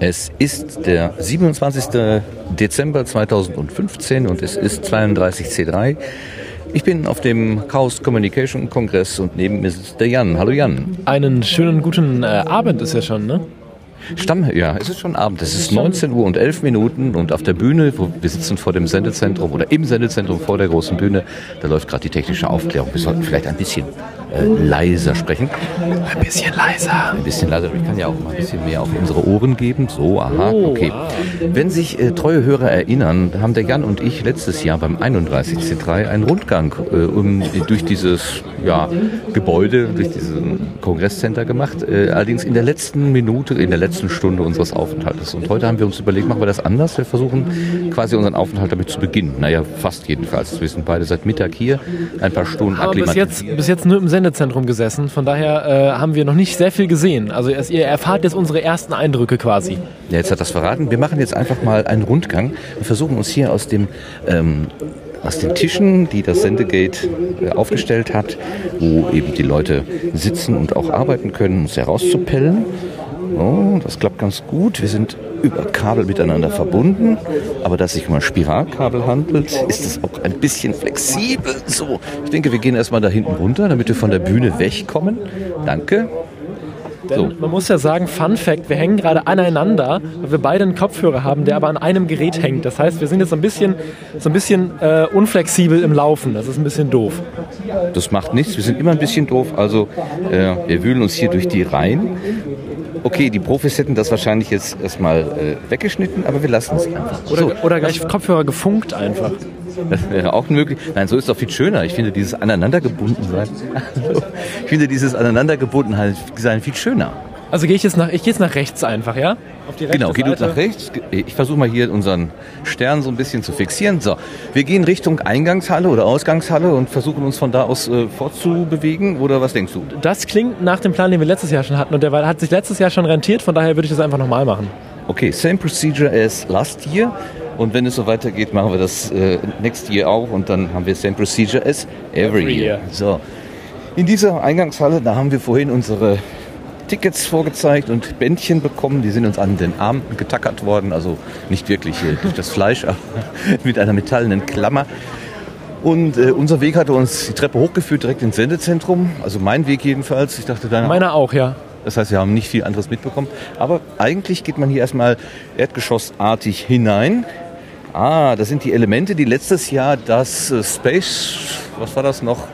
Es ist der 27. Dezember 2015 und es ist 32C3. Ich bin auf dem Chaos Communication Kongress und neben mir ist der Jan. Hallo Jan. Einen schönen guten äh, Abend ist ja schon, ne? Stamm, ja, es ist schon Abend. Es ist 19 Uhr und 11 Minuten und auf der Bühne, wo wir sitzen vor dem Sendezentrum oder im Sendezentrum vor der großen Bühne, da läuft gerade die technische Aufklärung. Wir sollten vielleicht ein bisschen äh, leiser sprechen. Ein bisschen leiser. Ein bisschen leiser. Ich kann ja auch mal ein bisschen mehr auf unsere Ohren geben. So, aha, Oh, okay. Wenn sich äh, treue Hörer erinnern, haben der Jan und ich letztes Jahr beim 31C3 einen Rundgang äh, um, durch dieses ja, Gebäude, durch diesen Kongresscenter gemacht. Äh, allerdings in der letzten Minute, in der letzten Stunde unseres Aufenthaltes. Und heute haben wir uns überlegt, machen wir das anders. Wir versuchen quasi unseren Aufenthalt damit zu beginnen. Naja, fast jedenfalls. Wir sind beide seit Mittag hier, ein paar Stunden Aber bis jetzt, bis jetzt nur im Sendezentrum gesessen, von daher äh, haben wir noch nicht sehr viel gesehen. Also ihr erfahrt jetzt unsere ersten Eindrücke quasi. Ja, jetzt hat das verraten. Wir machen jetzt einfach mal einen Rundgang. Wir versuchen uns hier aus dem ähm, aus den Tischen, die das Sendegate äh, aufgestellt hat, wo eben die Leute sitzen und auch arbeiten können, uns herauszupellen. Oh, das klappt ganz gut. Wir sind über Kabel miteinander verbunden, aber da es sich um ein Spiralkabel handelt, ist es auch ein bisschen flexibel. So, ich denke, wir gehen erstmal da hinten runter, damit wir von der Bühne wegkommen. Danke. Denn So. man muss ja sagen, Fun Fact, wir hängen gerade aneinander, weil wir beide einen Kopfhörer haben, der aber an einem Gerät hängt. Das heißt, wir sind jetzt so ein bisschen, so ein bisschen äh, unflexibel im Laufen. Das ist ein bisschen doof. Das macht nichts, wir sind immer ein bisschen doof. Also äh, wir wühlen uns hier durch die Reihen. Okay, die Profis hätten das wahrscheinlich jetzt erstmal äh, weggeschnitten, aber wir lassen es einfach. Oder, so, oder gleich Kopfhörer gefunkt einfach. Das wäre auch möglich. Nein, so ist doch viel schöner. Ich finde dieses Aneinandergebundensein, ich finde dieses Aneinandergebundensein sein viel schöner. Also gehe ich jetzt nach, ich gehe jetzt nach rechts einfach, ja? Auf die rechte Genau, geh du nach rechts. Ich versuche mal hier unseren Stern so ein bisschen zu fixieren. So, wir gehen Richtung Eingangshalle oder Ausgangshalle und versuchen uns von da aus äh, fortzubewegen. Oder was denkst du? Das klingt nach dem Plan, den wir letztes Jahr schon hatten und der hat sich letztes Jahr schon rentiert, von daher würde ich das einfach nochmal machen. Okay, same procedure as last year. Und wenn es so weitergeht, machen wir das äh, next year auch und dann haben wir same procedure as every, Every year. year. So, in dieser Eingangshalle, da haben wir vorhin unsere Tickets vorgezeigt und Bändchen bekommen. Die sind uns an den Arm getackert worden, also nicht wirklich äh, durch das Fleisch, aber mit einer metallenen Klammer. Und äh, unser Weg hatte uns die Treppe hochgeführt, direkt ins Sendezentrum. Also mein Weg jedenfalls. Ich dachte, deiner Meiner auch, ja. Das heißt, wir haben nicht viel anderes mitbekommen. Aber eigentlich geht man hier erstmal erdgeschossartig hinein. Ah, das sind die Elemente, die letztes Jahr das äh, Space, was war das noch?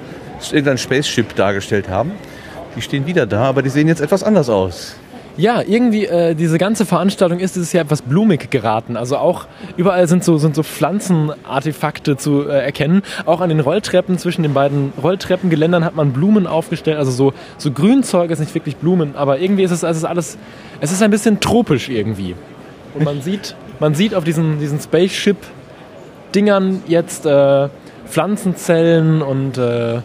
Irgendein Spaceship dargestellt haben. Die stehen wieder da, aber die sehen jetzt etwas anders aus. Ja, irgendwie äh, diese ganze Veranstaltung ist dieses Jahr etwas blumig geraten. Also auch überall sind so, sind so Pflanzenartefakte zu äh, erkennen. Auch an den Rolltreppen zwischen den beiden Rolltreppengeländern hat man Blumen aufgestellt. Also so, so Grünzeug ist nicht wirklich Blumen, aber irgendwie ist es, es ist alles, es ist ein bisschen tropisch irgendwie. Und man sieht, man sieht auf diesen, diesen Spaceship-Dingern jetzt äh, Pflanzenzellen und äh,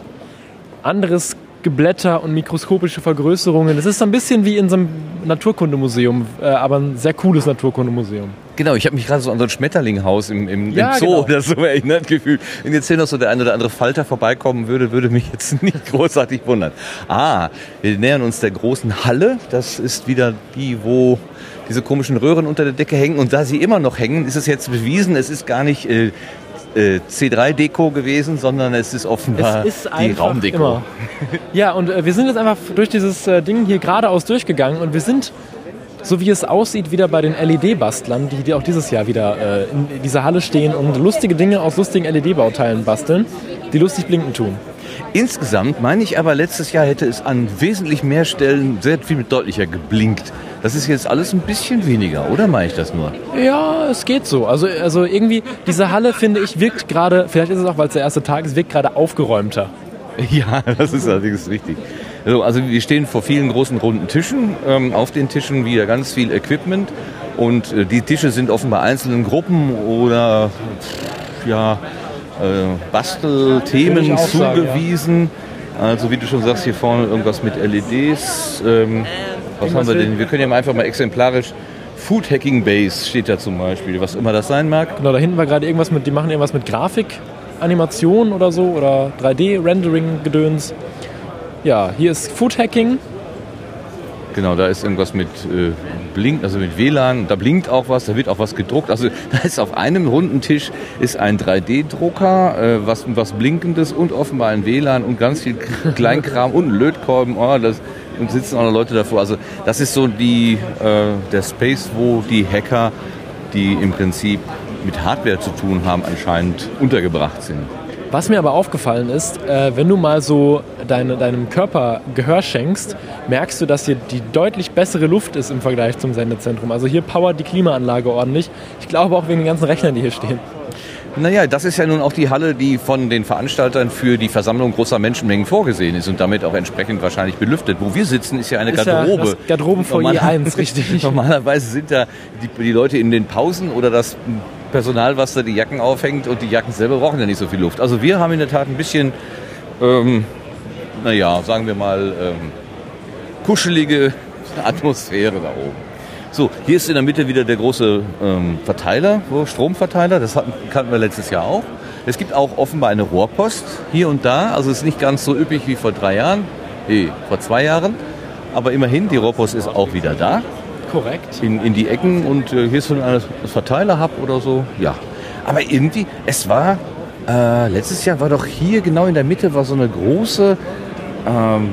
anderes Geblätter und mikroskopische Vergrößerungen. Es ist so ein bisschen wie in so einem Naturkundemuseum, äh, aber ein sehr cooles Naturkundemuseum. Genau, ich habe mich gerade so an so ein Schmetterlinghaus im, im, Ja, im Zoo genau. oder so erinnert gefühlt. Wenn jetzt hier noch so der ein oder andere Falter vorbeikommen würde, würde mich jetzt nicht großartig wundern. Ah, wir nähern uns der großen Halle. Das ist wieder die, wo diese komischen Röhren unter der Decke hängen. Und da sie immer noch hängen, ist es jetzt bewiesen, es ist gar nicht äh, äh, C3-Deko gewesen, sondern es ist offenbar Es ist die Raumdeko. immer. Ja, und äh, wir sind jetzt einfach durch dieses äh, Ding hier geradeaus durchgegangen und wir sind, so wie es aussieht, wieder bei den LED-Bastlern, die, die auch dieses Jahr wieder äh, in dieser Halle stehen und lustige Dinge aus lustigen LED-Bauteilen basteln, die lustig blinken tun. Insgesamt meine ich aber, letztes Jahr hätte es an wesentlich mehr Stellen sehr viel deutlicher geblinkt. Das ist jetzt alles ein bisschen weniger, oder meine ich das nur? Ja, es geht so. Also, also irgendwie, diese Halle, finde ich, wirkt gerade, vielleicht ist es auch, weil es der erste Tag ist, wirkt gerade aufgeräumter. Ja, das ist allerdings richtig. Also, also wir stehen vor vielen großen runden Tischen. Ähm, auf den Tischen wieder ganz viel Equipment. Und äh, die Tische sind offenbar einzelnen Gruppen oder ja, äh, Bastelthemen auch sagen, zugewiesen. Also wie du schon sagst, hier vorne irgendwas mit LEDs. Ähm, was haben wir denn? Wir können ja mal einfach mal exemplarisch Food Hacking Base steht da zum Beispiel, was immer das sein mag. Genau, da hinten war gerade irgendwas mit, die machen irgendwas mit Grafik, Animation oder so oder 3D-Rendering-Gedöns. Ja, hier ist Food Hacking. Genau, da ist irgendwas mit äh, Blink, also mit WLAN, da blinkt auch was, da wird auch was gedruckt. Also da ist auf einem runden Tisch ist ein 3D-Drucker, äh, was, was Blinkendes und offenbar ein WLAN und ganz viel Kleinkram und Lötkolben. Oh, das, und sitzen auch noch Leute davor. Also das ist so die, äh, der Space, wo die Hacker, die im Prinzip mit Hardware zu tun haben, anscheinend untergebracht sind. Was mir aber aufgefallen ist, äh, wenn du mal so deine, deinem Körper Gehör schenkst, merkst du, dass hier die deutlich bessere Luft ist im Vergleich zum Sendezentrum. Also hier powert die Klimaanlage ordentlich. Ich glaube auch wegen den ganzen Rechnern, die hier stehen. Naja, das ist ja nun auch die Halle, die von den Veranstaltern für die Versammlung großer Menschenmengen vorgesehen ist und damit auch entsprechend wahrscheinlich belüftet. Wo wir sitzen, ist ja eine Ist Garderobe. Ja das Garderobenfoyer 1, richtig. Normalerweise sind da die, die Leute in den Pausen oder das Personal, was da die Jacken aufhängt und die Jacken selber brauchen ja nicht so viel Luft. Also wir haben in der Tat ein bisschen, ähm, naja, sagen wir mal, ähm, kuschelige Atmosphäre da oben. So, hier ist in der Mitte wieder der große ähm, Verteiler, Stromverteiler. Das hatten, kannten wir letztes Jahr auch. Es gibt auch offenbar eine Rohrpost hier und da. Also es ist nicht ganz so üppig wie vor drei Jahren, nee, vor zwei Jahren. Aber immerhin, die Rohrpost ist auch wieder da Korrekt. in, in die Ecken und äh, hier ist so ein Verteiler-Hub oder so. Ja. Aber irgendwie, es war, äh, letztes Jahr war doch hier genau in der Mitte war so eine große ähm,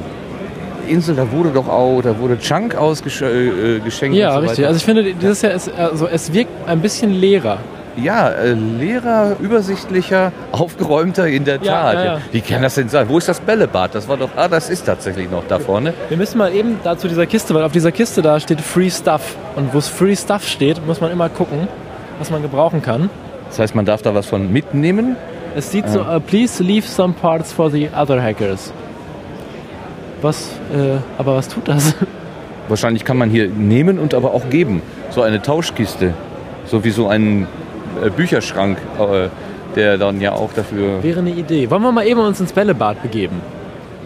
Insel, da wurde doch auch, da wurde Chunk ausgeschenkt. Äh, geschenkt Ja, und so richtig. weiter. Also ich finde, dieses Jahr ist, also es wirkt ein bisschen leerer. Ja, äh, leerer, übersichtlicher, aufgeräumter in der Ja, Tat. ja, ja. Wie kann das denn sein? Wo ist das Bällebad? Das war doch, ah, das ist tatsächlich noch da vorne. Wir müssen mal eben da zu dieser Kiste, weil auf dieser Kiste da steht Free Stuff. Und wo es Free Stuff steht, muss man immer gucken, was man gebrauchen kann. Das heißt, man darf da was von mitnehmen. Es sieht so, uh, please leave some parts for the other hackers. Was, äh, aber was tut das? Wahrscheinlich kann man hier nehmen und aber auch geben. So eine Tauschkiste. So wie so ein äh, Bücherschrank, äh, der dann ja auch dafür. Wäre eine Idee. Wollen wir mal eben uns ins Bällebad begeben?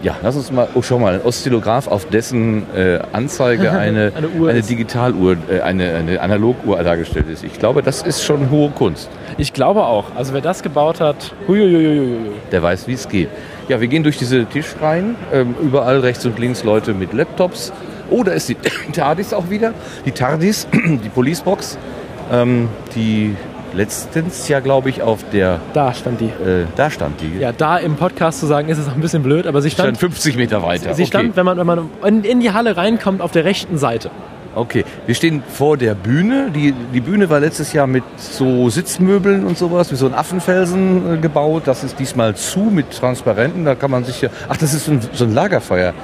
Ja, lass uns mal. Oh, schau mal, ein Oszillograph, auf dessen äh, Anzeige eine, Eine Uhr ist. Digitaluhr, äh, eine, eine Analoguhr dargestellt ist. Ich glaube, das ist schon hohe Kunst. Ich glaube auch. Also wer das gebaut hat, huiuiuiui. Der weiß, wie es geht. Ja, wir gehen durch diese Tischreihen. Ähm, überall rechts und links Leute mit Laptops. Oh, da ist die TARDIS auch wieder. Die TARDIS, die Policebox, ähm, die letztens ja, glaube ich, auf der. Da stand die. Äh, da stand die. Ja, da im Podcast zu sagen, ist es auch ein bisschen blöd, aber sie stand stand, 50 Meter weiter. sie stand wenn, man, wenn man in, in die Halle reinkommt, auf der rechten Seite. Okay, wir stehen vor der Bühne. Die, die Bühne war letztes Jahr mit so Sitzmöbeln und sowas, wie so ein Affenfelsen äh, gebaut. Das ist diesmal zu mit Transparenten. Da kann man sich ja. Ach, das ist so ein, so ein Lagerfeuer.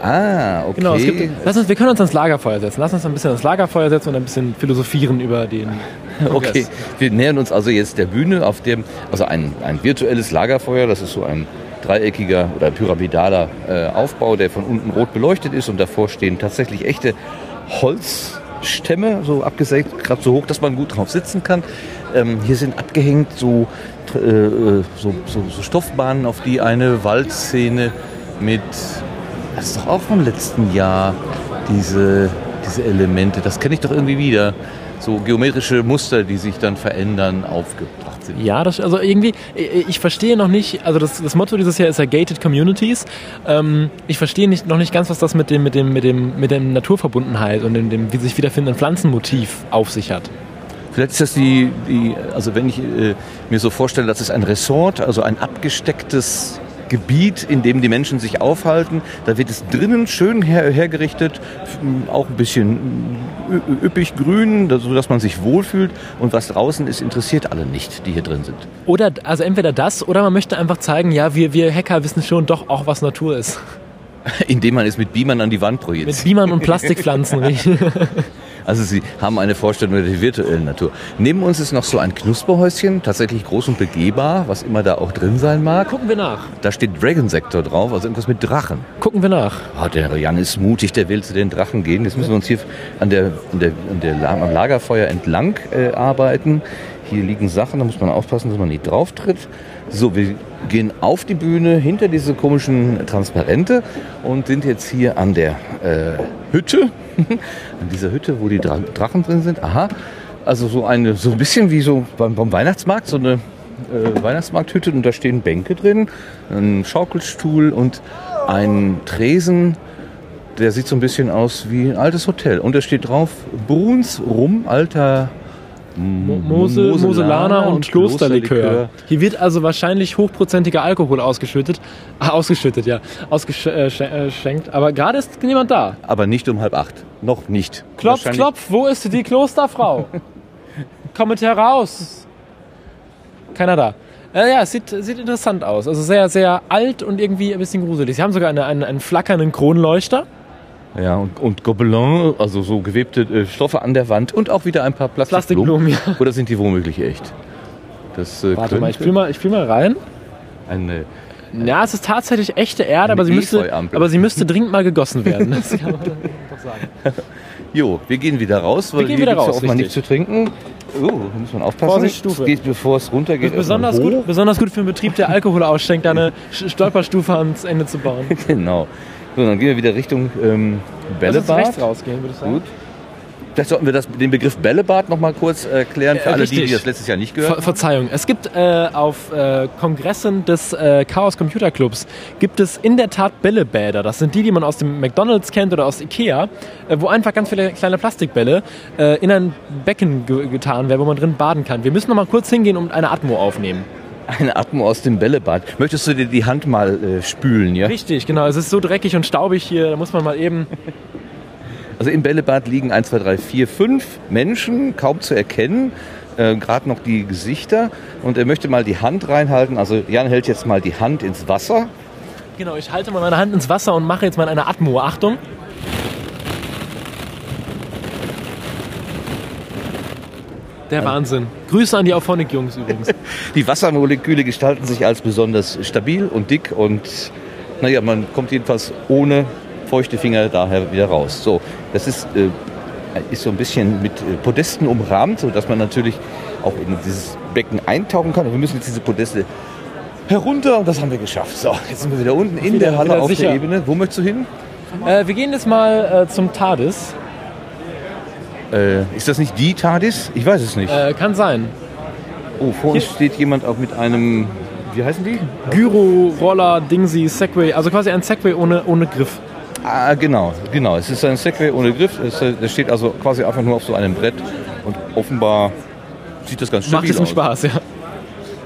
Ah, okay. Genau, es gibt, lass uns, wir können uns ans Lagerfeuer setzen. Lass uns ein bisschen ans Lagerfeuer setzen und ein bisschen philosophieren über den. Okay, wir nähern uns also jetzt der Bühne, auf dem, also ein, ein virtuelles Lagerfeuer, das ist so ein dreieckiger oder pyramidaler äh, Aufbau, der von unten rot beleuchtet ist und davor stehen tatsächlich echte Holzstämme, so abgesägt, gerade so hoch, dass man gut drauf sitzen kann. Ähm, hier sind abgehängt so, äh, so, so, so Stoffbahnen, auf die eine Waldszene mit, das ist doch auch vom letzten Jahr, diese, diese Elemente, das kenne ich doch irgendwie wieder. So geometrische Muster, die sich dann verändern, aufgebracht sind. Ja, das, also irgendwie, ich, verstehe noch nicht, also das, das Motto dieses Jahr ist ja Gated Communities. Ähm, ich verstehe nicht, noch nicht ganz, was das mit dem, mit dem, mit dem, mit der Naturverbundenheit und dem, dem wie sich wiederfindenden Pflanzenmotiv auf sich hat. Vielleicht ist das die, die also wenn ich äh, mir so vorstelle, das ist ein Resort, also ein abgestecktes Gebiet, in dem die Menschen sich aufhalten. Da wird es drinnen schön her hergerichtet, auch ein bisschen üppig grün, da- sodass man sich wohlfühlt. Und was draußen ist, interessiert alle nicht, die hier drin sind. Oder, also entweder das, oder man möchte einfach zeigen, ja, wir, wir Hacker wissen schon doch auch, was Natur ist. Indem man es mit Beamern an die Wand projiziert. Mit Beamern und Plastikpflanzen. Also Sie haben eine Vorstellung der virtuellen Natur. Neben uns ist noch so ein Knusperhäuschen, tatsächlich groß und begehbar, was immer da auch drin sein mag. Gucken wir nach. Da steht Dragon Sektor drauf, also irgendwas mit Drachen. Gucken wir nach. Oh, der Jan ist mutig, der will zu den Drachen gehen. Jetzt müssen wir uns hier an der, an der, an der, am Lagerfeuer entlang äh, arbeiten. Hier liegen Sachen, da muss man aufpassen, dass man nicht drauf tritt. So, wir gehen auf die Bühne hinter diese komischen Transparente und sind jetzt hier an der äh, Hütte. an dieser Hütte, wo die Dra Drachen drin sind. Aha. Also so eine, so ein bisschen wie so beim, beim Weihnachtsmarkt, so eine äh, Weihnachtsmarkthütte und da stehen Bänke drin, ein Schaukelstuhl und ein Tresen, der sieht so ein bisschen aus wie ein altes Hotel. Und da steht drauf, Bruns Rum, alter Mo Mosel, Moselaner und, Klosterlikör. Hier wird also wahrscheinlich hochprozentiger Alkohol ausgeschüttet. Ah, ausgeschüttet, ja. Ausgeschenkt. Aber gerade ist niemand da. Aber nicht um halb acht. Noch nicht. Klopf, klopf, wo ist die Klosterfrau? Kommet heraus. Keiner da. Äh, ja, es sieht, sieht interessant aus. Also sehr, sehr alt und irgendwie ein bisschen gruselig. Sie haben sogar eine, einen, einen flackernden Kronleuchter. Ja, und, und Gobelin, also so gewebte äh, Stoffe an der Wand und auch wieder ein paar Plastikblumen. Plastikblumen, ja. Oder sind die womöglich echt? Das, äh, Warte mal, ich fühl mal, ich fühl mal rein. Eine, Ja, es ist tatsächlich echte Erde, aber sie, müsste, aber sie müsste dringend mal gegossen werden. Das kann man doch sagen. jo, wir gehen wieder raus, weil Wir gehen wieder gibt's ja raus, auch mal nichts zu trinken. Oh, da muss man aufpassen. Vorsicht, Stufe. Es geht, bevor es runtergeht. Besonders gut, besonders gut für einen Betrieb, der Alkohol ausschenkt, da eine Stolperstufe ans Ende zu bauen. Genau. So, dann gehen wir wieder Richtung ähm, Lass uns Bällebad. rechts rausgehen, würde ich sagen. Gut. Vielleicht sollten wir das, den Begriff Bällebad noch mal kurz erklären für Äh, alle die, die richtig. das letztes Jahr nicht gehört Ver Verzeihung. Es gibt äh, auf äh, Kongressen des äh, Chaos Computer Clubs gibt es in der Tat Bällebäder. Das sind die, die man aus dem McDonalds kennt oder aus Ikea, äh, wo einfach ganz viele kleine Plastikbälle äh, in ein Becken ge getan werden, wo man drin baden kann. Wir müssen noch mal kurz hingehen und eine Atmo aufnehmen. Eine Atmo aus dem Bällebad. Möchtest du dir die Hand mal äh, spülen, ja? Richtig, genau. Es ist so dreckig und staubig hier, da muss man mal eben. Also im Bällebad liegen 1, 2, 3, 4, 5 Menschen, kaum zu erkennen. Äh, Gerade noch die Gesichter. Und er möchte mal die Hand reinhalten. Also Jan hält jetzt mal die Hand ins Wasser. Genau, ich halte mal meine Hand ins Wasser und mache jetzt mal eine Atmo. Achtung. Der Wahnsinn. Grüße an die Auphonic-Jungs übrigens. Die Wassermoleküle gestalten sich als besonders stabil und dick. Und naja, man kommt jedenfalls ohne feuchte Finger daher wieder raus. So, das ist, äh, ist so ein bisschen mit äh, Podesten umrahmt, sodass man natürlich auch in dieses Becken eintauchen kann. Und wir müssen jetzt diese Podeste herunter und das haben wir geschafft. So, jetzt sind wir wieder unten in Wieder- der Halle auf sicher. der Ebene. Wo möchtest du hin? Äh, wir gehen jetzt mal äh, zum TARDIS. Äh, ist das nicht die TARDIS? Ich weiß es nicht. Äh, kann sein. Oh, vor uns steht jemand auch mit einem, wie heißen die? Gyro, Roller, Dingsy, Segway. Also quasi ein Segway ohne, ohne Griff. Ah, genau, genau. Es ist ein Segway ohne Griff. Es, äh, das steht also quasi einfach nur auf so einem Brett und offenbar sieht das ganz Macht stabil es ihm aus. Spaß, ja.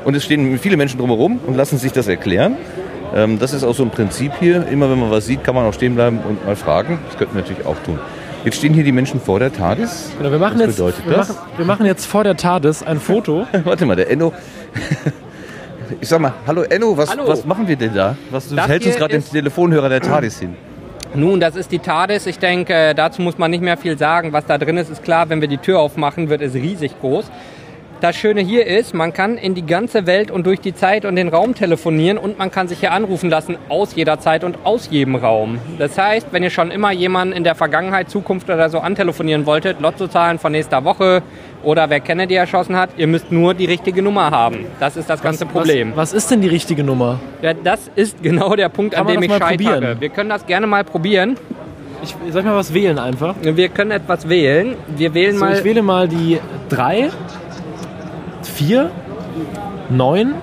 Und es stehen viele Menschen drumherum und lassen sich das erklären. Ähm, das ist auch so ein Prinzip hier. Immer wenn man was sieht, kann man auch stehen bleiben und mal fragen. Das könnten wir natürlich auch tun. Jetzt stehen hier die Menschen vor der TARDIS. Genau, wir machen Was jetzt, bedeutet wir das? Machen, wir machen jetzt vor der TARDIS ein Foto. Warte mal, der Enno. Ich sag mal, hallo Enno, was, Hallo. was machen wir denn da? Was, du Das hältst uns gerade den ist- Telefonhörer der TARDIS hin. Nun, das ist die TARDIS. Ich denke, dazu muss man nicht mehr viel sagen. Was da drin ist, ist klar. Wenn wir die Tür aufmachen, wird es riesig groß. Das Schöne hier ist, man kann in die ganze Welt und durch die Zeit und den Raum telefonieren und man kann sich hier anrufen lassen aus jeder Zeit und aus jedem Raum. Das heißt, wenn ihr schon immer jemanden in der Vergangenheit, Zukunft oder so antelefonieren wolltet, Lottozahlen von nächster Woche oder wer Kennedy erschossen hat, ihr müsst nur die richtige Nummer haben. Das ist das ganze Problem. Was, was ist denn die richtige Nummer? Ja, das ist genau der Punkt, Kann an dem ich scheitere. probieren? Wir können das gerne mal probieren. Ich, soll ich mal was wählen einfach? Wir können etwas wählen. Wir wählen So, mal. ich wähle mal die 3, 4, 9,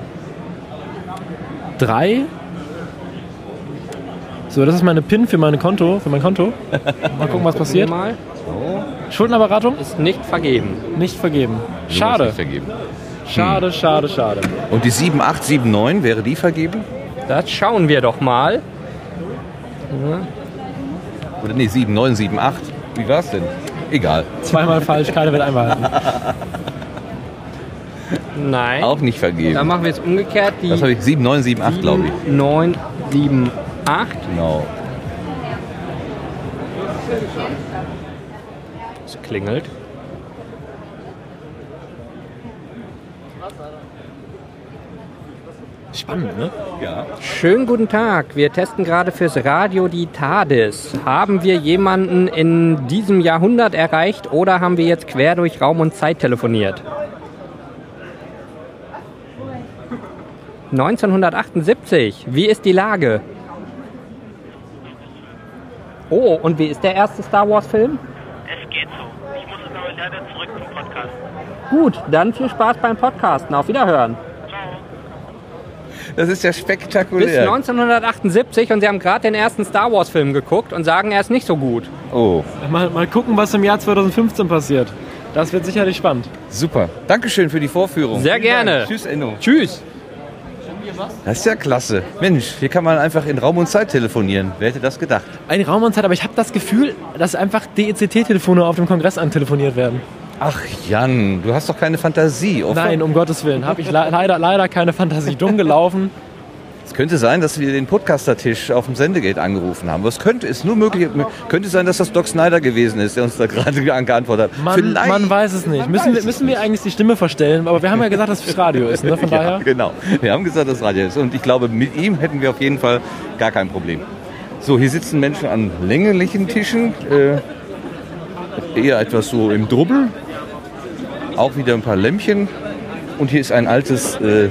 3. So, das ist meine PIN für meine Konto, für mein Konto. Mal gucken, was passiert. Mal. Schuldenaberatung? Ist nicht vergeben. Nicht vergeben. Schade. nicht vergeben. Schade, schade, schade. Und die 7879, wäre die vergeben? Das schauen wir doch mal. Oder nee, 7978. Wie war's denn? Egal. Zweimal falsch, keiner wird einmal halten. Nein. Auch nicht vergeben. Dann machen wir es umgekehrt. Die Das habe ich 7978, glaube ich. 9, 7, 8. Genau. Es klingelt. Spannend, ne? Ja. Schönen guten Tag. Wir testen gerade fürs Radio die TARDIS. Haben wir jemanden in diesem Jahrhundert erreicht oder haben wir jetzt quer durch Raum und Zeit telefoniert? 1978. Wie ist die Lage? Oh, und wie ist der erste Star Wars Film? Es geht so. Ich muss jetzt aber leider zurück zum Podcast. Gut, dann viel Spaß beim Podcasten. Auf Wiederhören. Das ist ja Bis spektakulär. 1978 und sie haben gerade den ersten Star Wars Film geguckt und sagen, er ist nicht so gut. Oh, Mal, mal gucken, was im Jahr 2015 passiert. Das wird sicherlich spannend. super. Dankeschön für die Vorführung. Sehr Vielen gerne. Dank. Tschüss, Enno. Tschüss. Das ist ja klasse. Mensch, hier kann man einfach in Raum und Zeit telefonieren. Wer hätte das gedacht? Ein Raum und Zeit, aber ich habe das Gefühl, dass einfach DECT-Telefone auf dem Kongress antelefoniert werden. Ach, Jan, du hast doch keine Fantasie. Offen? Nein, um Gottes Willen. Habe ich le leider, leider keine Fantasie. Dumm gelaufen. Es könnte sein, dass wir den Podcaster-Tisch auf dem Sendegate angerufen haben. Was könnte es nur möglich könnte sein, dass das Doc Snyder gewesen ist, der uns da gerade ge- geantwortet hat. Man, man weiß es nicht. Müssen wir, müssen wir eigentlich die Stimme verstellen? Aber wir haben ja gesagt, dass es Radio ist. Ne? Von Ja, daher. genau. Wir haben gesagt, dass Radio ist. Und ich glaube, mit ihm hätten wir auf jeden Fall gar kein Problem. So, hier sitzen Menschen an länglichen Tischen. Äh, eher etwas so im Drubbel. Auch wieder ein paar Lämpchen. Und hier ist ein altes, äh,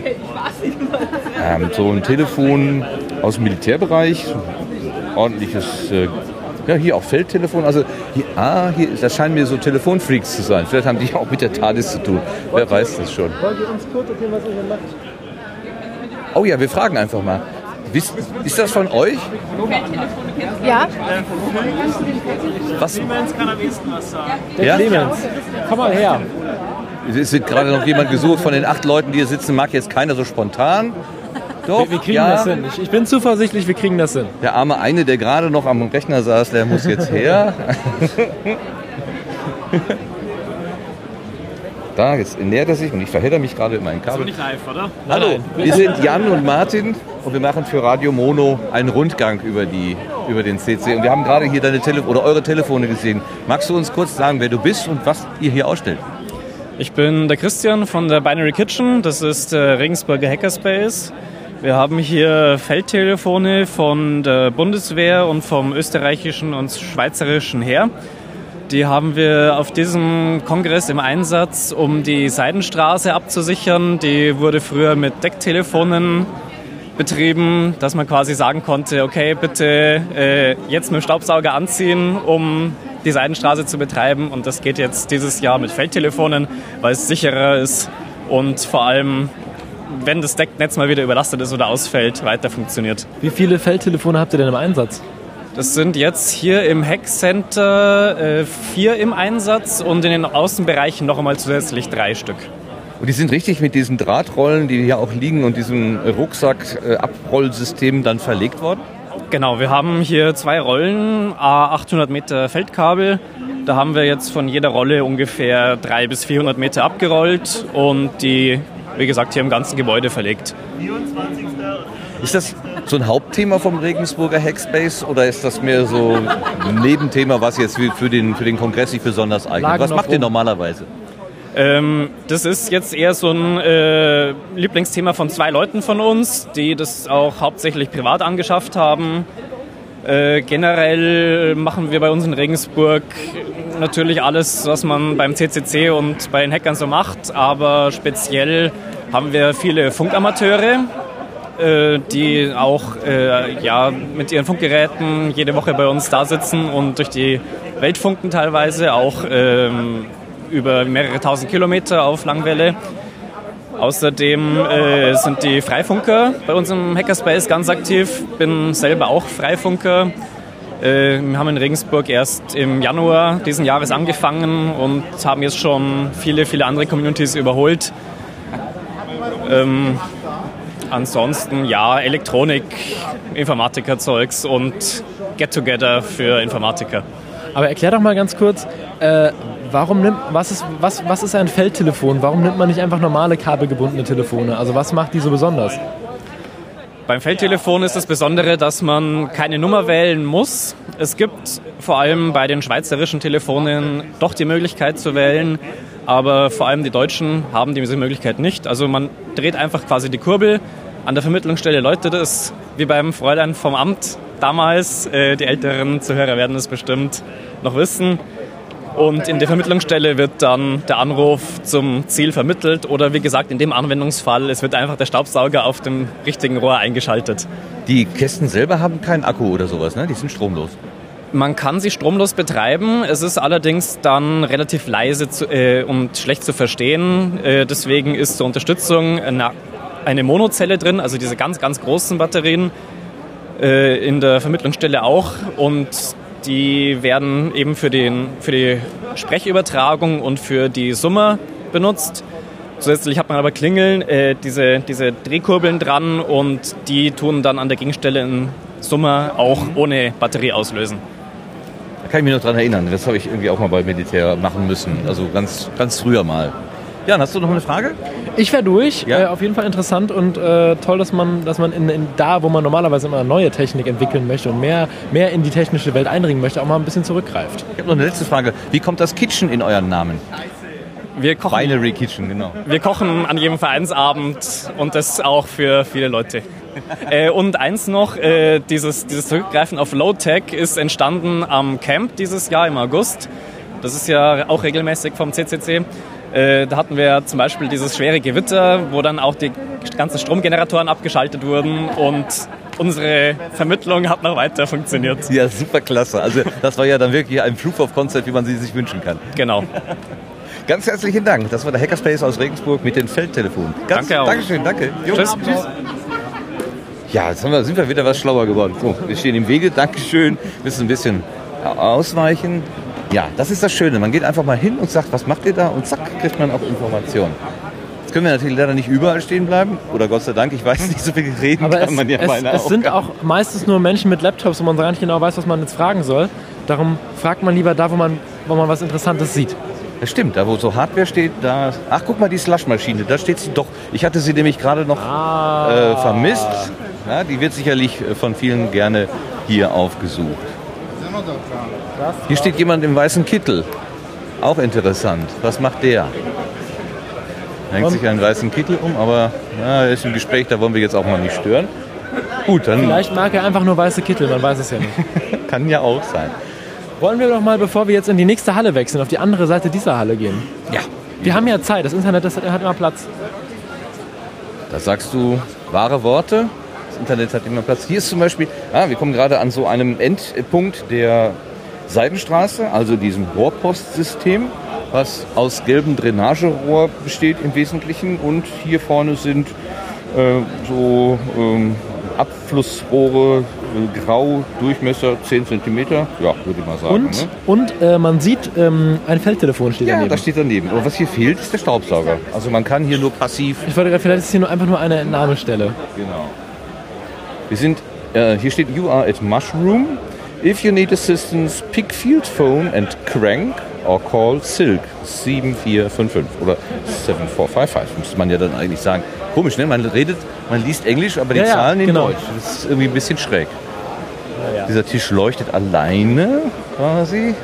ähm, so ein Telefon aus dem Militärbereich. Ordentliches, äh, ja, hier auch Feldtelefon. Also, hier, ah, hier, das scheinen mir so Telefonfreaks zu sein. Vielleicht haben die auch mit der TARDIS zu tun. Wer weiß das schon. Wollt ihr uns kurz erzählen, was ihr hier macht? Oh ja, wir fragen einfach mal. Wisst, ist das von euch? Ja, Was? Der Ja? Clemens. Komm mal her. Es wird gerade noch jemand gesucht von den acht Leuten, die hier sitzen. Mag jetzt keiner so spontan. Doch, Wir, wir kriegen ja. das hin. Ich, ich bin zuversichtlich, wir kriegen das hin. Der arme eine, der gerade noch am Rechner saß, der muss jetzt her. da, jetzt nähert er sich und ich verhedder mich gerade in meinen Kabel. live, oder? Hallo, wir sind Jan und Martin und wir machen für Radio Mono einen Rundgang über, die, über den CC. Und wir haben gerade hier deine Tele oder eure Telefone gesehen. Magst du uns kurz sagen, wer du bist und was ihr hier ausstellt? Ich bin der Christian von der Binary Kitchen. Das ist der Regensburger Hackerspace. Wir haben hier Feldtelefone von der Bundeswehr und vom österreichischen und schweizerischen Heer. Die haben wir auf diesem Kongress im Einsatz, um die Seidenstraße abzusichern. Die wurde früher mit Decktelefonen betrieben, dass man quasi sagen konnte, okay, bitte äh, jetzt mit dem Staubsauger anziehen, um die Seidenstraße zu betreiben. Und das geht jetzt dieses Jahr mit Feldtelefonen, weil es sicherer ist und vor allem, wenn das Decknetz mal wieder überlastet ist oder ausfällt, weiter funktioniert. Wie viele Feldtelefone habt ihr denn im Einsatz? Das sind jetzt hier im Hackcenter äh, vier im Einsatz und in den Außenbereichen noch einmal zusätzlich drei Stück. Und die sind richtig mit diesen Drahtrollen, die hier auch liegen und diesem Rucksack-Abrollsystem dann verlegt worden? Genau, wir haben hier zwei Rollen, a 800 Meter Feldkabel. Da haben wir jetzt von jeder Rolle ungefähr 300 bis 400 Meter abgerollt und die, wie gesagt, hier im ganzen Gebäude verlegt. Ist das so ein Hauptthema vom Regensburger Hackspace oder ist das mehr so ein Nebenthema, was jetzt für den, für den Kongress sich besonders eignet? Lagen Was macht ihr normalerweise? Ähm, das ist jetzt eher so ein äh, Lieblingsthema von zwei Leuten von uns, die das auch hauptsächlich privat angeschafft haben. Äh, generell machen wir bei uns in Regensburg natürlich alles, was man beim CCC und bei den Hackern so macht, aber speziell haben wir viele Funkamateure, äh, die auch äh, ja, mit ihren Funkgeräten jede Woche bei uns da sitzen und durch die Welt funken teilweise, auch ähm, über mehrere tausend Kilometer auf Langwelle. Außerdem äh, sind die Freifunker bei uns im Hackerspace ganz aktiv. Bin selber auch Freifunker. Äh, wir haben in Regensburg erst im Januar diesen Jahres angefangen und haben jetzt schon viele, viele andere Communities überholt. Ähm, ansonsten ja, Elektronik, Informatiker-Zeugs und Get-Together für Informatiker. Aber erklär doch mal ganz kurz, äh, warum nimmt, was, ist, was, was ist ein Feldtelefon? Warum nimmt man nicht einfach normale kabelgebundene Telefone? Also was macht die so besonders? Beim Feldtelefon ist das Besondere, dass man keine Nummer wählen muss. Es gibt vor allem bei den schweizerischen Telefonen doch die Möglichkeit zu wählen, aber vor allem die Deutschen haben diese Möglichkeit nicht. Also man dreht einfach quasi die Kurbel. An der Vermittlungsstelle läutet es, wie beim Fräulein vom Amt damals. Äh, Die älteren Zuhörer werden es bestimmt noch wissen. Und in der Vermittlungsstelle wird dann der Anruf zum Ziel vermittelt oder wie gesagt in dem Anwendungsfall, es wird einfach der Staubsauger auf dem richtigen Rohr eingeschaltet. Die Kästen selber haben keinen Akku oder sowas, ne? Die sind stromlos. Man kann sie stromlos betreiben, es ist allerdings dann relativ leise zu, äh, und schlecht zu verstehen. Äh, deswegen ist zur Unterstützung eine eine Monozelle drin, also diese ganz, ganz großen Batterien, äh, in der Vermittlungsstelle auch. Und die werden eben für, den, für die Sprechübertragung und für die Summer benutzt. Zusätzlich hat man aber Klingeln, äh, diese, diese Drehkurbeln dran und die tun dann an der Gegenstelle in Summer auch ohne Batterie auslösen. Da kann ich mich noch dran erinnern. Das habe ich irgendwie auch mal bei Militär machen müssen. Also ganz, ganz früher mal. Jan, hast du noch eine Frage? Ich wäre durch. Ja. Äh, auf jeden Fall interessant und äh, toll, dass man, dass man in, in da, wo man normalerweise immer neue Technik entwickeln möchte und mehr, mehr in die technische Welt eindringen möchte, auch mal ein bisschen zurückgreift. Ich habe noch eine letzte Frage. Wie kommt das Kitchen in euren Namen? Wir kochen, Binary Kitchen, genau. wir kochen an jedem Vereinsabend und das auch für viele Leute. äh, und eins noch, äh, dieses, dieses Zurückgreifen auf Low-Tech ist entstanden am Camp dieses Jahr im August. Das ist ja auch regelmäßig vom CCC. Äh, da hatten wir zum Beispiel dieses schwere Gewitter, wo dann auch die ganzen Stromgeneratoren abgeschaltet wurden und unsere Vermittlung hat noch weiter funktioniert. Ja, super klasse. Also das war ja dann wirklich ein Proof of Concept, wie man sie sich wünschen kann. Genau. Ganz herzlichen Dank. Das war der Hackerspace aus Regensburg mit den Feldtelefonen. Ganz, Danke auch. Dankeschön, danke. Jo, Tschüss. Ja, jetzt haben wir, sind wir wieder was schlauer geworden. So, wir stehen im Wege. Dankeschön. Müssen ein bisschen ausweichen. Ja, das ist das Schöne. Man geht einfach mal hin und sagt, was macht ihr da? Und zack, kriegt man auch Informationen. Jetzt können wir natürlich leider nicht überall stehen bleiben. Oder Gott sei Dank, ich weiß nicht, so viel reden Aber kann es, man ja es, es sind auch meistens nur Menschen mit Laptops, wo man gar nicht genau weiß, was man jetzt fragen soll. Darum fragt man lieber da, wo man, wo man was Interessantes sieht. Das stimmt, da wo so Hardware steht, da. Ach, guck mal, die Slushmaschine, da steht sie doch. Ich hatte sie nämlich gerade noch Ah. äh, vermisst. Ja, die wird sicherlich äh, von vielen gerne hier aufgesucht. Hier steht jemand im weißen Kittel. Auch interessant. Was macht der? Hängt sich einen weißen Kittel um, aber er ist im Gespräch, da wollen wir jetzt auch mal nicht stören. Gut, dann Vielleicht mag er einfach nur weiße Kittel, man weiß es ja nicht. kann ja auch sein. Wollen wir doch mal, bevor wir jetzt in die nächste Halle wechseln, auf die andere Seite dieser Halle gehen? Ja. Wir haben ja Zeit, das Internet das hat, hat immer Platz. Da sagst du wahre Worte. Das Internet hat immer Platz. Hier ist zum Beispiel, ah, wir kommen gerade an so einem Endpunkt der Seidenstraße, also diesem Rohrpostsystem, was aus gelbem Drainagerohr besteht im Wesentlichen. Und hier vorne sind äh, so ähm, Abflussrohre, äh, grau, Durchmesser 10 cm. Ja, würde ich mal sagen. Und, ne? und äh, man sieht, ähm, ein Feldtelefon steht Ja, daneben. das steht daneben. Aber was hier fehlt, ist der Staubsauger. Also man kann hier nur passiv ich wollte gerade, vielleicht ist hier nur einfach nur eine Entnahmestelle. Genau. Wir sind, äh, hier steht, you are at Mushroom. If you need assistance, pick Field Phone and Crank or call Silk 7455 oder 7455, müsste man ja dann eigentlich sagen. Komisch, ne? Man redet, man liest Englisch, aber die Ja, ja, Zahlen in genau. Deutsch. Das ist irgendwie ein bisschen schräg. ja. Dieser Tisch leuchtet alleine quasi.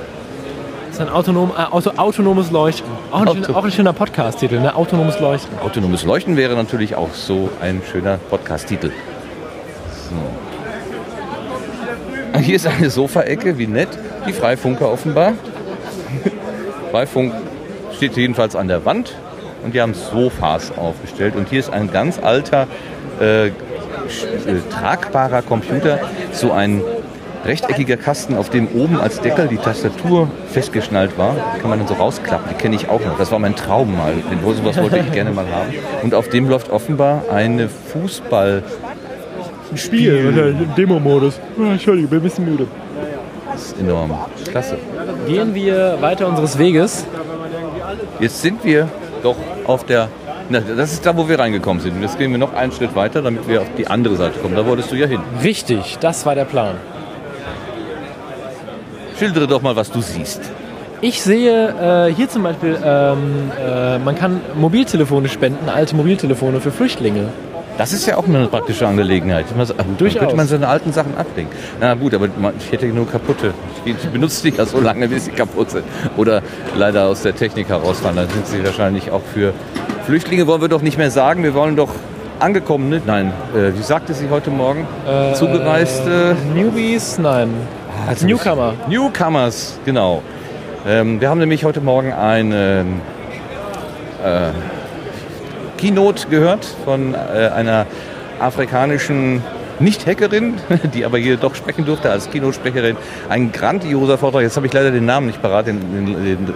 Das ist ein autonom, äh, auto, autonomes Leuchten. Auch ein, Auto- schöner, auch ein schöner Podcast-Titel, ne? Autonomes Leuchten. Autonomes Leuchten wäre natürlich auch so ein schöner Podcast-Titel. So. Hier ist eine Sofaecke, wie nett. Die Freifunker offenbar. Freifunk steht jedenfalls an der Wand und die haben Sofas aufgestellt. Und hier ist ein ganz alter, äh, äh, tragbarer Computer, so ein rechteckiger Kasten, auf dem oben als Deckel die Tastatur festgeschnallt war. Kann man dann so rausklappen. Die kenne ich auch noch. Das war mein Traum mal. Den sowas wollte ich gerne mal haben. Und auf dem läuft offenbar eine Fußball. Spiel, Demo-Modus. Entschuldigung, bin ein bisschen müde. Das ist enorm. Klasse. Gehen wir weiter unseres Weges. Jetzt sind wir doch auf der. Na, das ist da, wo wir reingekommen sind. Jetzt gehen wir noch einen Schritt weiter, damit wir auf die andere Seite kommen. Da wolltest du ja hin. Richtig, das war der Plan. Schildere doch mal, was du siehst. Ich sehe äh, hier zum Beispiel, ähm, äh, man kann Mobiltelefone spenden, alte Mobiltelefone für Flüchtlinge. Das ist ja auch eine praktische Angelegenheit. Man, Durchaus. könnte man seine alten Sachen ablegen. Na gut, aber ich hätte nur kaputte. Ich benutze die ja so lange, bis sie kaputt sind. Oder leider aus der Technik herausfallen. Dann sind sie wahrscheinlich auch für Flüchtlinge, wollen wir doch nicht mehr sagen. Wir wollen doch Angekommene, nein, äh, wie sagte sie heute Morgen? Äh, Zugereiste Newbies? Nein. Also Newcomer. Newcomers, genau. Ähm, wir haben nämlich heute Morgen eine äh, Keynote gehört von äh, einer afrikanischen Nicht-Hackerin, die aber hier doch sprechen durfte als Keynote-Sprecherin. Ein grandioser Vortrag. Jetzt habe ich leider den Namen nicht parat, den, den, den,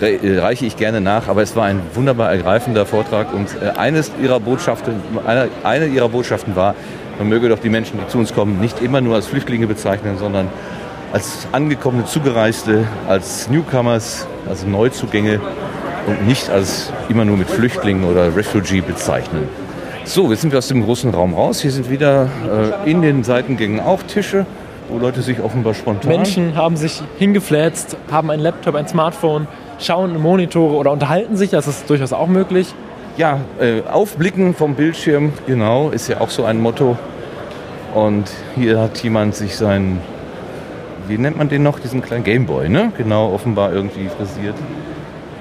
äh, äh, reiche ich gerne nach, aber es war ein wunderbar ergreifender Vortrag und äh, eines ihrer Botschaften, eine, eine ihrer Botschaften war, man möge doch die Menschen, die zu uns kommen, nicht immer nur als Flüchtlinge bezeichnen, sondern als angekommene Zugereiste, als Newcomers, also Neuzugänge und nicht als immer nur mit Flüchtlingen oder Refugee bezeichnen. So, jetzt sind wir aus dem großen Raum raus. Hier sind wieder äh, in den Seitengängen auch Tische, wo Leute sich offenbar spontan... Menschen haben sich hingeflätzt, haben einen Laptop, ein Smartphone, schauen in Monitore oder unterhalten sich, das ist durchaus auch möglich. Ja, äh, aufblicken vom Bildschirm, genau, ist ja auch so ein Motto. Und hier hat jemand sich seinen, wie nennt man den noch, diesen kleinen Gameboy, ne? Genau, offenbar irgendwie frisiert.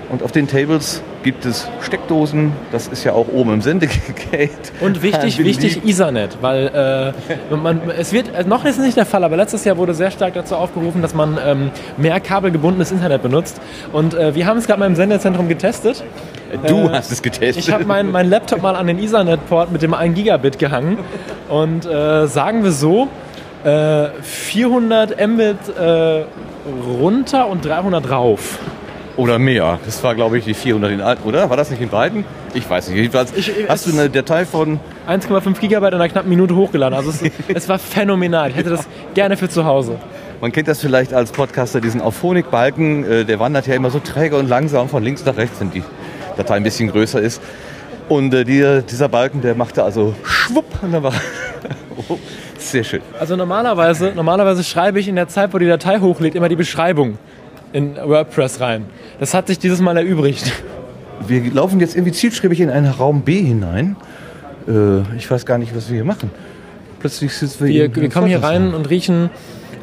Und auf den Tables gibt es Steckdosen, das ist ja auch oben im Sendegate. Und wichtig, wichtig Ethernet, weil äh, man, es wird, äh, noch ist es nicht der Fall, aber letztes Jahr wurde sehr stark dazu aufgerufen, dass man ähm, mehr kabelgebundenes Internet benutzt. Und äh, wir haben es gerade mal im Sendezentrum getestet. Du Äh, hast es getestet. Ich habe meinen mein Laptop mal an den Ethernet-Port mit dem 1 Gigabit gehangen und äh, sagen wir so, äh, 400 Mbit äh, runter und 300 rauf. Oder mehr. Das war, glaube ich, die 400 in alt, oder? War das nicht in beiden? Ich weiß nicht. Jedenfalls Ich- hast du eine Datei von 1,5 Gigabyte in einer knappen Minute hochgeladen. Also es, es war phänomenal. Ich hätte das gerne für zu Hause. Man kennt das vielleicht als Podcaster, diesen Auphonic-Balken, äh, der wandert ja immer so träge und langsam von links nach rechts, wenn die Datei ein bisschen größer ist. Und äh, die, dieser Balken, der machte also schwupp und dann war oh, sehr schön. Also normalerweise, normalerweise schreibe ich in der Zeit, wo die Datei hochlädt, immer die Beschreibung in WordPress rein. Das hat sich dieses Mal erübrigt. Wir laufen jetzt irgendwie zielstrebig in einen Raum B hinein. Äh, ich weiß gar nicht, was wir hier machen. Plötzlich sitzen wir, Wir, in- wir kommen hier rein und riechen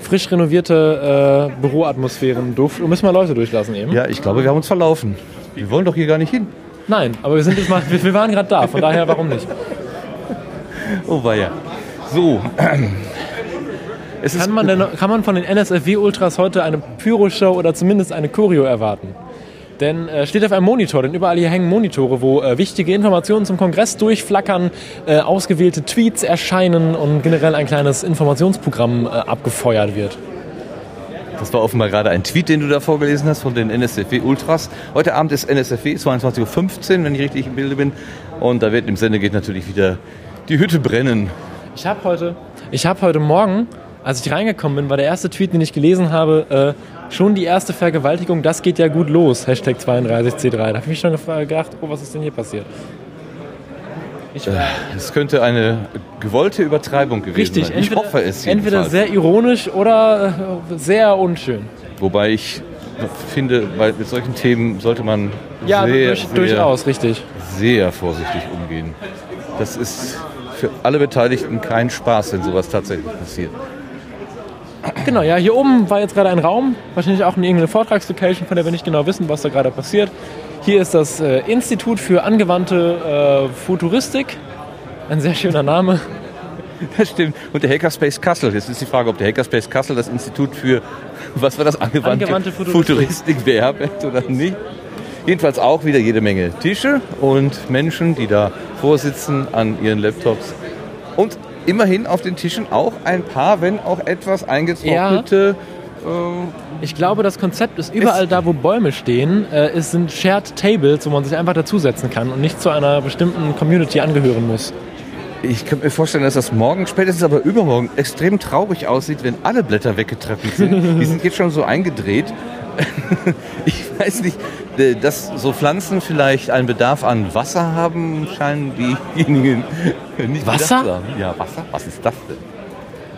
frisch renovierte äh, Büroatmosphären Duft und müssen mal Leute durchlassen eben. Ja, ich glaube, wir haben uns verlaufen. Wir wollen doch hier gar nicht hin. Nein, aber wir sind jetzt mal, wir, wir waren gerade da, von daher warum nicht? Oh weia. So. Kann man, denn, kann man von den NSFW Ultras heute eine Pyro-Show oder zumindest eine Choreo erwarten? Denn äh, steht auf einem Monitor, denn überall hier hängen Monitore, wo äh, wichtige Informationen zum Kongress durchflackern, äh, ausgewählte Tweets erscheinen und generell ein kleines Informationsprogramm äh, abgefeuert wird. Das war offenbar gerade ein Tweet, den du da vorgelesen hast von den NSFW Ultras. Heute Abend ist NSFW 22.15 Uhr, wenn ich richtig im Bilde bin. Und da wird im Sende geht natürlich wieder die Hütte brennen. Ich habe heute, ich habe heute Morgen, als ich reingekommen bin, war der erste Tweet, den ich gelesen habe, äh, schon die erste Vergewaltigung, das geht ja gut los, Hashtag 32C3. Da habe ich mich schon gedacht, oh, was ist denn hier passiert? Ich, Es könnte eine gewollte Übertreibung gewesen richtig, sein. Ich entweder, hoffe es entweder sehr ironisch oder äh, sehr unschön. Wobei ich finde, bei mit solchen Themen sollte man Ja, sehr, durch, sehr, durchaus, richtig. sehr vorsichtig umgehen. Das ist für alle Beteiligten kein Spaß, wenn sowas tatsächlich passiert. Genau, ja, hier oben war jetzt gerade ein Raum, wahrscheinlich auch eine irgendeine Vortragslocation, von der wir nicht genau wissen, was da gerade passiert. Hier ist das äh, Institut für angewandte äh, Futuristik. Ein sehr schöner Name. Das stimmt. Und der Hackerspace Kassel. Jetzt ist die Frage, ob der Hackerspace Kassel das Institut für, was war das, angewandte, Angewandte Futuristik. Futuristik beherbergt oder nicht. Jedenfalls auch wieder jede Menge Tische und Menschen, die da vorsitzen an ihren Laptops. Und immerhin auf den Tischen auch ein paar, wenn auch etwas eingetrocknete. Ich glaube, das Konzept ist überall da, wo Bäume stehen, äh, es sind Shared Tables, wo man sich einfach dazusetzen kann und nicht zu einer bestimmten Community angehören muss. Ich könnte mir vorstellen, dass das morgen, spätestens aber übermorgen, extrem traurig aussieht, wenn alle Blätter weggetreffelt sind. Die sind jetzt schon so eingedreht. Ich weiß nicht, äh, dass so Pflanzen vielleicht einen Bedarf an Wasser haben, scheinen diejenigen nicht Wasser? haben. Ja, Wasser? Was ist das denn?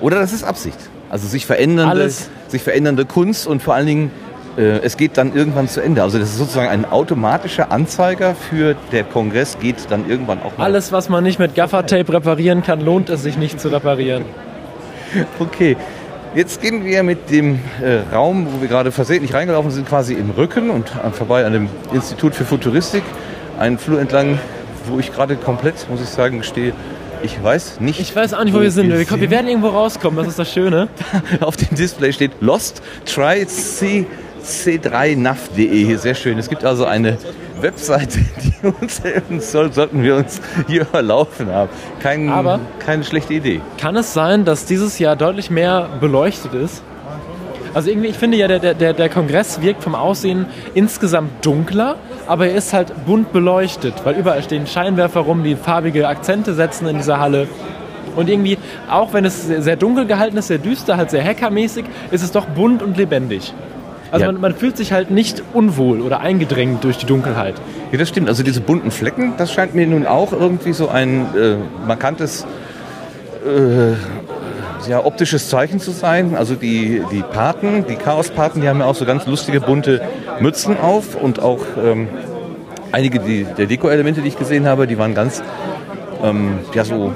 Oder das ist Absicht. Also sich verändernde, Alles. sich verändernde Kunst und vor allen Dingen, äh, es geht dann irgendwann zu Ende. Also das ist sozusagen ein automatischer Anzeiger für der Kongress geht dann irgendwann auch mal. Alles, was man nicht mit Gaffertape reparieren kann, lohnt es sich nicht zu reparieren. Okay, jetzt gehen wir mit dem äh, Raum, wo wir gerade versehentlich reingelaufen sind, quasi im Rücken und äh, vorbei an dem Institut für Futuristik. Einen Flur entlang, wo ich gerade komplett, muss ich sagen, stehe. Ich weiß nicht. Ich weiß auch nicht, wo wir sind. Wir, kommen- wir werden irgendwo rauskommen, das ist das Schöne. Auf dem Display steht Lost Try C c3nav.de. Sehr schön. Es gibt also eine Webseite, die uns helfen soll, sollten wir uns hier verlaufen haben. Kein, Aber- keine schlechte Idee. Kann es sein, dass dieses Jahr deutlich mehr beleuchtet ist? Also irgendwie, ich finde ja, der, der, der Kongress wirkt vom Aussehen insgesamt dunkler, aber er ist halt bunt beleuchtet, weil überall stehen Scheinwerfer rum, die farbige Akzente setzen in dieser Halle. Und irgendwie, auch wenn es sehr dunkel gehalten ist, sehr düster, halt sehr hackermäßig, ist es doch bunt und lebendig. Also Ja. man, man fühlt sich halt nicht unwohl oder eingedrängt durch die Dunkelheit. Ja, das stimmt. Also diese bunten Flecken, das scheint mir nun auch irgendwie so ein äh, markantes äh, ja, optisches Zeichen zu sein. Also die, die Paten, die Chaos-Paten, die haben ja auch so ganz lustige bunte Mützen auf und auch ähm, einige die, der Deko-Elemente, die ich gesehen habe, die waren ganz ähm, ja so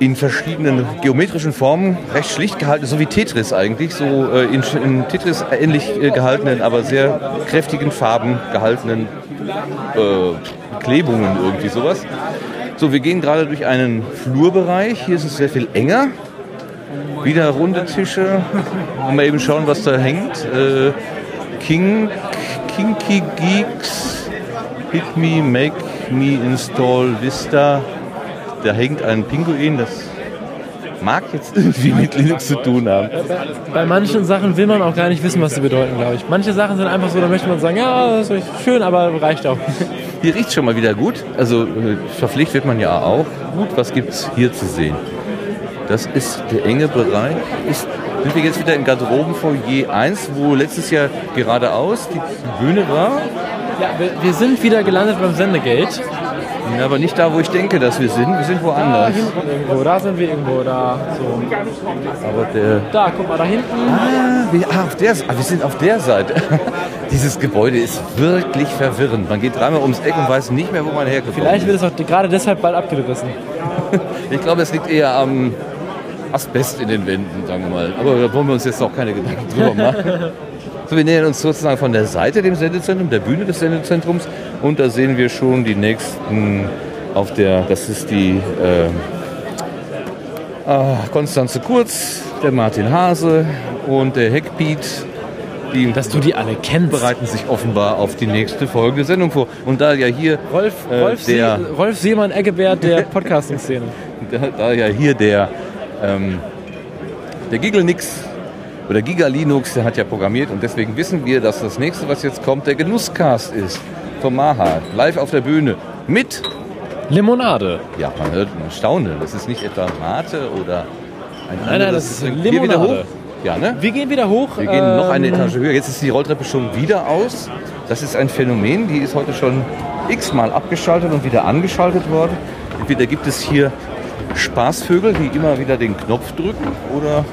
in verschiedenen geometrischen Formen recht schlicht gehalten, so wie Tetris eigentlich, so äh, in, in Tetris ähnlich äh, gehaltenen, aber sehr kräftigen Farben gehaltenen äh, Klebungen, irgendwie sowas. So, wir gehen gerade durch einen Flurbereich. Hier ist es sehr viel enger. Wieder runde Tische. Mal eben schauen, was da hängt. Äh, King, Kinky Geeks, Hit Me, Make Me Install Vista. Da hängt ein Pinguin, das mag jetzt irgendwie mit Linux zu tun haben. Bei manchen Sachen will man auch gar nicht wissen, was sie bedeuten, glaube ich. Manche Sachen sind einfach so, da möchte man sagen, ja, das ist schön, aber reicht auch. Hier riecht schon mal wieder gut. Also äh, verpflegt wird man ja auch. Gut, was gibt's hier zu sehen? Das ist der enge Bereich. Ist, sind wir jetzt wieder im Garderobenfoyer 1, wo letztes Jahr geradeaus die Bühne war. Ja, wir, wir sind wieder gelandet beim Sendegate. Ja, aber nicht da, wo ich denke, dass wir sind. Wir sind Da woanders. hinten irgendwo, da sind wir irgendwo, da. So. Aber der. Da, guck mal, da hinten. Ah, wir, ah, auf der, ah, wir sind auf der Seite. Dieses Gebäude ist wirklich verwirrend. Man geht dreimal ums Eck und weiß nicht mehr, wo man hergekommen Vielleicht wird es auch gerade deshalb bald abgerissen. Ich glaube, es liegt eher am Asbest in den Wänden, sagen wir mal. Aber da wollen wir uns jetzt auch keine Gedanken drüber machen. So, wir nähern uns sozusagen von der Seite dem Sendezentrum, der Bühne des Sendezentrums. Und da sehen wir schon die nächsten auf der, das ist die äh, ah, Konstanze Kurz, der Martin Hase und der Heckpiet. Die Dass du die alle kennst. bereiten sich offenbar auf die nächste Folge der Sendung vor. Und da ja hier Rolf, Äh, Rolf, der- See, Rolf Seemann Eggebert der Podcasting-Szene. da, da ja hier der, ähm, der Gigalnix oder Giga Linux, der hat ja programmiert und deswegen wissen wir, dass das nächste, was jetzt kommt, der Genusscast ist. Vom Maha, live auf der Bühne mit, Limonade. ja, man hört ein Staunen, das ist nicht etwa Mate oder ein nein, anderes- das ist Limonade. hoch. Ja, ne? Wir gehen wieder hoch. Wir gehen noch eine ähm, Etage höher. Jetzt ist die Rolltreppe schon wieder aus. Das ist ein Phänomen, die ist heute schon x-mal abgeschaltet und wieder angeschaltet worden. Entweder gibt es hier Spaßvögel, die immer wieder den Knopf drücken, oder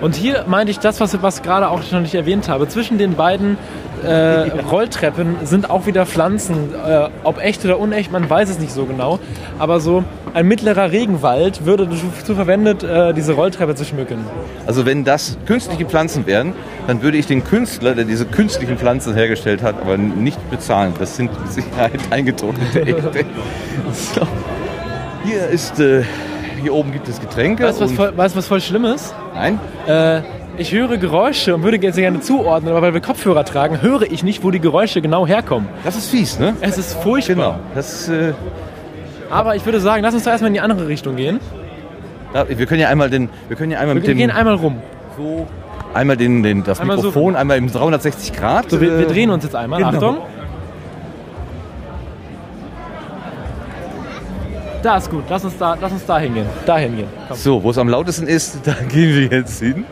Und hier meinte ich das, was, was gerade auch schon nicht erwähnt habe. Zwischen den beiden äh, Rolltreppen sind auch wieder Pflanzen. Äh, ob echt oder unecht, man weiß es nicht so genau. Aber so ein mittlerer Regenwald würde dazu verwendet, äh, diese Rolltreppe zu schmücken. Also wenn das künstliche Pflanzen wären, dann würde ich den Künstler, der diese künstlichen Pflanzen hergestellt hat, aber nicht bezahlen. Das sind mit Sicherheit eingetrocknete echte. So. Hier ist, äh, hier oben gibt es Getränke. Weißt du, was, voll- weißt, was voll schlimm ist? Nein? Äh, ich höre Geräusche und würde jetzt gerne zuordnen, aber weil wir Kopfhörer tragen, höre ich nicht, wo die Geräusche genau herkommen. Das ist fies, ne? Es ist furchtbar. Genau. Das, äh, Aber ich würde sagen, lass uns doch erstmal in die andere Richtung gehen. ja, wir können ja einmal den, wir können ja einmal Wir mit dem, gehen einmal rum. so, einmal den, den, das Einmal so Mikrofon, rum. einmal im 360 Grad. So, wir, wir äh, drehen uns jetzt einmal. genau. Achtung. Da ist gut. Lass uns da, lass uns da hingehen. Da hingehen. Komm. So, wo es am lautesten ist, da gehen wir jetzt hin.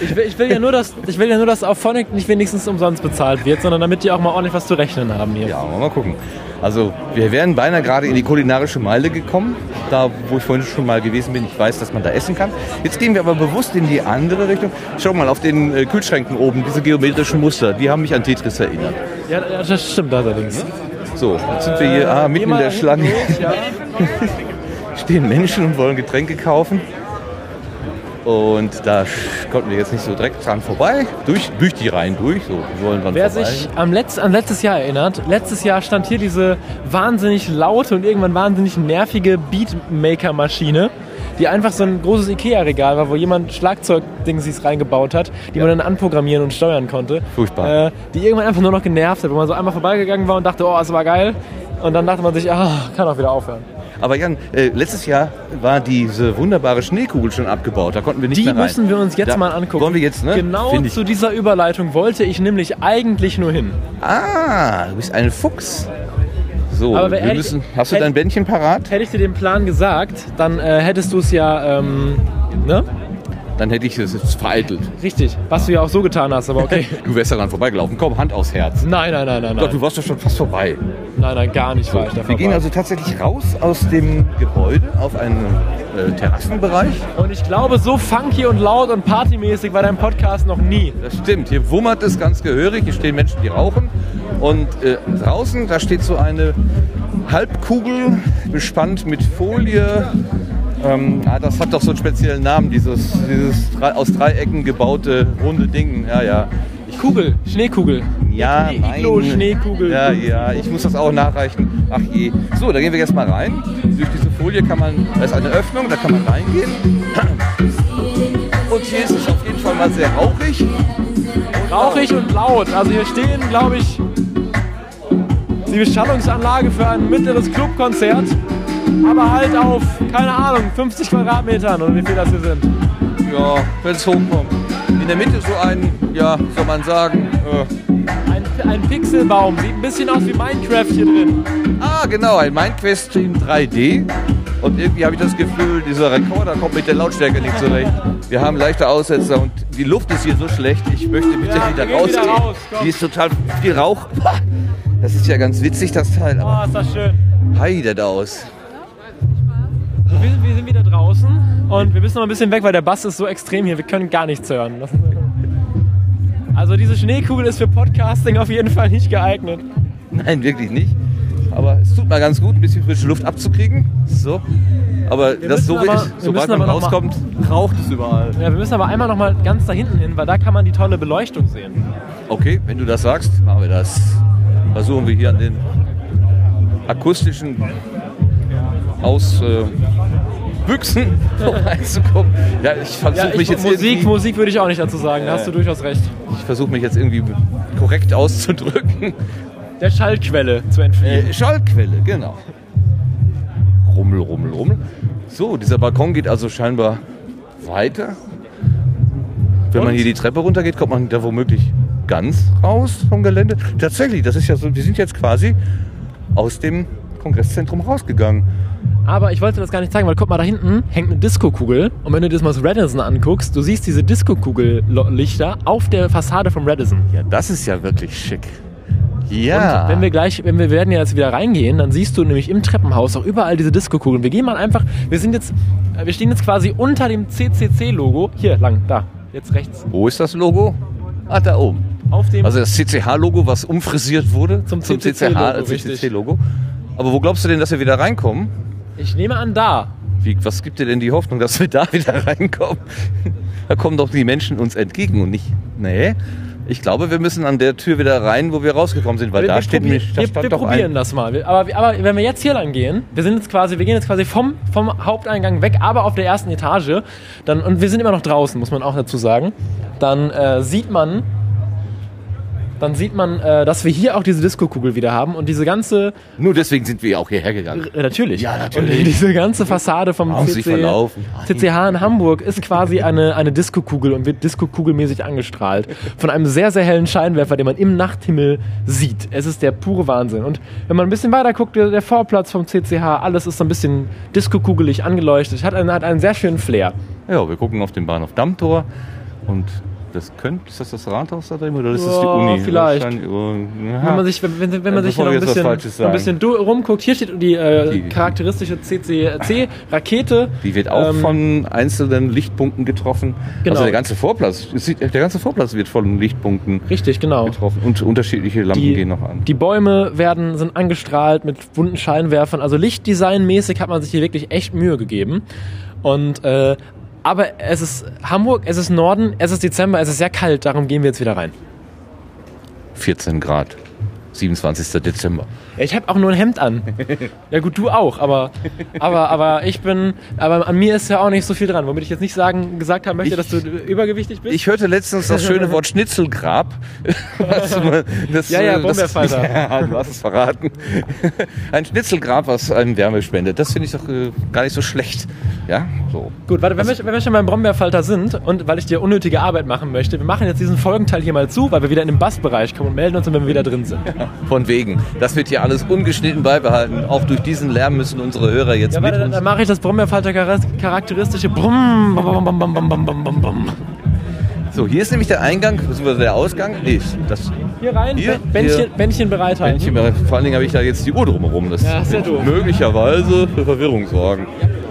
Ich will, ich will ja nur, dass ich will ja nur, dass auf Phonic nicht wenigstens umsonst bezahlt wird, sondern damit die auch mal ordentlich was zu rechnen haben hier. Ja, mal gucken. Also, wir wären beinahe gerade in die kulinarische Meile gekommen, da wo ich vorhin schon mal gewesen bin. Ich weiß, dass man da essen kann. Jetzt gehen wir aber bewusst in die andere Richtung. Schau mal auf den äh, Kühlschränken oben, diese geometrischen Muster, die haben mich an Tetris erinnert. Ja, ja, das stimmt allerdings. So, jetzt sind wir hier ah, mitten in der Schlange. Stehen Menschen und wollen Getränke kaufen. Und da konnten wir jetzt nicht so direkt dran vorbei. Durch, durch die Reihen durch. So, wir wollen dran Wer vorbei. sich am Letz-, an letztes Jahr erinnert, letztes Jahr stand hier diese wahnsinnig laute und irgendwann wahnsinnig nervige Beatmaker-Maschine, die einfach so ein großes Ikea-Regal war, wo jemand Schlagzeug-Dingsies reingebaut hat, die man dann anprogrammieren und steuern konnte. Furchtbar. Äh, die irgendwann einfach nur noch genervt hat, wo man so einmal vorbeigegangen war und dachte, oh, es war geil. Und dann dachte man sich, ah, kann auch wieder aufhören. Aber Jan, äh, letztes Jahr war diese wunderbare Schneekugel schon abgebaut. Da konnten wir nicht Die mehr rein. müssen wir uns jetzt Da mal angucken. Wollen wir jetzt, ne? Genau Find ich. zu dieser Überleitung wollte ich nämlich eigentlich nur hin. Ah, du bist ein Fuchs. So, Aber wir müssen, hast du dein Bändchen parat? Hätte ich dir den Plan gesagt, dann äh, hättest du es ja, ähm, ne? Dann hätte ich es vereitelt. Richtig. Was du ja auch so getan hast, aber okay. Du wärst daran vorbeigelaufen. Komm, Hand aufs Herz. Nein, nein, nein, nein, Doch, du warst doch schon fast vorbei. Nein, nein, gar nicht war ich da Wir gehen also tatsächlich raus aus dem Gebäude auf einen äh, Terrassenbereich. Und ich glaube, so funky und laut und partymäßig war dein Podcast noch nie. Das stimmt, hier wummert es ganz gehörig. Hier stehen Menschen, die rauchen. Und äh, draußen, da steht so eine Halbkugel bespannt mit Folie. Ähm, ah, das hat doch so einen speziellen Namen, dieses, dieses drei, aus Dreiecken gebaute runde Ding. Ja, ja. Kugel, Schneekugel. Ja, Iglo- nein. Iglo-Schneekugel. Ja, ja, ich muss das auch nachreichen. Ach je. So, da gehen wir jetzt mal rein. Durch diese Folie kann man, da ist eine Öffnung, da kann man reingehen. Und hier ist es auf jeden Fall mal sehr rauchig. Rauchig und laut. Also hier stehen, glaube ich, die Beschallungsanlage für ein mittleres Clubkonzert. Aber halt auf, keine Ahnung, 50 Quadratmetern oder wie viel das hier sind. Ja, wenn es hochkommt. In der Mitte so ein, ja, soll man sagen, äh, Ein, ein Pixelbaum, sieht ein bisschen aus wie Minecraft hier drin. ah genau, ein Mindquest in 3D. Und irgendwie habe ich das Gefühl, dieser Rekorder kommt mit der Lautstärke nicht zurecht. Wir haben leichte Aussetzer und die Luft ist hier so schlecht. Ich möchte bitte Ja, wieder wir gehen wieder rausgehen. raus. Hier ist total viel Rauch. Das ist ja ganz witzig, das Teil. Aber Oh, ist das schön. heidet aus. So, wir, sind, wir sind wieder draußen und wir müssen noch ein bisschen weg, weil der Bass ist so extrem hier. Wir können gar nichts hören. Das also diese Schneekugel ist für Podcasting auf jeden Fall nicht geeignet. Nein, wirklich nicht. Aber es tut mal ganz gut, ein bisschen frische Luft abzukriegen. So. Aber das müssen so aber- ist, wir sobald man rauskommt, raucht es überall. Ja, wir müssen aber einmal noch mal ganz da hinten hin, weil da kann man die tolle Beleuchtung sehen. Okay, wenn du das sagst, machen wir das. Versuchen wir hier an den akustischen Ausbüchsen vorbeizukommen. Ja, ich versuche Ja, ich, mich jetzt Musik, Musik würde ich auch nicht dazu sagen, da hast du durchaus recht. ich versuche mich jetzt irgendwie korrekt auszudrücken. Der Schallquelle zu entfliehen. Äh, Schallquelle, genau. Rummel, rummel, rummel. So, dieser Balkon geht also scheinbar weiter. Wenn man Und? hier die Treppe runtergeht, kommt man da womöglich ganz raus vom Gelände. Tatsächlich, das ist ja so, wir sind jetzt quasi aus dem Kongresszentrum rausgegangen. Aber ich wollte das gar nicht zeigen, weil guck mal, da hinten hängt eine Diskokugel. Und wenn du dir das mal das Radisson anguckst, du siehst diese Diskokugel-Lichter auf der Fassade vom Radisson. Ja, das ist ja wirklich schick. Ja. Und wenn wir gleich, wenn wir werden ja jetzt wieder reingehen, dann siehst du nämlich im Treppenhaus auch überall diese Diskokugeln. Wir gehen mal einfach, wir sind jetzt, wir stehen jetzt quasi unter dem CCC-Logo. Hier lang, da, jetzt rechts. Wo ist das Logo? Ah, da oben. Auf dem, Also das CCH-Logo, was umfrisiert wurde Zum CCC-Logo, richtig. CCC-Logo. Aber wo glaubst du denn, dass wir wieder reinkommen? ich nehme an, da. Wie, was gibt dir denn die Hoffnung, dass wir da wieder reinkommen? Da kommen doch die Menschen uns entgegen und nicht. Nee. Ich glaube, wir müssen an der Tür wieder rein, wo wir rausgekommen sind, weil wir, da wir steht nämlich, wir, wir probieren ein. das mal. Aber, aber wenn wir jetzt hier lang gehen, wir sind jetzt quasi, wir gehen jetzt quasi vom, vom Haupteingang weg, aber auf der ersten Etage, dann, und wir sind immer noch draußen, muss man auch dazu sagen, dann äh, sieht man, dann sieht man, äh, dass wir hier auch diese Disco-Kugel wieder haben und diese ganze, Nur deswegen sind wir auch hierher gegangen. äh, natürlich, Ja, natürlich. Und diese ganze Fassade vom CC. CCH in Hamburg ist quasi eine, eine Disco-Kugel und wird Disco-Kugelmäßig angestrahlt. Von einem sehr, sehr hellen Scheinwerfer, den man im Nachthimmel sieht. Es ist der pure Wahnsinn. Und wenn man ein bisschen weiter guckt, der, der Vorplatz vom CCH, alles ist so ein bisschen Disco-kugelig angeleuchtet. Hat einen, hat einen sehr schönen Flair. Ja, wir gucken auf den Bahnhof Dammtor und das könnte, ist das das Rathaus da drin oder ist das die Uni? vielleicht. Oh, Wenn man sich, wenn, wenn, man Ja, sich hier noch ein bisschen, ein bisschen rumguckt, hier steht die, äh, Die- charakteristische CCC-Rakete. Die wird auch Ähm, von einzelnen Lichtpunkten getroffen. Genau. Also der ganze Vorplatz, der ganze Vorplatz wird von Lichtpunkten Richtig, genau. getroffen und unterschiedliche Lampen Die, gehen noch an. die Bäume werden, sind angestrahlt mit bunten Scheinwerfern. Also Lichtdesignmäßig hat man sich hier wirklich echt Mühe gegeben. Und äh, aber es ist Hamburg, es ist Norden, es ist Dezember, es ist sehr kalt, darum gehen wir jetzt wieder rein. 14 Grad 27. Dezember. Ja, ich habe auch nur ein Hemd an. Ja gut, du auch, aber, aber, aber ich bin, aber an mir ist ja auch nicht so viel dran, womit ich jetzt nicht sagen, gesagt haben möchte, dass du übergewichtig bist. Ich hörte letztens das schöne Wort Schnitzelgrab. Das, das, Ja, ja, das- Brombeerfalter. Ja, du hast es verraten. Ein Schnitzelgrab, was einem Wärme spendet. Das finde ich doch äh, gar nicht so schlecht. Ja, so. Gut, warte, wenn wir, wenn wir schon beim Brombeerfalter sind und weil ich dir unnötige Arbeit machen möchte, wir machen jetzt diesen Folgenteil hier mal zu, weil wir wieder in den Bassbereich kommen und melden uns, wenn wir wieder drin sind. Von wegen. Das wird hier alles ungeschnitten beibehalten. Auch durch diesen Lärm müssen unsere Hörer jetzt ja, mit warte, uns. Dann mache ich das Brombeerfalter-charakteristische Brumm. Bam, bam, bam, so, hier ist nämlich der Eingang, beziehungsweise der Ausgang. Nee, das hier rein, hier, Bändchen, hier, Bändchen bereit halten. Bändchen. Vor allen Dingen habe ich da jetzt die Uhr drumherum. Das ja, ist möglicherweise für Verwirrung sorgen.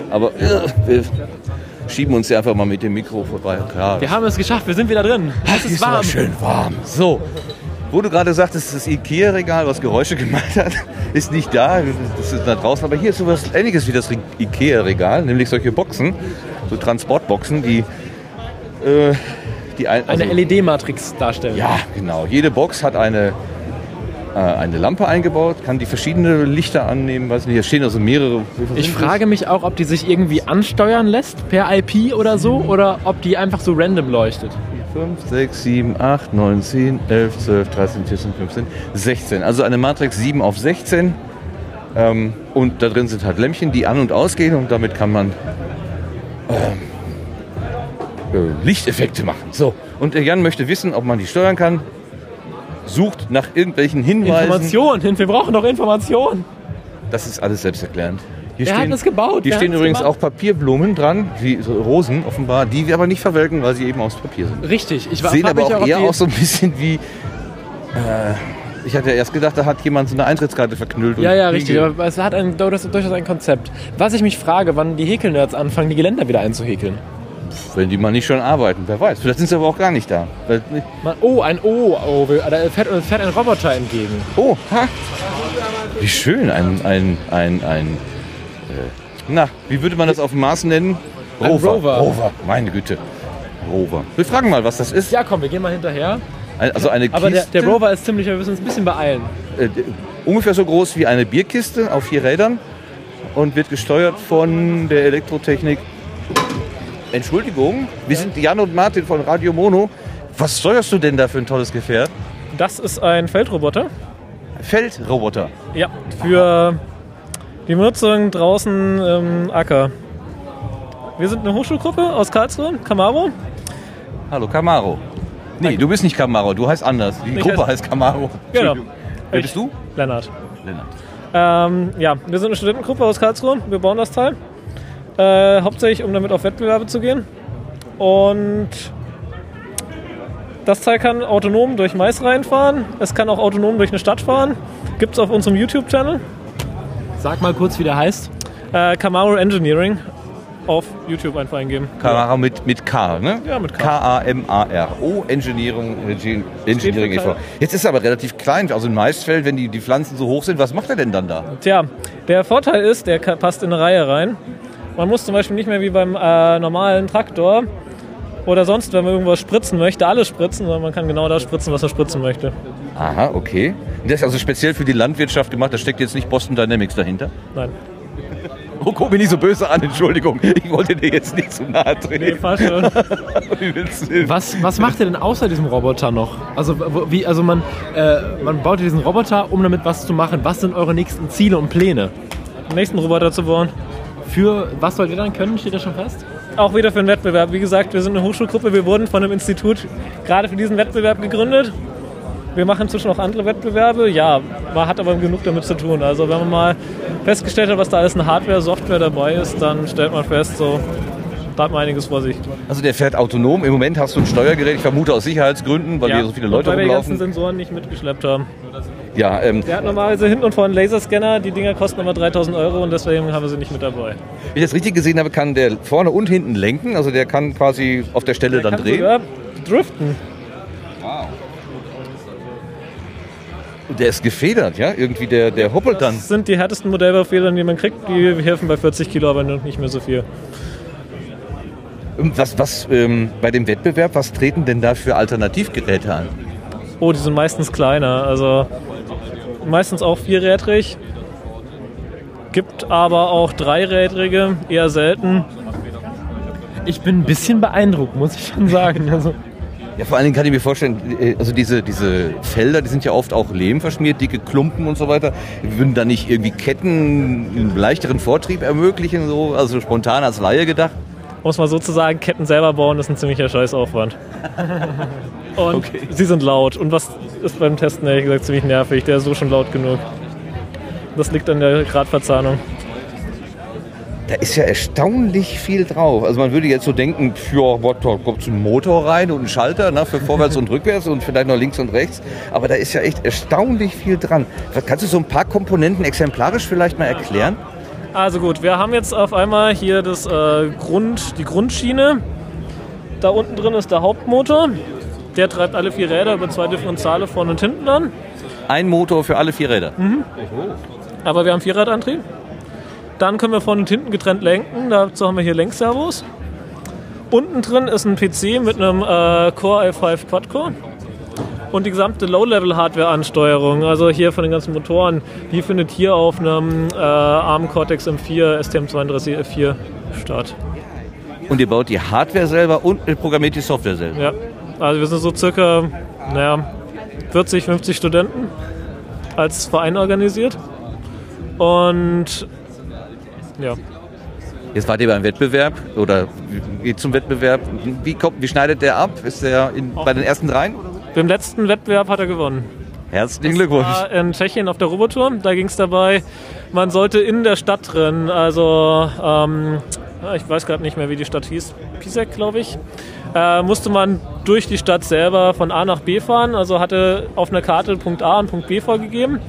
Aber äh, wir schieben uns ja einfach mal mit dem Mikro vorbei. Klar. Wir haben es geschafft, wir sind wieder drin. Es ist, ist warm. schön warm. So, wo du gerade sagtest, das Ikea-Regal, was Geräusche gemacht hat, ist nicht da. Das ist da draußen. Aber hier ist sowas ähnliches wie das Re- Ikea-Regal, nämlich solche Boxen, so Transportboxen, die, äh, die ein, Eine also- LED-Matrix darstellen. Ja, genau. Jede Box hat eine, äh, eine Lampe eingebaut, kann die verschiedene Lichter annehmen. Weiß nicht, hier stehen also mehrere. Ich frage mich auch, ob die sich irgendwie ansteuern lässt per IP oder so oder ob die einfach so random leuchtet. 5, 6, 7, 8, 9, 10, 11, 12, 13, 14, 15, 16. Also eine Matrix 7 auf 16. Ähm, und da drin sind halt Lämpchen, die an- und ausgehen und damit kann man ähm, äh, Lichteffekte machen. So. Und der Jan möchte wissen, ob man die steuern kann. Sucht nach irgendwelchen Hinweisen. Information, wir brauchen doch Information. Das ist alles selbsterklärend. Hier Wer hat das gebaut? Hier Wer stehen übrigens gemacht? auch Papierblumen dran, wie so Rosen offenbar, die wir aber nicht verwelken, weil sie eben aus Papier sind. Richtig, ich war Sehen aber auch ob eher aus so ein bisschen wie. Äh, ich hatte ja erst gedacht, da hat jemand so eine Eintrittskarte verknüllt. Ja, ja, richtig, aber es hat ein, durchaus, ein Konzept. Was ich mich frage, wann die Häkelnerds anfangen, die Geländer wieder einzuhäkeln. Wenn die mal nicht schon arbeiten, wer weiß. Vielleicht sind sie aber auch gar nicht da. Man, oh, ein O, oh, da fährt, fährt ein Roboter entgegen. Oh, ha! Wie schön, ein. ein, ein, ein na, wie würde man das auf dem Mars nennen? Ein Rover. Rover, meine Güte. Rover. Wir fragen mal, was das ist. Ja, komm, wir gehen mal hinterher. Ein- Also eine Aber der, Kiste, der Rover ist ziemlich, wir müssen uns ein bisschen beeilen. äh, ungefähr so groß wie eine Bierkiste auf vier Rädern und wird gesteuert von der Elektrotechnik. Entschuldigung, wir sind Jan und Martin von Radio Mono. Was steuerst du denn da für ein tolles Gefährt? Das ist ein Feldroboter. Feldroboter. Ja, für die Benutzung draußen im Acker. Wir sind eine Hochschulgruppe aus Karlsruhe, Camaro. Hallo, Camaro. Nee, du bist nicht Camaro, du heißt anders. Die Ich Gruppe heiß- heißt Camaro. Genau. Wer bist du? Lennart. Lennart. Ähm, ja, wir sind eine Studentengruppe aus Karlsruhe. Wir bauen das Teil. Äh, hauptsächlich, um damit auf Wettbewerbe zu gehen. Und das Teil kann autonom durch Mais reinfahren. Es kann auch autonom durch eine Stadt fahren. Gibt es auf unserem YouTube-Channel. Sag mal kurz, wie der heißt. Äh, Camaro Engineering. Auf YouTube einfach eingeben. Camaro mit, mit K, ne? Ja, mit K. K-A-M-A-R-O, Engineering, Engineering e.V. Jetzt ist er aber relativ klein, also ein Maisfeld, wenn die, die Pflanzen so hoch sind, was macht er denn dann da? Tja, der Vorteil ist, der passt in eine Reihe rein. Man muss zum Beispiel nicht mehr wie beim äh, normalen Traktor oder sonst, wenn man irgendwas spritzen möchte, alles spritzen, sondern man kann genau das spritzen, was er spritzen möchte. Aha, okay. Und das ist also speziell für die Landwirtschaft gemacht, da steckt jetzt nicht Boston Dynamics dahinter. Nein. Oh, guck mich nicht so böse an, Entschuldigung. Ich wollte dir jetzt nicht zu nahe Nee, treten. fast schon. Was, was macht ihr denn außer diesem Roboter noch? Also, wie, also man, äh, man baut diesen Roboter, um damit was zu machen. Was sind eure nächsten Ziele und Pläne? Den nächsten Roboter zu bauen. Für was sollt ihr dann können? Steht das schon fest? Auch wieder für einen Wettbewerb. Wie gesagt, wir sind eine Hochschulgruppe. Wir wurden von einem Institut gerade für diesen Wettbewerb gegründet. Wir machen inzwischen auch andere Wettbewerbe. Ja, man hat aber genug damit zu tun. Also wenn man mal festgestellt hat, was da alles an Hardware, Software dabei ist, dann stellt man fest, so, da hat man einiges vor sich. Also der fährt autonom. Im Moment hast du ein Steuergerät, ich vermute aus Sicherheitsgründen, weil hier so viele Leute weil wir die ganzen rumlaufen. Sensoren nicht mitgeschleppt haben. Ja, ähm, Der hat normalerweise hinten und vorne einen Laserscanner. Die Dinger kosten aber 3000 Euro und deswegen haben wir sie nicht mit dabei. wenn ich das richtig gesehen habe, kann der vorne und hinten lenken. Also der kann quasi auf der Stelle dann Kann drehen. driften. Und der ist gefedert, ja? Irgendwie der, der hoppelt dann. Das sind die härtesten Modellbaufedern, die man kriegt. Die helfen bei 40 Kilo, aber nicht mehr so viel. Was, was ähm, bei dem Wettbewerb, was treten denn da für Alternativgeräte an? Oh, die sind meistens kleiner. Also meistens auch vierrädrig. Gibt aber auch dreirädrige, eher selten. Ich bin ein bisschen beeindruckt, muss ich schon sagen. Also, Ja, vor allen Dingen kann ich mir vorstellen, äh, also diese, diese Felder, die sind ja oft auch lehmverschmiert, dicke Klumpen und so weiter. Würden da nicht irgendwie Ketten einen leichteren Vortrieb ermöglichen, so, also spontan als Laie gedacht? muss man sozusagen Ketten selber bauen, ist ein ziemlicher Scheißaufwand. Und Okay. sie sind laut. Und was ist beim Testen ehrlich gesagt ziemlich nervig? Der ist so schon laut genug. Das liegt an der Gradverzahnung. Da ist ja erstaunlich viel drauf. Also man würde jetzt so denken, für was, da kommt ein Motor rein und ein Schalter ne, für vorwärts und rückwärts und vielleicht noch links und rechts. Aber da ist ja echt erstaunlich viel dran. Kannst du so ein paar Komponenten exemplarisch vielleicht mal erklären? Also gut, wir haben jetzt auf einmal hier das, äh, Grund, die Grundschiene. Da unten drin ist der Hauptmotor. Der treibt alle vier Räder über zwei Differentiale vorne und hinten an. Ein Motor für alle vier Räder. Aber wir haben Vierradantrieb. Dann können wir vorne und hinten getrennt lenken. Dazu haben wir hier Lenkservos. Unten drin ist ein PC mit einem äh, Core i5 Quad-Core. Und die gesamte Low-Level-Hardware-Ansteuerung, also hier von den ganzen Motoren, die findet hier auf einem äh, ARM Cortex M4 STM32F4 statt. Und ihr baut die Hardware selber und ihr programmiert die Software selber. Ja, also wir sind so circa naja, 40, 50 Studenten als Verein organisiert. Und ja, Jetzt wart ihr beim Wettbewerb oder geht zum Wettbewerb. Wie, kommt, wie schneidet der ab? Ist der in, bei den ersten dreien? beim letzten Wettbewerb hat er gewonnen. Herzlichen Glückwunsch. War in Tschechien auf der Robotour. Da ging es dabei, man sollte in der Stadt drin, also ähm, ich weiß gerade nicht mehr, wie die Stadt hieß, Pisek, glaube ich, äh, musste man durch die Stadt selber von A nach B fahren. Also hatte auf einer Karte Punkt A und Punkt B vorgegeben.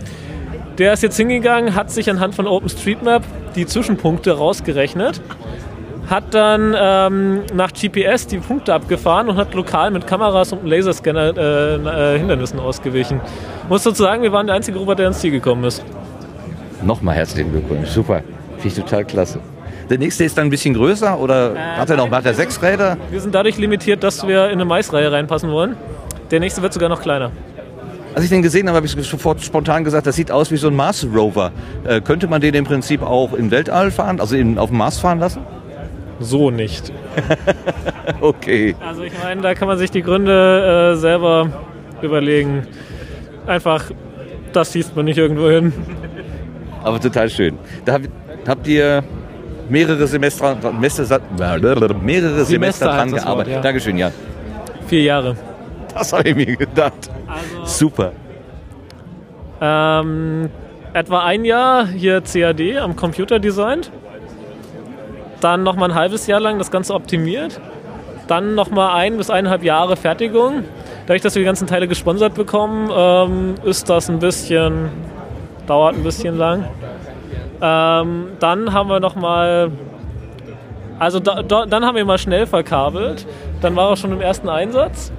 Der ist jetzt hingegangen, hat sich anhand von OpenStreetMap die Zwischenpunkte rausgerechnet, hat dann ähm, nach GPS die Punkte abgefahren und hat lokal mit Kameras und einem Laserscanner äh, äh, Hindernissen ausgewichen. Muss dazu sagen, wir waren der einzige Roboter, der ins Ziel gekommen ist. Nochmal herzlichen Glückwunsch. Super. Finde ich total klasse. Der nächste ist dann ein bisschen größer oder hat er noch hat er sechs Räder? Wir sind dadurch limitiert, dass wir in eine Maisreihe reinpassen wollen. Der nächste wird sogar noch kleiner. Als ich den gesehen habe, habe ich sofort spontan gesagt, das sieht aus wie so ein Mars Rover. Äh, könnte man den im Prinzip auch im Weltall fahren, also in, auf dem Mars fahren lassen? So nicht. Okay. Also ich meine, da kann man sich die Gründe äh, selber überlegen. Einfach, das schießt man nicht irgendwo hin. Aber total schön. Da hab, habt ihr mehrere Semester, Semester, mehrere Semester heißt dran das Wort, gearbeitet. ja. Dankeschön, Jan. Vier Jahre. Das habe ich mir gedacht. Super. Ähm, etwa ein Jahr hier CAD am Computer designt. Dann nochmal ein halbes Jahr lang das Ganze optimiert. Dann nochmal ein bis eineinhalb Jahre Fertigung. Dadurch, dass wir die ganzen Teile gesponsert bekommen, ähm, ist das ein bisschen, dauert ein bisschen lang. Ähm, dann haben wir nochmal, also da, da, dann haben wir mal schnell verkabelt. Dann war er schon im ersten Einsatz.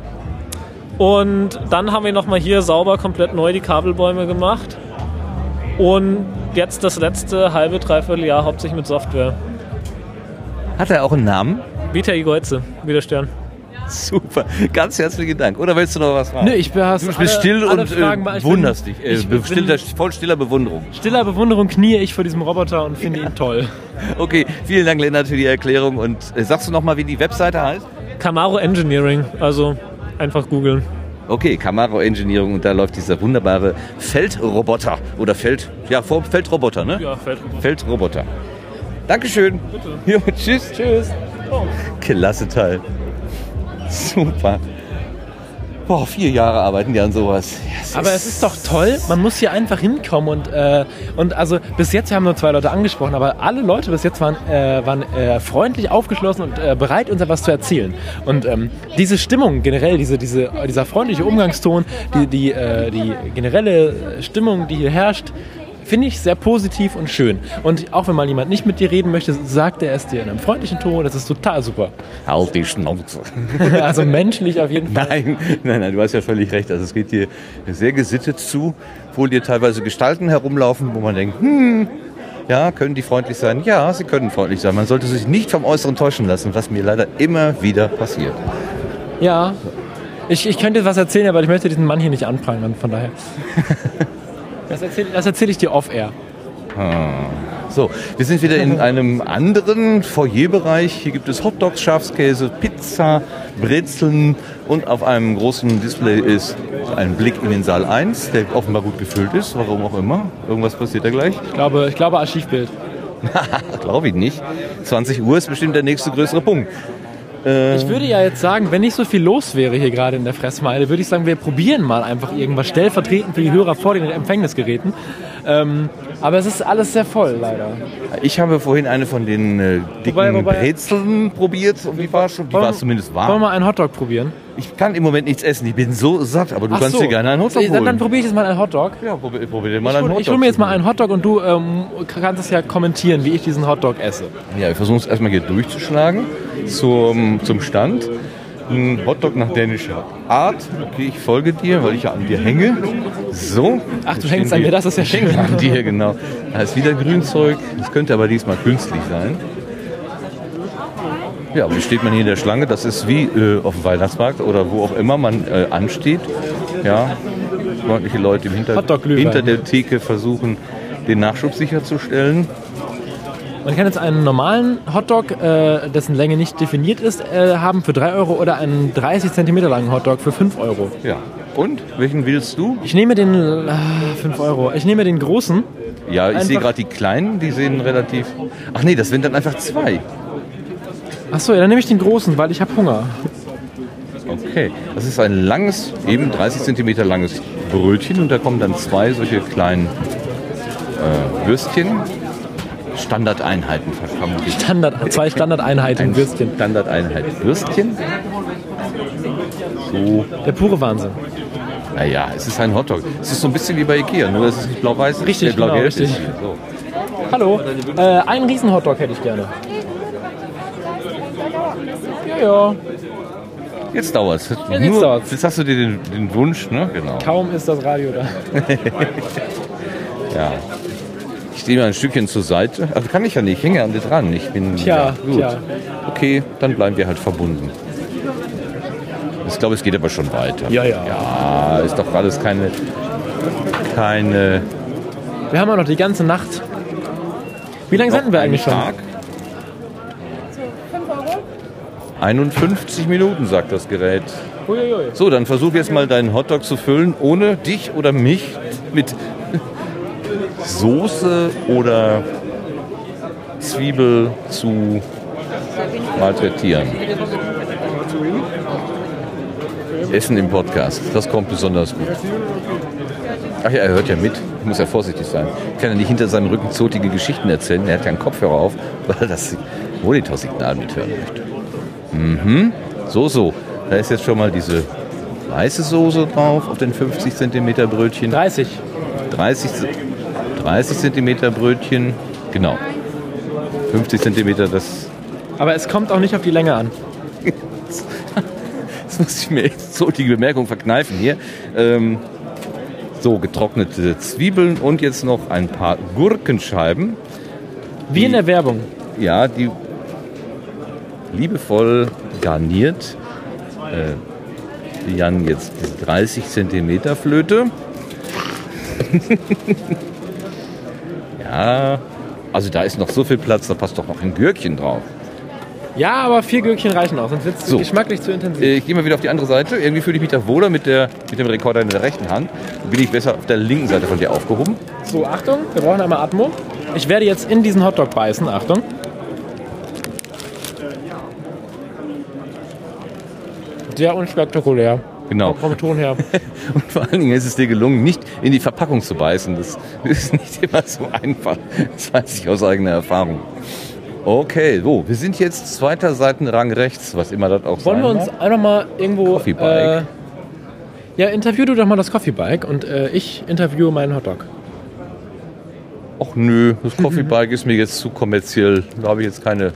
Und dann haben wir nochmal hier sauber komplett neu die Kabelbäume gemacht. Und jetzt das letzte halbe, dreiviertel Jahr hauptsächlich mit Software. Hat er auch einen Namen? Vita Igoize, wie der Stern. Super. Ganz herzlichen Dank. Oder willst du noch was fragen? Nö, ich bin Du bist still und Fragen, äh, ich bin- wunderst dich. Äh, ich bin- stiller, voll stiller Bewunderung. Stiller Bewunderung knie ich vor diesem Roboter und finde ihn toll. Okay, vielen Dank, Lennart, für die Erklärung. Und äh, sagst du noch mal, wie die Webseite heißt? Camaro Engineering, also einfach googeln. Okay, Camaro Engineering und da läuft dieser wunderbare Feldroboter oder Feld, ja, Feldroboter, ne? Ja, fällt. Feldroboter. Dankeschön. Jo, tschüss. Tschüss. Klasse Teil. Super. Boah, vier Jahre arbeiten die an sowas. Yes, Aber es ist doch toll, man muss hier einfach hinkommen und, äh, und also bis jetzt wir haben nur zwei Leute angesprochen, aber alle Leute bis jetzt waren, äh, waren äh, freundlich aufgeschlossen und äh, bereit, uns etwas zu erzählen. Und ähm, diese Stimmung generell, diese, diese, dieser freundliche Umgangston, die, die, äh, die generelle Stimmung, die hier herrscht, finde ich sehr positiv und schön. Und auch wenn mal jemand nicht mit dir reden möchte, sagt er es dir in einem freundlichen Ton, das ist total super. Halt die Schnauze. Also menschlich auf jeden Fall. Nein, nein, nein, du hast ja völlig recht. Also es geht hier sehr gesittet zu, obwohl hier teilweise Gestalten herumlaufen, wo man denkt, hm, ja, können die freundlich sein? Ja, sie können freundlich sein. Man sollte sich nicht vom Äußeren täuschen lassen, was mir leider immer wieder passiert. Ja. Ich, ich könnte was erzählen, aber ich möchte diesen Mann hier nicht anprangern, von daher. Das erzähle erzähl ich dir off-air. So, wir sind wieder in einem anderen Foyerbereich. Hier gibt es Hotdogs, Schafskäse, Pizza, Brezeln und auf einem großen Display ist ein Blick in den Saal 1, der offenbar gut gefüllt ist, warum auch immer. Irgendwas passiert da gleich. Ich glaube, ich glaube Archivbild. Glaube ich nicht. 20 Uhr ist bestimmt der nächste größere Punkt. Ich würde ja jetzt sagen, wenn nicht so viel los wäre hier gerade in der Fressmeile, würde ich sagen, wir probieren mal einfach irgendwas stellvertretend für die Hörer vor den Empfängnisgeräten. Ähm, aber es ist alles sehr voll, leider. Ich habe vorhin eine von den äh, dicken Wobei- wobei- Brezeln probiert und die war, schon, die war zumindest Wollen wir warm. mal einen Hotdog probieren? Ich kann im Moment nichts essen, ich bin so satt, aber du kannst dir gerne einen Hotdog Dann, holen. dann probiere ich jetzt mal einen Hotdog. ja, probier, probier mal Ich einen hole Hotdog. hol mir jetzt mal einen Hotdog und du ähm, kannst es ja kommentieren, wie ich diesen Hotdog esse. Ja, wir versuchen es erstmal hier durchzuschlagen zum, zum Stand. Ein Hotdog nach dänischer Art. Okay, ich folge dir, weil ich ja an dir hänge. So. Ach, du hängst an mir, das ist ja schön. an dir, genau. Da ist wieder Grünzeug. Das könnte aber diesmal künstlich sein. Ja, wie steht man hier in der Schlange? Das ist wie äh, auf dem Weihnachtsmarkt oder wo auch immer man äh, ansteht. Ja, freundliche Leute im Hinter hinter der Theke versuchen, den Nachschub sicherzustellen. Man kann jetzt einen normalen Hotdog, äh, dessen Länge nicht definiert ist, äh, haben für 3 Euro oder einen 30 cm langen Hotdog für 5 Euro. Ja. Und welchen willst du? Ich nehme den äh, 5 Euro. Ich nehme den großen. Ja, ich Einfach- sehe gerade die kleinen, die sehen relativ. Ach nee, das sind dann einfach zwei. Achso, ja, dann nehme ich den großen, weil ich habe Hunger. Okay. Das ist ein langes, eben 30 cm langes Brötchen und da kommen dann zwei solche kleinen äh, Würstchen. Standardeinheiten verkaufen. Standard, zwei Standardeinheiten Würstchen. Standardeinheit Würstchen. So, Der pure Wahnsinn. naja, es ist ein Hotdog. Es ist so ein bisschen wie bei Ikea, nur dass es nicht blau-weiß ist. Richtig, äh, blau-gelb genau, richtig. ist. So. Hallo, äh, einen riesen Hotdog hätte ich gerne. Ja, ja. Jetzt dauert es. jetzt dauert's. Jetzt hast du dir den, den Wunsch, ne? Genau. Kaum ist das Radio da. Ja. Ich stehe mal ein Stückchen zur Seite. Also kann ich ja nicht, ich hänge an dir dran. Ich bin. Tja, ja, gut. tja. Okay, dann bleiben wir halt verbunden. Ich glaube, es geht aber schon weiter. Ja, ja. Ja, ist doch alles keine. keine. Wir haben auch noch die ganze Nacht. Wie lange senden wir eigentlich schon? Tag. 51 Minuten, sagt das Gerät. Uiuiui. So, dann versuch jetzt mal deinen Hotdog zu füllen, ohne dich oder mich mit Soße oder Zwiebel zu malträtieren. Essen im Podcast, das kommt besonders gut. Ach ja, er hört ja mit. Ich muss ja vorsichtig sein. Ich kann ja nicht hinter seinem Rücken zotige Geschichten erzählen. Er hat ja einen Kopfhörer auf, weil er das Monitorsignal mithören möchte. Mhm. So, so. Da ist jetzt schon mal diese weiße Soße drauf auf den 50 cm Brötchen. 30. 30, Z- 30 cm Brötchen. Genau. 50 cm, das, Aber es kommt auch nicht auf die Länge an. das muss ich mir echt so die Bemerkung verkneifen hier. Ähm, so, getrocknete Zwiebeln und jetzt noch ein paar Gurkenscheiben. Wie in der Werbung. Ja, die liebevoll garniert. Äh, die Jan jetzt diese 30 cm Flöte. ja, also da ist noch so viel Platz, da passt doch noch ein Gürkchen drauf. Ja, aber vier Gürkchen reichen auch, sonst wird es So. geschmacklich zu intensiv. Äh, Ich gehe mal wieder auf die andere Seite. Irgendwie fühle ich mich da wohler mit, der, mit dem Rekorder in der rechten Hand. Bin ich besser auf der linken Seite von dir aufgehoben. So, Achtung, wir brauchen einmal Atmo. Ich werde jetzt in diesen Hotdog beißen, Achtung. Sehr unspektakulär. Genau. Vom Ton her. Und vor allen Dingen ist es dir gelungen, nicht in die Verpackung zu beißen. Das ist nicht immer so einfach. Das weiß ich aus eigener Erfahrung. Okay, so, wir sind jetzt zweiter Seitenrang rechts, was immer das auch Wollen sein wir uns mag. einfach mal irgendwo. Coffee Bike. Äh, ja, interview du doch mal das Coffee Bike und äh, ich interviewe meinen Hotdog. Ach nö, das Coffee Bike ist mir jetzt zu kommerziell. Da habe ich jetzt keine,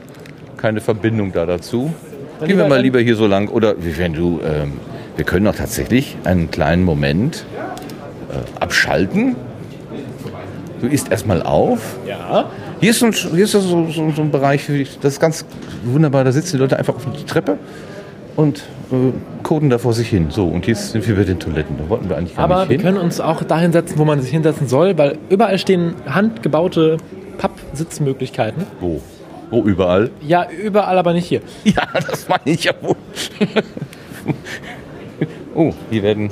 keine Verbindung da dazu. Dann Gehen wir mal lieber hier so lang. Oder wie wenn du, ähm, wir können auch tatsächlich einen kleinen Moment äh, abschalten. Du isst erstmal auf. Ja. Hier ist, so ein, hier ist so, so, so ein Bereich, das ist ganz wunderbar. Da sitzen die Leute einfach auf der Treppe und äh, coden da vor sich hin. So, und jetzt sind wir bei den Toiletten. Da wollten wir eigentlich gar Aber nicht wir hin. können uns auch dahin setzen, wo man sich hinsetzen soll, weil überall stehen handgebaute Pappsitzmöglichkeiten. Wo? Wo überall? Ja, überall, aber nicht hier. Ja, das meine ich ja wohl. oh, hier werden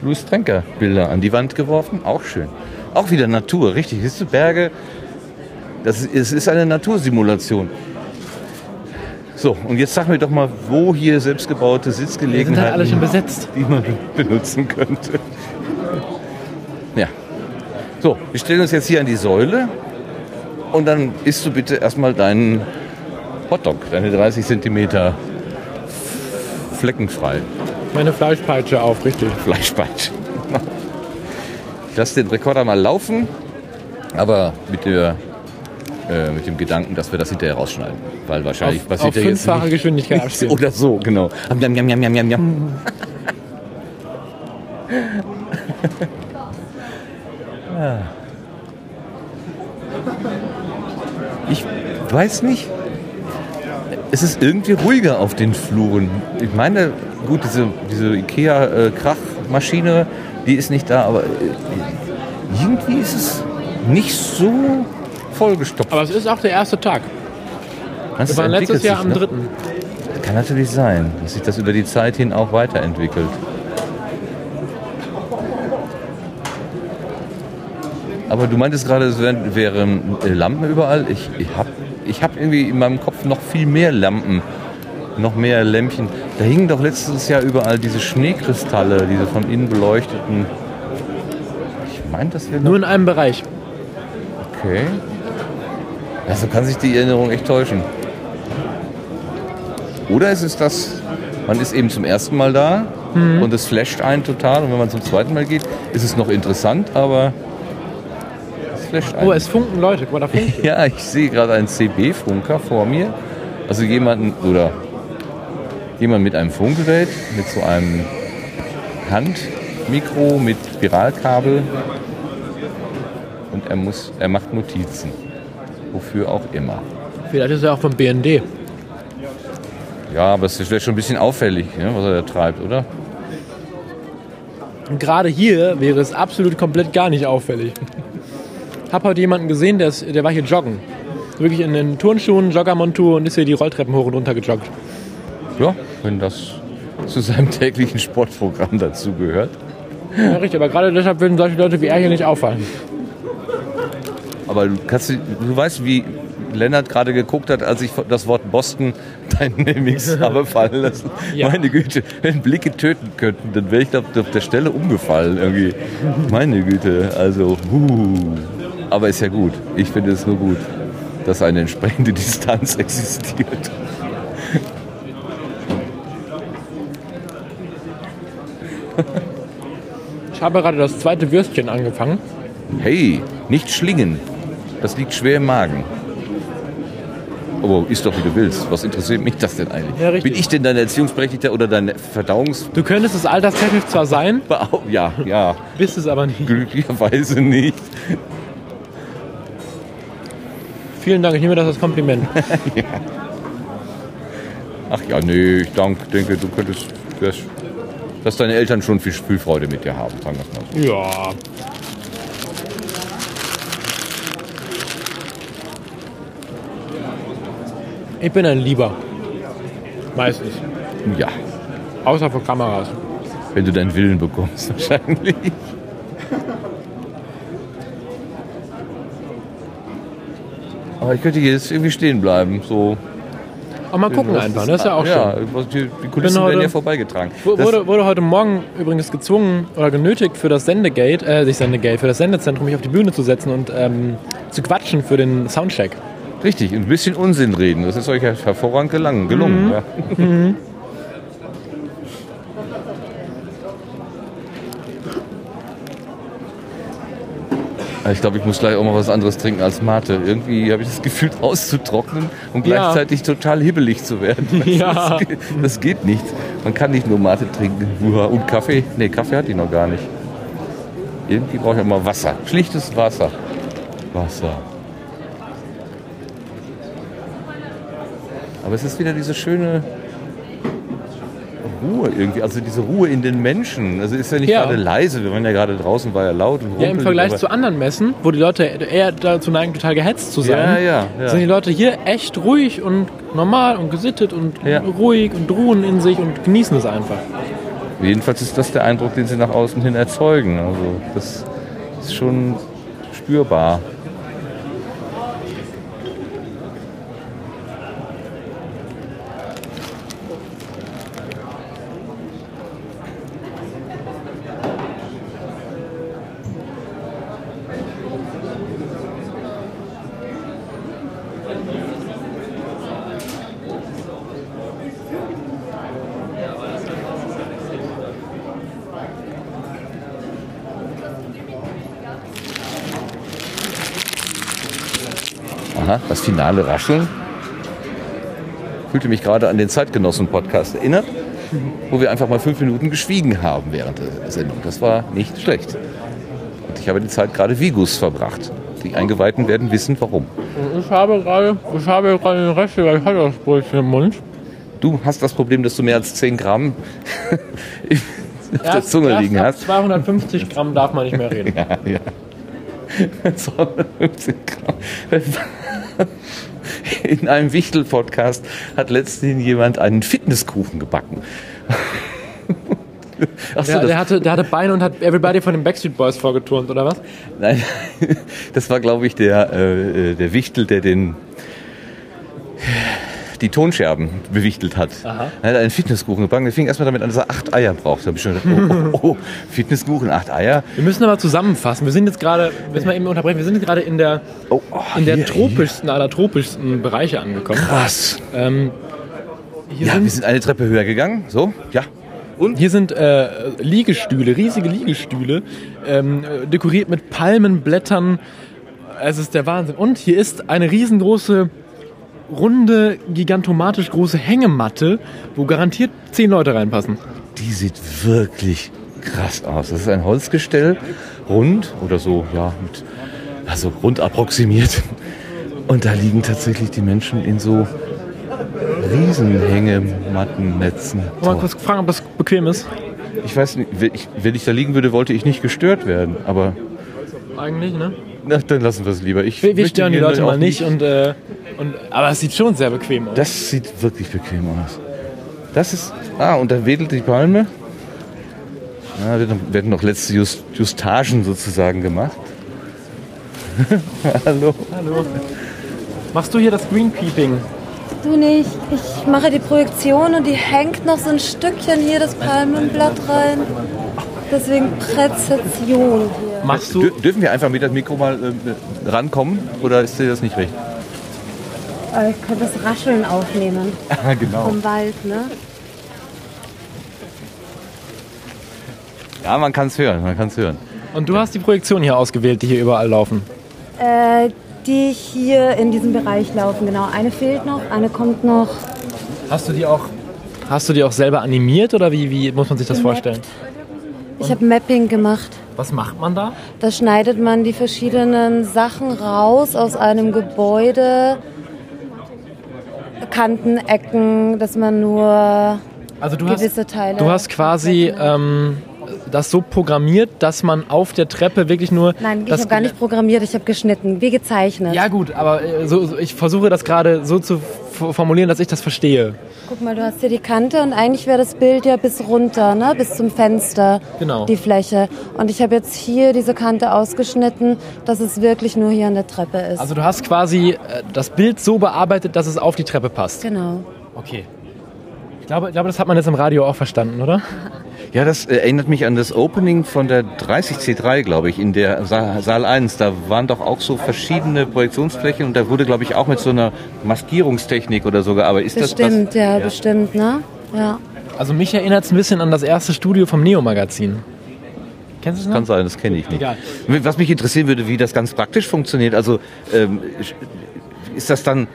Louis Trenker Bilder an die Wand geworfen. Auch schön. Auch wieder Natur, richtig. Siehst du, Berge. Das ist, es ist eine Natursimulation. So, und jetzt sag mir doch mal, wo hier selbstgebaute Die sind Sitzgelegenheiten halt alle schon besetzt. die man benutzen könnte. Ja. So, wir stellen uns jetzt hier an die Säule und dann isst du bitte erstmal deinen Hotdog, deine 30 Zentimeter fleckenfrei Meine Fleischpeitsche auf, richtig. Fleischbein. Ich lasse den Rekorder mal laufen, aber mit, der, äh, mit dem Gedanken, dass wir das hinterher rausschneiden. Weil wahrscheinlich Auf, passiert auf ja jetzt fünffache nicht, Geschwindigkeit abspielen. oder so, genau. Am Jam, jam, jam, jam, jam. Ich weiß nicht. Es ist irgendwie ruhiger auf den Fluren. Ich meine, gut, diese, diese IKEA-Krachmaschine, die ist nicht da, aber äh, irgendwie ist es nicht so vollgestopft. Aber es ist auch der erste Tag. Das Wir waren entwickelt letztes Jahr sich, am ne? dritten. Kann natürlich sein, dass sich das über die Zeit hin auch weiterentwickelt. Aber du meintest gerade, es wären, wären äh, Lampen überall. Ich, ich habe ich hab irgendwie in meinem Kopf noch viel mehr Lampen, noch mehr Lämpchen. Da hingen doch letztes Jahr überall diese Schneekristalle, diese von innen beleuchteten. Ich meine, das wäre Nur in einem Bereich. Okay. Ja, so kann sich die Erinnerung echt täuschen. Oder es ist das, man ist eben zum ersten Mal da und es flasht einen total und wenn man zum zweiten Mal geht, ist es noch interessant, aber es flasht einen. Oh, es funken Leute. Guck mal, da funkt. ja, ich sehe gerade einen CB-Funker vor mir. Also jemanden oder jemand mit einem Funkgerät, mit so einem Handmikro mit Spiralkabel und er muss, er macht Notizen. Wofür auch immer. Vielleicht ist er auch vom BND. Ja, aber es wäre schon ein bisschen auffällig, ne, was er da treibt, oder? Und gerade hier wäre es absolut komplett gar nicht auffällig. Hab heute jemanden gesehen, der, ist, der war hier joggen. Wirklich in den Turnschuhen, Joggermontur und ist hier die Rolltreppen hoch und runter gejoggt. Ja, wenn das zu seinem täglichen Sportprogramm dazu gehört. Ja, richtig, aber gerade deshalb würden solche Leute wie er hier nicht auffallen. Aber du, kannst, du weißt, wie Lennart gerade geguckt hat, als ich das Wort Boston Mix habe fallen lassen. Ja. Meine Güte, wenn Blicke töten könnten, dann wäre ich da auf der Stelle umgefallen irgendwie. Meine Güte, also, huh. Aber ist ja gut. Ich finde es nur gut, dass eine entsprechende Distanz existiert. Ich habe gerade das zweite Würstchen angefangen. Hey, nicht schlingen. Das liegt schwer im Magen. Aber isst doch, wie du willst. Was interessiert mich das denn eigentlich? Ja. Bin ich denn dein Erziehungsberechtigter oder dein Verdauungs... Du könntest es alterstechnisch zwar sein, Ja, ja. bist es aber nicht. Glücklicherweise nicht. Vielen Dank, ich nehme das als Kompliment. Ach ja, nee, ich dank, denke, du könntest... wärst- Dass deine Eltern schon viel Spielfreude mit dir haben, sagen wir es mal so. Ja. Ich bin ein Lieber. Meistens. Ja, Außer vor Kameras. wenn du deinen Willen bekommst, wahrscheinlich. Aber ich könnte hier jetzt irgendwie stehen bleiben, so. Aber mal gucken einfach, das ist ja auch ja, schön. Die, die Kulissen Bin heute- werden ja vorbeigetragen. Das- Wurde, wurde heute Morgen übrigens gezwungen oder genötigt für das Sendegate, äh, nicht Sendegate, für das Sendezentrum mich auf die Bühne zu setzen und ähm, zu quatschen für den Soundcheck. Richtig, ein bisschen Unsinn reden. Das ist euch ja hervorragend gelang, gelungen. Ja. Ich glaube, ich muss gleich auch mal was anderes trinken als Mate. Irgendwie habe ich das Gefühl, auszutrocknen und Ja. gleichzeitig total hibbelig zu werden. Ja. Das, geht, das geht nicht. Man kann nicht nur Mate trinken. Und Kaffee? Nee, Kaffee hatte ich noch gar nicht. Irgendwie brauche ich auch mal Wasser. Schlichtes Wasser. Wasser. Aber es ist wieder diese schöne Ruhe irgendwie, also diese Ruhe in den Menschen. Also ist ja nicht Ja. gerade leise, wir waren ja gerade draußen, war ja laut und Ja, im Vergleich zu anderen Messen, wo die Leute eher dazu neigen, total gehetzt zu sein, Ja, ja, ja. sind die Leute hier echt ruhig und normal und gesittet und ruhig und ruhen in sich und genießen es einfach. Jedenfalls ist das der Eindruck, den sie nach außen hin erzeugen. Also das ist schon spürbar. Aha, das finale Rascheln. Fühlte mich gerade an den Zeitgenossen-Podcast erinnert, wo wir einfach mal fünf Minuten geschwiegen haben während der Sendung. Das war nicht schlecht. Und ich habe die Zeit gerade Vigus verbracht. Die Eingeweihten werden wissen, warum. Ich habe gerade, ich habe gerade den Rest der Kaltersbrötchen im Mund. Du hast das Problem, dass du mehr als 10 Gramm auf der Zunge liegen hast. 250 Gramm darf man nicht mehr reden. Ja, ja. 250 Gramm. In einem Wichtel-Podcast hat letztens jemand einen Fitnesskuchen gebacken. Achso, Der, das, der, hatte, der hatte Beine und hat Everybody von den Backstreet Boys vorgeturnt, oder was? nein, das war, glaube ich, der, äh, der Wichtel, der den die Tonscherben bewichtelt hat. Aha. Er hat einen Fitnesskuchen gebacken. Der fing erstmal damit an, dass er acht Eier braucht. Da habe ich schon gedacht, oh, oh, oh, Fitnesskuchen, acht Eier. Wir müssen aber zusammenfassen. Wir sind jetzt gerade, müssen wir eben unterbrechen, wir sind jetzt gerade in der, Oh, oh, in der hier, tropischsten aller tropischsten Bereiche angekommen. Krass. Ähm, hier Ja, sind wir sind eine Treppe höher gegangen. So, ja. Und? Hier sind äh, Liegestühle, riesige Liegestühle, ähm, äh, dekoriert mit Palmenblättern. Es ist der Wahnsinn. Und hier ist eine riesengroße, runde, gigantomatisch große Hängematte, wo garantiert zehn Leute reinpassen. Die sieht wirklich krass aus. Das ist ein Holzgestell, rund oder so, ja, mit, also rund approximiert. Und da liegen tatsächlich die Menschen in so Riesenhängemattennetzen. Mal kurz fragen, ob das bequem ist. Ich weiß nicht, wenn ich, wenn ich da liegen würde, wollte ich nicht gestört werden. Aber Eigentlich, ne? Na, dann lassen wir es lieber. Ich Wir, wir möchte stören die Leute mal nicht. Und, äh, und, aber es sieht schon sehr bequem aus. Das sieht wirklich bequem aus. Das ist. Ah, und da wedelt die Palme. Ja, werden, werden noch letzte Just, Justagen sozusagen gemacht. Hallo. Hallo. Machst du hier das Greenkeeping? Du nicht. Ich mache die Projektion und die hängt noch so ein Stückchen hier das Palmenblatt rein. Deswegen Präzision hier. Machst du? Dür dürfen wir einfach mit dem Mikro mal äh, rankommen? Oder ist dir das nicht recht? Äh, Ich könnte das Rascheln aufnehmen Ah, genau. vom Wald, ne? Ja, man kann es hören, man kann es hören. Und du hast die Projektion hier ausgewählt, die hier überall laufen. Äh, die hier in diesem Bereich laufen, genau. Eine fehlt noch, eine kommt noch. Hast du die auch, hast du die auch selber animiert oder wie, wie muss man sich das vorstellen? Ich habe Mapping gemacht. Was macht man da? Da schneidet man die verschiedenen Sachen raus aus einem Gebäude. Kanten, Ecken, dass man nur Also du gewisse hast, Teile. du hast quasi ähm, das so programmiert, dass man auf der Treppe wirklich nur. Nein, ich habe gar nicht programmiert, ich habe geschnitten, wie gezeichnet. Ja gut, aber äh, so, so, ich versuche das gerade so zu formulieren, dass ich das verstehe. Guck mal, du hast hier die Kante und eigentlich wäre das Bild ja bis runter, ne? bis zum Fenster, Genau. die Fläche. Und ich habe jetzt hier diese Kante ausgeschnitten, dass es wirklich nur hier an der Treppe ist. Also du hast quasi äh, das Bild so bearbeitet, dass es auf die Treppe passt. genau. Okay. Ich glaube, ich glaube, das hat man jetzt im Radio auch verstanden, oder? Ja, das äh, erinnert mich an das Opening von der 30C3, glaube ich, in der Sa Saal 1. Da waren doch auch so verschiedene Projektionsflächen und da wurde, glaube ich, auch mit so einer Maskierungstechnik oder so gearbeitet. Ist das Bestimmt, das? ja, bestimmt, ne? Ja. Also mich erinnert es ein bisschen an das erste Studio vom Neo-Magazin. Kennst du es noch? Kann sein, das kenne ich nicht. Egal. Was mich interessieren würde, wie das ganz praktisch funktioniert. Also ähm, ist das dann,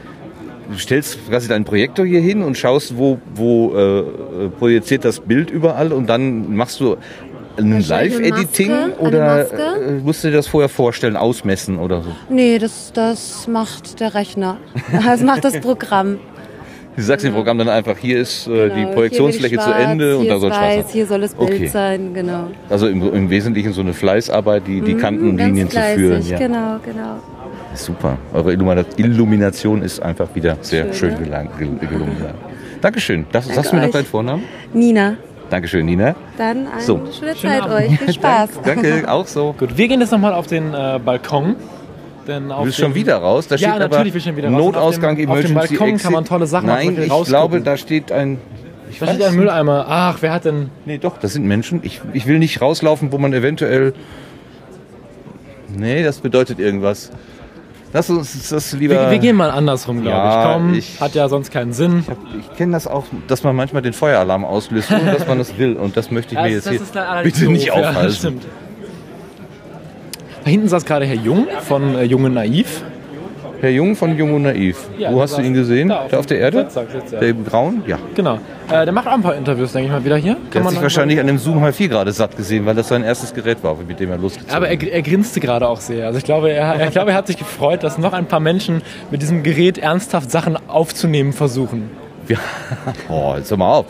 du stellst quasi deinen Projektor hier hin und schaust, wo, wo äh, äh, projiziert das Bild überall und dann machst du ein Live-Editing oder äh, musst du dir das vorher vorstellen, ausmessen oder so? Nee, das, das macht der Rechner. Das macht das Programm. Du sagst dem Programm dann einfach, hier ist äh, die Genau, Projektionsfläche hier zu Ende und da soll Schwarz weiß, sein. hier soll das Bild Okay. sein, genau. Also im, im Wesentlichen so eine Fleißarbeit, die, die Kanten und Mhm, ganz Linien zu führen. Ja. Genau, genau. Super. Eure Illumina- Illumination ist einfach wieder sehr schön, Schön, ne? gelang, gel gelungen. Ja. Dankeschön. Das, Danke sagst du mir noch deinen Vornamen? Nina, Dankeschön, Nina. dann eine So. schöne Zeit Abend. euch. Viel Spaß. Danke, auch so. Gut, wir gehen jetzt nochmal auf den äh, Balkon. Denn auf Du bist dem- schon wieder raus. Da Ja, steht natürlich aber will ich schon wieder raus. Und auf Notausgang, dem- auf dem Emergency Balkon Exit. kann man tolle Sachen Nein, machen, ich rausgucken. glaube, da steht ein... Ich Da steht ein Mülleimer. Ach, wer hat denn... Nee, doch, das sind Menschen. Ich, ich will nicht rauslaufen, wo man eventuell... Nee, das bedeutet irgendwas. Lass uns das lieber... Wir, wir gehen mal andersrum, glaube Ja, ich. Komm, ich- hat ja sonst keinen Sinn. Ich kenne das auch, dass man manchmal den Feueralarm auslöst, ohne dass man das will. Und das möchte ich mir jetzt hier bitte nicht doof. Ja, das aufhalten. stimmt. Da hinten saß gerade Herr Jung von äh, Junge Naiv. Herr Jung von Jung und Naiv. Ja, Wo der hast du ihn gesehen? da auf Da auf der Erde? Sitzt er. Der Braun? Ja. Genau. Äh, der macht auch ein paar Interviews, denke ich mal, wieder hier. Der Kann hat man sich wahrscheinlich an dem Zoom H4 gerade satt gesehen, weil das sein erstes Gerät war, mit dem er losgezogen Aber er, er grinste gerade auch sehr. Also ich glaube, er, ich glaube, er hat sich gefreut, dass noch ein paar Menschen mit diesem Gerät ernsthaft Sachen aufzunehmen versuchen. Ja. Oh, jetzt hör mal auf.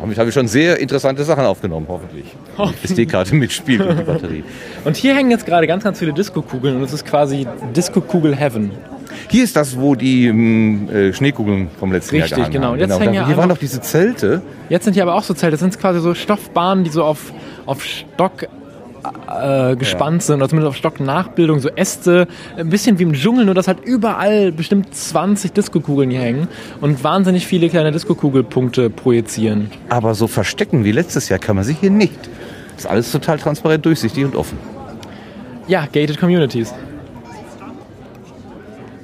Damit habe ich schon sehr interessante Sachen aufgenommen, hoffentlich. Die SD-Karte mitspielt und die Batterie. Und hier hängen jetzt gerade ganz, ganz viele Disco-Kugeln und es ist quasi Disco-Kugel Heaven. Hier ist das, wo die ähm, äh, Schneekugeln vom letzten Richtig, Jahr gehangen genau. haben. Jetzt hängen da, ja hier waren doch diese Zelte. Jetzt sind hier aber auch so Zelte. Das sind quasi so Stoffbahnen, die so auf, auf Stock äh, gespannt sind, oder zumindest auf Stocknachbildung, so Äste, ein bisschen wie im Dschungel, nur dass halt überall bestimmt 20 Disco-Kugeln hier hängen und wahnsinnig viele kleine Disco-Kugelpunkte projizieren. Aber so verstecken wie letztes Jahr kann man sich hier nicht. Das ist alles total transparent, durchsichtig und offen. Ja, gated Communities.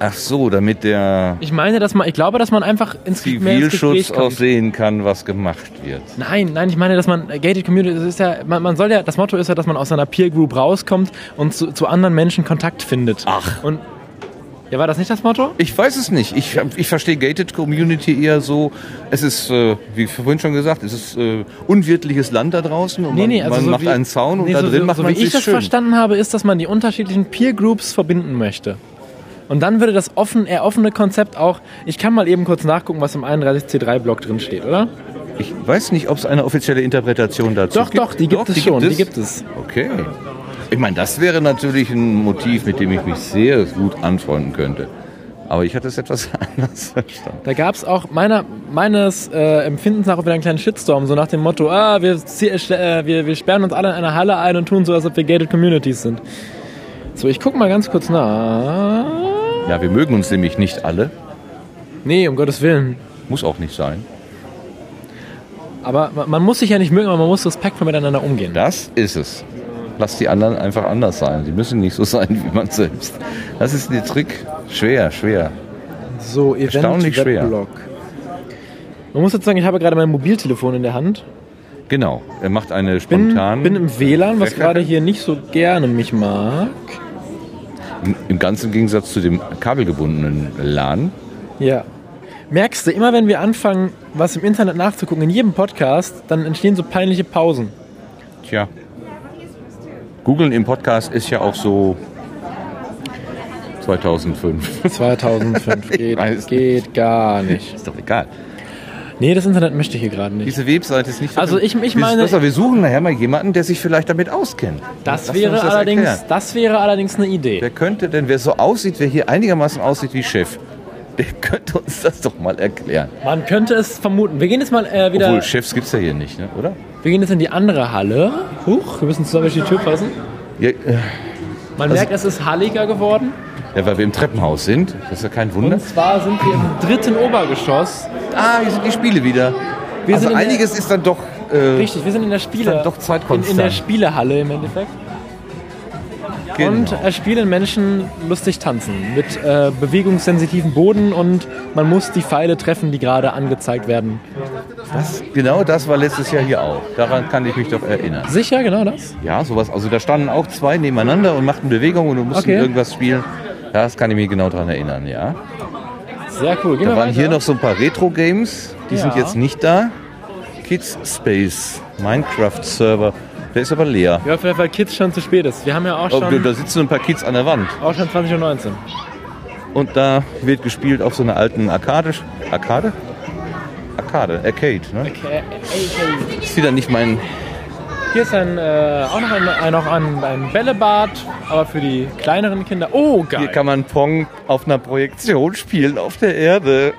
Ach so, damit der Ich meine, dass man, ich glaube, dass man einfach ins, Zivilschutz auch sehen kann, was gemacht wird. Nein, nein, ich meine, dass man äh, gated Community, das ist ja, man, man soll ja, das Motto ist ja, dass man aus seiner Peer Group rauskommt und zu, zu anderen Menschen Kontakt findet. Ach. Und ja, war das nicht das Motto? Ich weiß es nicht. Ich, ich verstehe Gated Community eher so, es ist, äh, wie vorhin schon gesagt, es ist äh, unwirtliches Land da draußen und man, man also so macht wie- einen Zaun und nee, da drin so, macht so man wie ich sich das schön. verstanden habe, ist, dass man die unterschiedlichen Peer Groups verbinden möchte. Und dann würde das offen, eher offene Konzept auch, ich kann mal eben kurz nachgucken, was im 31C3-Blog drin steht, oder? Ich weiß nicht, ob es eine offizielle Interpretation dazu Doch, gibt. doch, die gibt es schon, die gibt es. Okay. Ich meine, das wäre natürlich ein Motiv, mit dem ich mich sehr gut anfreunden könnte. Aber ich hatte es etwas anders verstanden. Da gab es auch meiner, meines äh, Empfindens nach wieder einen kleinen Shitstorm, so nach dem Motto, ah, wir, zie- äh, wir, wir sperren uns alle in einer Halle ein und tun so, als ob wir gated Communities sind. So, ich guck mal ganz kurz nach. Ja, wir mögen uns nämlich nicht alle. Nee, um Gottes Willen. Muss auch nicht sein. Aber man, muss sich ja nicht mögen, aber man muss respektvoll miteinander umgehen. Das ist es. Lass die anderen einfach anders sein. Sie müssen nicht so sein wie man selbst. Das ist der Trick. Schwer, schwer. So, Event Erstaunlich schwer. Man muss jetzt sagen, ich habe gerade mein Mobiltelefon in der Hand. Genau. Er macht eine Bin, spontan. bin im WLAN, was gerade hier nicht so gerne mich mag. Im, ganzen Gegensatz zu dem kabelgebundenen LAN. Ja. Merkst du, immer wenn wir anfangen, was im Internet nachzugucken, in jedem Podcast, dann entstehen so peinliche Pausen. Tja. Googeln im Podcast ist ja auch so 2005. 2005 geht, geht gar nicht. ist doch egal. Nee, das Internet möchte ich hier gerade nicht. Diese Webseite ist nicht Also ich- ich meine- besser, wir suchen nachher mal jemanden, der sich vielleicht damit auskennt. Das Lass wäre, das allerdings, erklären. das wäre allerdings eine Idee. Wer könnte denn, wer so aussieht, wer hier einigermaßen aussieht wie Chef, der könnte uns das doch mal erklären. Man könnte es vermuten. Wir gehen jetzt mal äh, wieder. Obwohl, Chefs gibt's ja hier nicht, ne? oder? Wir gehen jetzt in die andere Halle. Huch, wir müssen zusammen durch die Tür passen. Ja, äh, Man merkt, es ist halliger geworden. Ja, weil wir im Treppenhaus sind. Das ist ja kein Wunder. Und zwar sind wir im dritten Obergeschoss. Ah, hier sind die Spiele wieder. Wir also in der- einiges ist dann doch... Äh, Richtig, wir sind in der Spiele. Doch zeitkonstant. in, in der Spielehalle im Endeffekt. genau. Und äh, spielen Menschen lustig tanzen. Mit äh, bewegungssensitiven Boden und man muss die Pfeile treffen, die gerade angezeigt werden. das, genau das war letztes Jahr hier auch. Daran kann ich mich doch erinnern. Sicher, genau das? Ja, sowas. Also da standen auch zwei nebeneinander und machten Bewegungen und mussten Okay. irgendwas spielen. Ja, Das kann ich mich genau daran erinnern, ja. Sehr cool. Gehen Da waren weiter. hier noch so ein paar Retro-Games. Die sind Ja. jetzt nicht da. Kids Space, Minecraft-Server. Der ist aber leer. Ja, vielleicht weil Kids schon zu spät ist. Wir haben ja auch Oh, schon, da sitzen ein paar Kids an der Wand. auch schon 20.19 Uhr. Und da wird gespielt auf so einer alten Arcade. Arcade? Arcade, Arcade, ne? Ey. Ist wieder nicht mein. Hier ist ein, äh, auch noch ein, ein, noch ein, ein Bällebad, aber für die kleineren Kinder. Oh, geil. Hier kann man Pong auf einer Projektion spielen auf der Erde.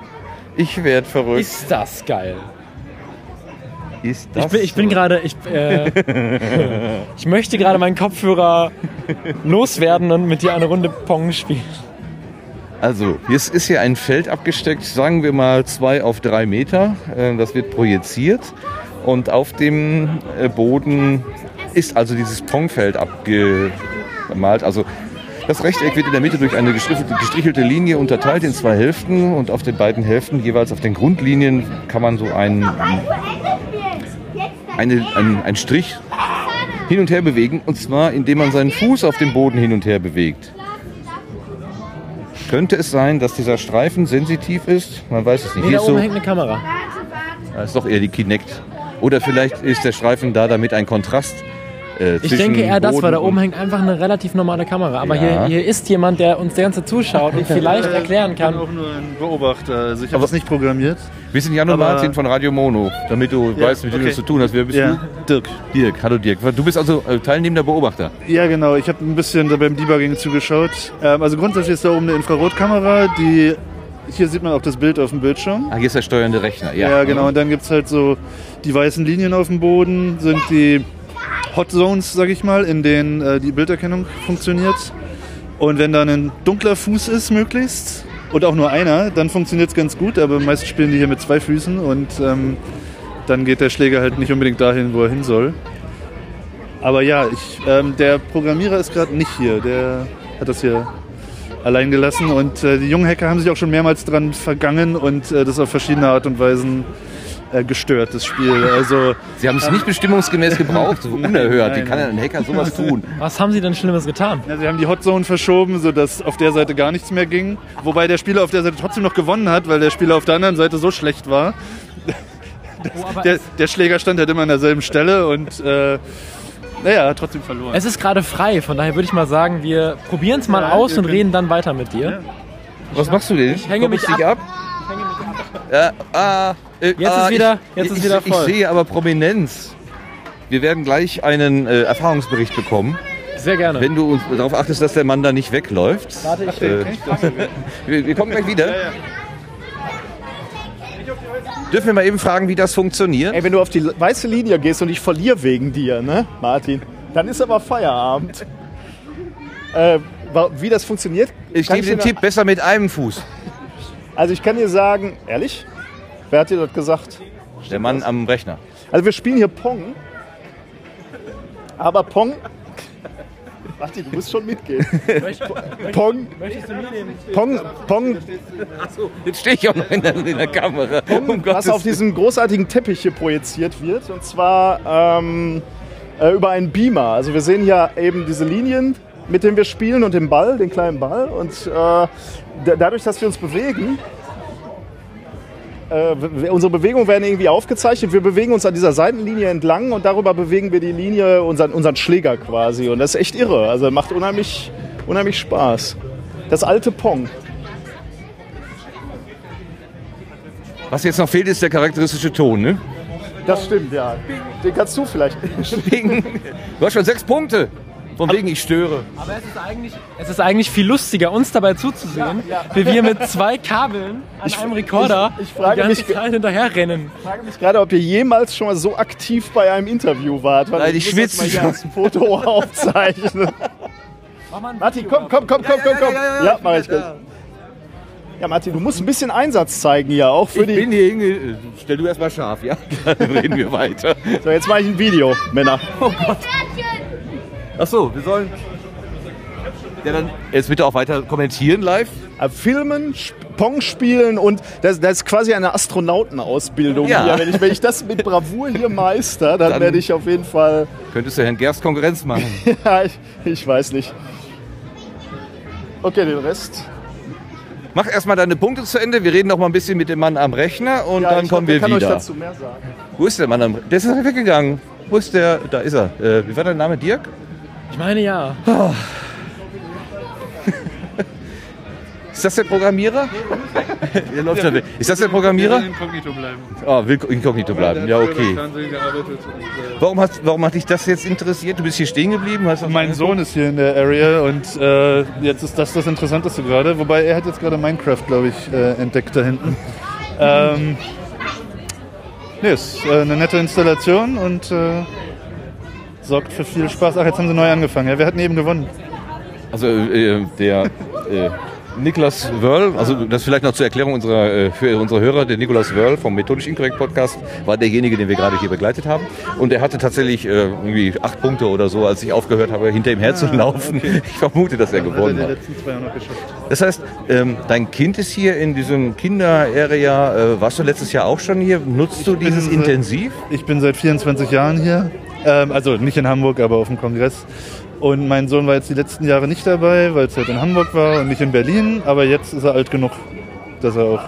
Ich werd verrückt. ist das geil. Ist Ich bin, ich bin so? gerade, ich, äh, ich möchte gerade meinen Kopfhörer loswerden und mit dir eine Runde Pong spielen. Also, jetzt ist hier ein Feld abgesteckt, sagen wir mal zwei auf drei Meter. Äh, Das wird projiziert. Und auf dem äh, Boden ist also dieses Pongfeld abgemalt. Also das Rechteck wird in der Mitte durch eine gestrichelte, Linie unterteilt in zwei Hälften und auf den beiden Hälften jeweils auf den Grundlinien kann man so einen, eine, einen, einen Strich hin und her bewegen und zwar indem man seinen Fuß auf dem Boden hin und her bewegt. Könnte es sein, dass dieser Streifen sensitiv ist? Man weiß es nicht. Nee, Hier da ist, oben so, hängt eine Kamera. das ist doch eher die Kinect. Oder vielleicht ist der Streifen da, damit ein Kontrast äh, Ich denke eher das, weil da oben hängt einfach eine relativ normale Kamera. Aber Ja. hier, hier ist jemand, der uns die ganze zuschaut und vielleicht erklären Ich bin kann. auch nur ein Beobachter. Also ich habe das nicht programmiert. Wir sind Jan und Martin von Radio Mono, damit du Ja, weißt, mit wem du okay. es zu tun hast. Wer bist Ja, Dirk. du? Dirk. Hallo Dirk. Du bist also äh, teilnehmender Beobachter. Ja, genau. Ich habe ein bisschen da beim Debugging zugeschaut. Ähm, also grundsätzlich ist da oben eine Infrarotkamera, die hier sieht man auch das Bild auf dem Bildschirm. Ah, hier ist der steuernde Rechner. Ja, Ja, genau. Und dann gibt es halt so die weißen Linien auf dem Boden, sind die Hot Zones, sag ich mal, in denen äh, die Bilderkennung funktioniert. Und wenn da ein dunkler Fuß ist, möglichst, und auch nur einer, dann funktioniert es ganz gut. Aber meist spielen die hier mit zwei Füßen und ähm, dann geht der Schläger halt nicht unbedingt dahin, wo er hin soll. Aber ja, ich, ähm, der Programmierer ist gerade nicht hier. Der hat das hier allein gelassen. Und äh, die jungen Hacker haben sich auch schon mehrmals dran vergangen und äh, das auf verschiedene Art und Weisen äh, gestört, das Spiel. Also Sie haben es nicht bestimmungsgemäß gebraucht, so unerhört. Wie kann ein Hacker sowas tun? Was haben sie denn Schlimmes getan? ja, sie haben die Hotzone verschoben, sodass auf der Seite gar nichts mehr ging. Wobei der Spieler auf der Seite trotzdem noch gewonnen hat, weil der Spieler auf der anderen Seite so schlecht war. Oh, aber Der, der Schläger stand halt immer an derselben Stelle und äh, naja, hat trotzdem verloren. es ist gerade frei, von daher würde ich mal sagen, wir probieren es mal Ja, aus und können- reden dann weiter mit dir. Was machst du denn? Ich hänge mich dich ab. Ja, ah, äh, Jetzt ah, ist wieder- ich, jetzt ist ich, wieder Ich voll. sehe aber Prominenz. Wir werden gleich einen äh, Erfahrungsbericht bekommen, Sehr gerne. wenn du uns darauf achtest, dass der Mann da nicht wegläuft. Warte, ich Äh, wir, wir kommen gleich wieder. Dürfen wir mal eben fragen, wie das funktioniert? Ey, wenn du auf die weiße Linie gehst und ich verliere wegen dir, ne, Martin, dann ist aber Feierabend. äh, wie das funktioniert? Ich gebe den Tipp besser mit einem Fuß. Also ich kann dir sagen, ehrlich, wer hat dir das gesagt? Der Mann am Rechner. Also wir spielen hier Pong, aber Pong... Martin, du musst schon mitgehen. Pong, Pong, Pong, Jetzt stehe ich auch noch in der, in der Kamera. Um was auf diesem großartigen Teppich hier projiziert wird. Und zwar ähm, äh, über einen Beamer. Also wir sehen hier eben diese Linien, mit denen wir spielen und den Ball, den kleinen Ball. Und äh, da- dadurch, dass wir uns bewegen, äh, unsere Bewegungen werden irgendwie aufgezeichnet. Wir bewegen uns an dieser Seitenlinie entlang und darüber bewegen wir die Linie, unseren, unseren Schläger quasi. Und das ist echt irre. Also macht unheimlich, unheimlich Spaß. Das alte Pong. Was jetzt noch fehlt, ist der charakteristische Ton. Ne? Das stimmt, ja. Den kannst du vielleicht. Du hast schon sechs Punkte. Von wegen, ich störe. Aber es ist, eigentlich, es ist eigentlich viel lustiger, uns dabei zuzusehen, wie wir mit zwei Kabeln an einem Rekorder ich- ich frage die ganze mich- Zeit hinterher rennen. Ich frage mich gerade, ob ihr jemals schon mal so aktiv bei einem Interview wart. Weil Nein, ich jetzt schwitze schon. als Foto aufzeichnen. Martin, komm, komm, komm, komm, komm, komm. Ja, mach ich gleich. Ja, Martin, du musst ein bisschen Einsatz zeigen hier, auch für Ich die... bin hier hinge... Stell du erstmal scharf, ja? Dann reden wir weiter. So, jetzt mache ich ein Video, Männer. Ach so, wir sollen... Ja, dann jetzt bitte auch weiter kommentieren live. Äh, Filmen, Pong spielen und das, das ist quasi eine Astronautenausbildung Ja. hier. Wenn ich, wenn ich das mit Bravour hier meister, dann, Dann- werde ich auf jeden Fall... Könntest du Herrn Gerst Konkurrenz machen. Ja, ich, ich weiß nicht. Okay, den Rest... Mach erstmal deine Punkte zu Ende. Wir reden noch mal ein bisschen mit dem Mann am Rechner und Ja, dann kommen glaub, wir kann wieder. euch dazu mehr sagen. Wo ist der Mann am Der ist weggegangen. Wo ist der? Da ist er. Äh, wie war dein Name? Dirk? Ich meine ja. Ist das der Programmierer? Der läuft ja weg. Ist das der Programmierer? Inkognito bleiben. Oh, will inkognito bleiben. Ja, okay. Äh, Warum, hast, warum hat dich das jetzt interessiert? Du bist hier stehen geblieben? Hast Mein Sohn ist hier in der Area und äh, jetzt ist das das Interessanteste gerade. Wobei er hat jetzt gerade Minecraft, glaube ich, äh, entdeckt da hinten. Ähm, nee, ist äh, eine nette Installation und äh, sorgt für viel Spaß. Ach, jetzt haben sie neu angefangen. Ja, wir hatten eben gewonnen. Also äh, der äh, Niklas Wörl, also das vielleicht noch zur Erklärung unserer, äh, für unsere Hörer, der Niklas Wörl vom Methodisch Inkorrekt Podcast war derjenige, den wir gerade hier begleitet haben. Und er hatte tatsächlich äh, irgendwie acht Punkte oder so, als ich aufgehört habe, hinter ihm herzulaufen. Ich vermute, dass er er gewonnen hat. letzten zwei auch noch geschafft. Das heißt, ähm, dein Kind ist hier in diesem Kinder-Area. Äh, warst du letztes Jahr auch schon hier? Nutzt du dieses bin, äh, intensiv? Ich bin seit 24 Jahren hier. Ähm, also nicht in Hamburg, aber auf dem Kongress. Und mein Sohn war jetzt die letzten Jahre nicht dabei, weil es halt in Hamburg war und nicht in Berlin. Aber jetzt ist er alt genug, dass er auch.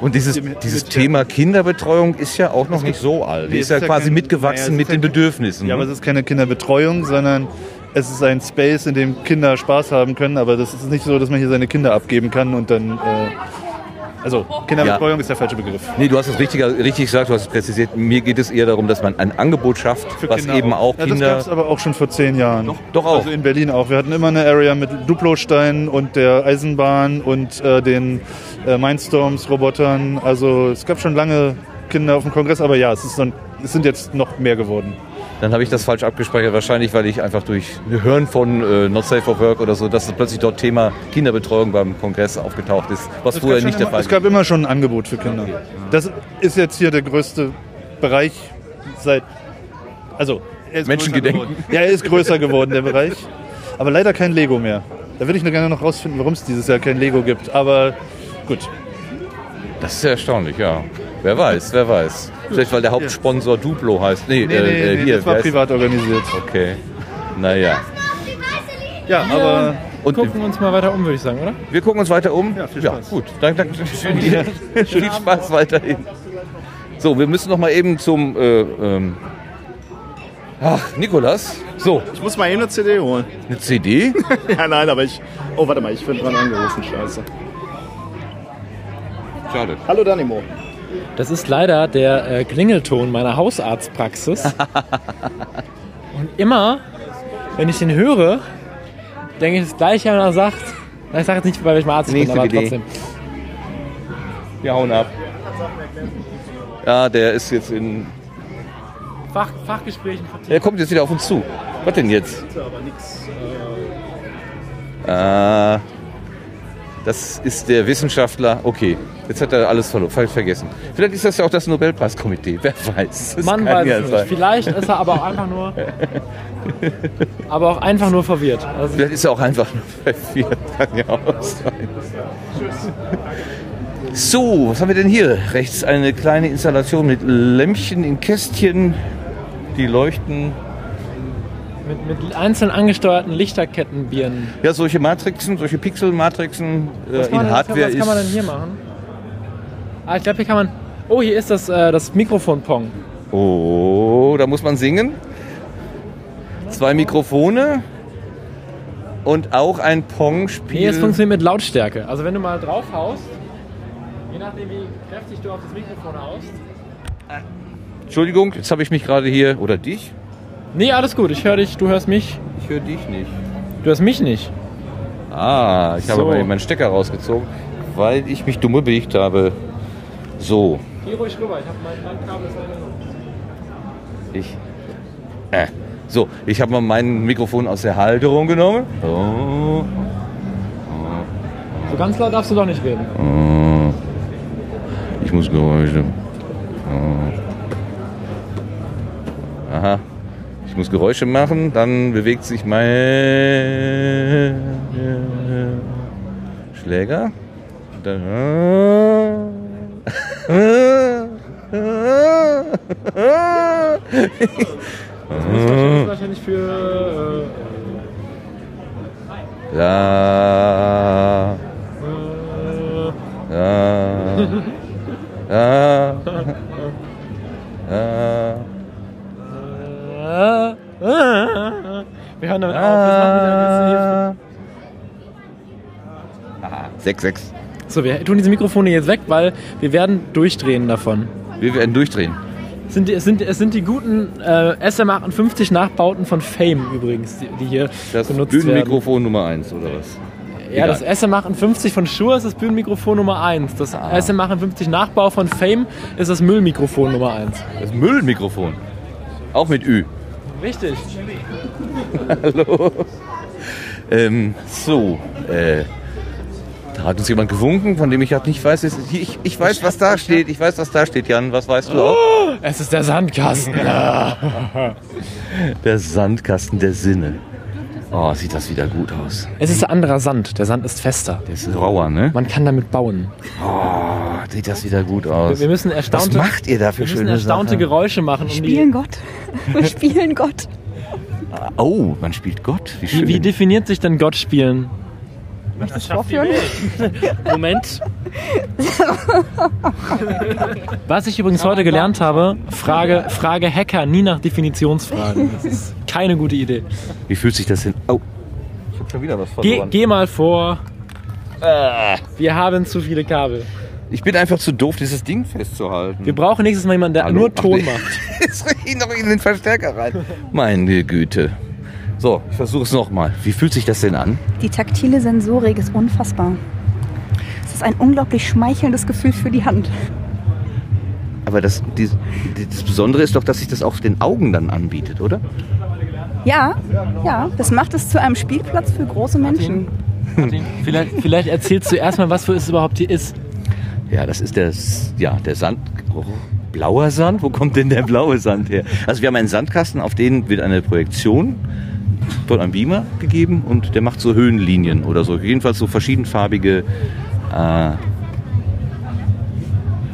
Und dieses, dieses Thema Kinderbetreuung ist ja auch noch nicht so alt. Die ist ja quasi mitgewachsen mit den Bedürfnissen. Ja, aber ne? es ist keine Kinderbetreuung, sondern es ist ein Space, in dem Kinder Spaß haben können. Aber das ist nicht so, dass man hier seine Kinder abgeben kann und dann. Äh, also Kinderbetreuung ist der falsche Begriff. Nee, du hast es richtig, richtig gesagt, du hast es präzisiert. Mir geht es eher darum, dass man ein Angebot schafft, was Kinder eben auch Ja, das Kinder. gab es aber auch schon vor zehn Jahren. Doch, doch auch. Also in Berlin auch. Wir hatten immer eine Area mit Duplostein und der Eisenbahn und äh, den äh, Mindstorms-Robotern. Also es gab schon lange Kinder auf dem Kongress, aber ja, es, ist dann, es sind jetzt noch mehr geworden. Dann habe ich das falsch abgespeichert, wahrscheinlich, weil ich einfach durch Hören von äh, Not Safe for Work oder so, dass plötzlich dort Thema Kinderbetreuung beim Kongress aufgetaucht ist, was Es vorher nicht der immer, Fall Es gab immer schon ein Angebot für Kinder. Das ist jetzt hier der größte Bereich seit. Also, Menschengedenken. Ja, er ist größer geworden, der Bereich. Aber leider kein Lego mehr. Da würde ich nur gerne noch rausfinden, warum es dieses Jahr kein Lego gibt. Aber gut. Das ist ja erstaunlich, ja. Wer weiß, wer weiß. Vielleicht, weil der Hauptsponsor Duplo heißt. Nee, Nee, äh, nee, äh, nee, hier. das war privat organisiert. Okay. Naja. Ja, aber Und Gucken uns mal weiter um, würde ich sagen, oder? wir gucken uns weiter um. Ja, viel Spaß. gut. Danke, danke. Schön dir. Viel Spaß weiterhin. So, wir müssen noch mal eben zum. Äh, ähm, ach, Nikolas. So, Ich muss mal eben eine CD holen. eine CD. ja, nein, aber ich. Oh, warte mal, ich bin dran angerufen, scheiße. Schade. Hallo Danimo. Das ist leider der äh, Klingelton meiner Hausarztpraxis. Und immer, wenn ich den höre, denke ich das gleiche, wenn er sagt. Ich sage jetzt nicht, ich mal Arzt bin, Nächste aber Idee. trotzdem. Wir hauen ab. Ja, der ist jetzt in. Fach, Fachgesprächen vertieft. Er kommt jetzt wieder auf uns zu. Was denn jetzt? Äh, das ist der Wissenschaftler. Okay, jetzt hat er alles verlo- ver vergessen. Vielleicht ist das ja auch das Nobelpreiskomitee. Wer weiß. Das Man weiß ja es nicht. Vielleicht ist er aber auch einfach nur. aber auch einfach nur verwirrt. Also, Vielleicht ist er auch einfach nur verwirrt. Kann ja auch sein. So, was haben wir denn hier? Rechts eine kleine Installation mit Lämpchen in Kästchen, die leuchten. mit, mit einzeln angesteuerten Lichterkettenbirnen. Ja, solche Matrixen, solche Pixel-Matrixen äh, in Hardware was kann man denn ist. hier machen? Ah, ich glaube, hier kann man. Oh, hier ist das, äh, das Mikrofon-Pong. Oh, da muss man singen. Zwei Mikrofone und auch ein Pong-Spiel. Nee, es funktioniert mit Lautstärke. Also wenn du mal drauf haust, je nachdem wie kräftig du auf das Mikrofon haust. Entschuldigung, jetzt habe ich mich gerade hier. Oder dich? Nee, alles gut. Ich höre dich, du hörst mich. Ich höre dich nicht. Du hörst mich nicht. Ah, ich habe So. eben meinen Stecker rausgezogen, weil ich mich dumm bewegt habe. So, Geh ruhig rüber, ich habe mein Landkabel ich. Äh. So, ich habe mal mein Mikrofon aus der Halterung genommen. Oh. So ganz laut darfst du doch nicht reden. Oh. Ich muss Geräusche. Oh. Aha. Ich muss Geräusche machen, dann bewegt sich mein Schläger. Dann Wahrscheinlich für. La. Äh, La. La. La. äh. Wir hören damit auf, das aggressiv. Ah. 6, 6. So, wir tun diese Mikrofone jetzt weg, weil wir werden durchdrehen davon. Wir werden durchdrehen. Es sind es sind, es sind die guten äh, SM58 Nachbauten von Fame übrigens, die, die hier Das benutzt werden. Bühnenmikrofon Nummer 1 oder was? Ja, das Egal. SM58 von Shure ist das Bühnenmikrofon Nummer 1. Das SM58 Nachbau von Fame ist das Müllmikrofon Nummer 1. Das Müllmikrofon. Auch mit Ü. Richtig. Hallo. Ähm, so, äh, da hat uns jemand gewunken, von dem ich halt nicht weiß. ist- Ich, ich weiß, was da steht. Ich weiß, was da steht, Jan. Was weißt du auch? Es ist der Sandkasten. Der Sandkasten der Sinne. Oh, sieht das wieder gut aus. Es ist ein anderer Sand. Der Sand ist fester. Der ist rauer, ne? Man kann damit bauen. Oh, sieht das wieder gut aus. Wir müssen Was erstaunte, macht ihr da für wir müssen schöne erstaunte Sachen? Geräusche machen. Um Spielen Gott. Wir spielen Gott. Oh, man spielt Gott. Wie schön. wie, wie definiert sich denn Gott spielen? Vorführen? Moment. Was ich übrigens heute gelernt habe, Frage, Frage Hacker nie nach Definitionsfragen. Das ist keine gute Idee. Wie fühlt sich das hin? Oh, ich hab schon wieder was Geh, verloren. geh mal vor. Wir haben zu viele Kabel. Ich bin einfach zu doof, dieses Ding festzuhalten. Wir brauchen nächstes Mal jemanden, der Hallo? nur Ton macht. Jetzt riech ich noch in den Verstärker rein. Meine Güte. So, ich versuche es nochmal. Wie fühlt sich das denn an? Die taktile Sensorik ist unfassbar. Es ist ein unglaublich schmeichelndes Gefühl für die Hand. Aber das, die, das Besondere ist doch, dass sich das auch den Augen dann anbietet, oder? Ja, ja, das macht es zu einem Spielplatz für große Menschen. Vielleicht, vielleicht erzählst du erstmal, was für es überhaupt hier ist. Ja, das ist der, ja, der Sand. Oh, blauer Sand? Wo kommt denn der blaue Sand her? Also wir haben einen Sandkasten, auf den wird eine Projektion von einem Beamer gegeben und der macht so Höhenlinien oder so. Jedenfalls so verschiedenfarbige äh,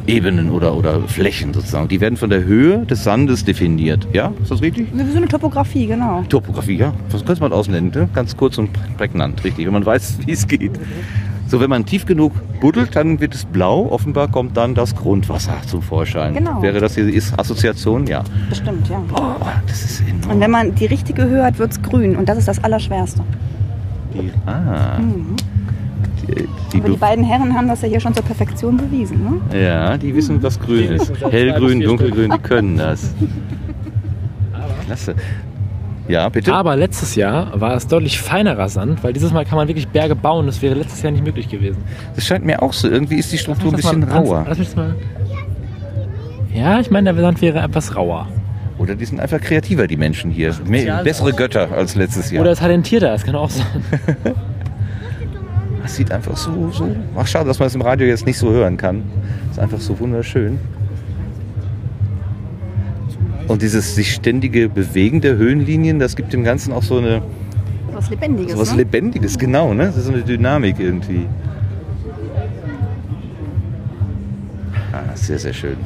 Ebenen oder, oder Flächen sozusagen. Die werden von der Höhe des Sandes definiert. Ja, ist das richtig? So eine Topografie, genau. Topografie, ja. Was könnte man ausnennen? Ne? Ganz kurz und prägnant, richtig. Wenn man weiß, wie es geht. So, wenn man tief genug buddelt, dann wird es blau. Offenbar kommt dann das Grundwasser zum Vorschein. Genau. Wäre das hier ist Assoziation? Ja. Bestimmt, ja. Oh, das ist enorm. Und wenn man die richtige Höhe hat, wird es grün. Und das ist das Allerschwerste. Die, ah. Die, die, Aber die Be- beiden Herren haben das ja hier schon zur Perfektion bewiesen. Ne? ja, die wissen, was grün ist. Hellgrün, dunkelgrün, die können das. Klasse. Ja, bitte? Aber letztes Jahr war es deutlich feinerer Sand, weil dieses Mal kann man wirklich Berge bauen. Das wäre letztes Jahr nicht möglich gewesen. Das scheint mir auch so. Irgendwie ist die Struktur ein bisschen mal rauer. lass mich das mal. Ja, ich meine, der Sand wäre etwas rauer. Oder die sind einfach kreativer, die Menschen hier. Mehr, bessere Götter als letztes Jahr. Oder talentierter, das kann auch sein. Das sieht einfach so, so. Ach, schade, dass man es im Radio jetzt nicht so hören kann. Ist einfach so wunderschön. Und dieses sich ständige Bewegen der Höhenlinien, das gibt dem Ganzen auch so eine Was Lebendiges. so was ne? Lebendiges, genau, ne? Das ist so eine Dynamik irgendwie. Ah, sehr, sehr schön.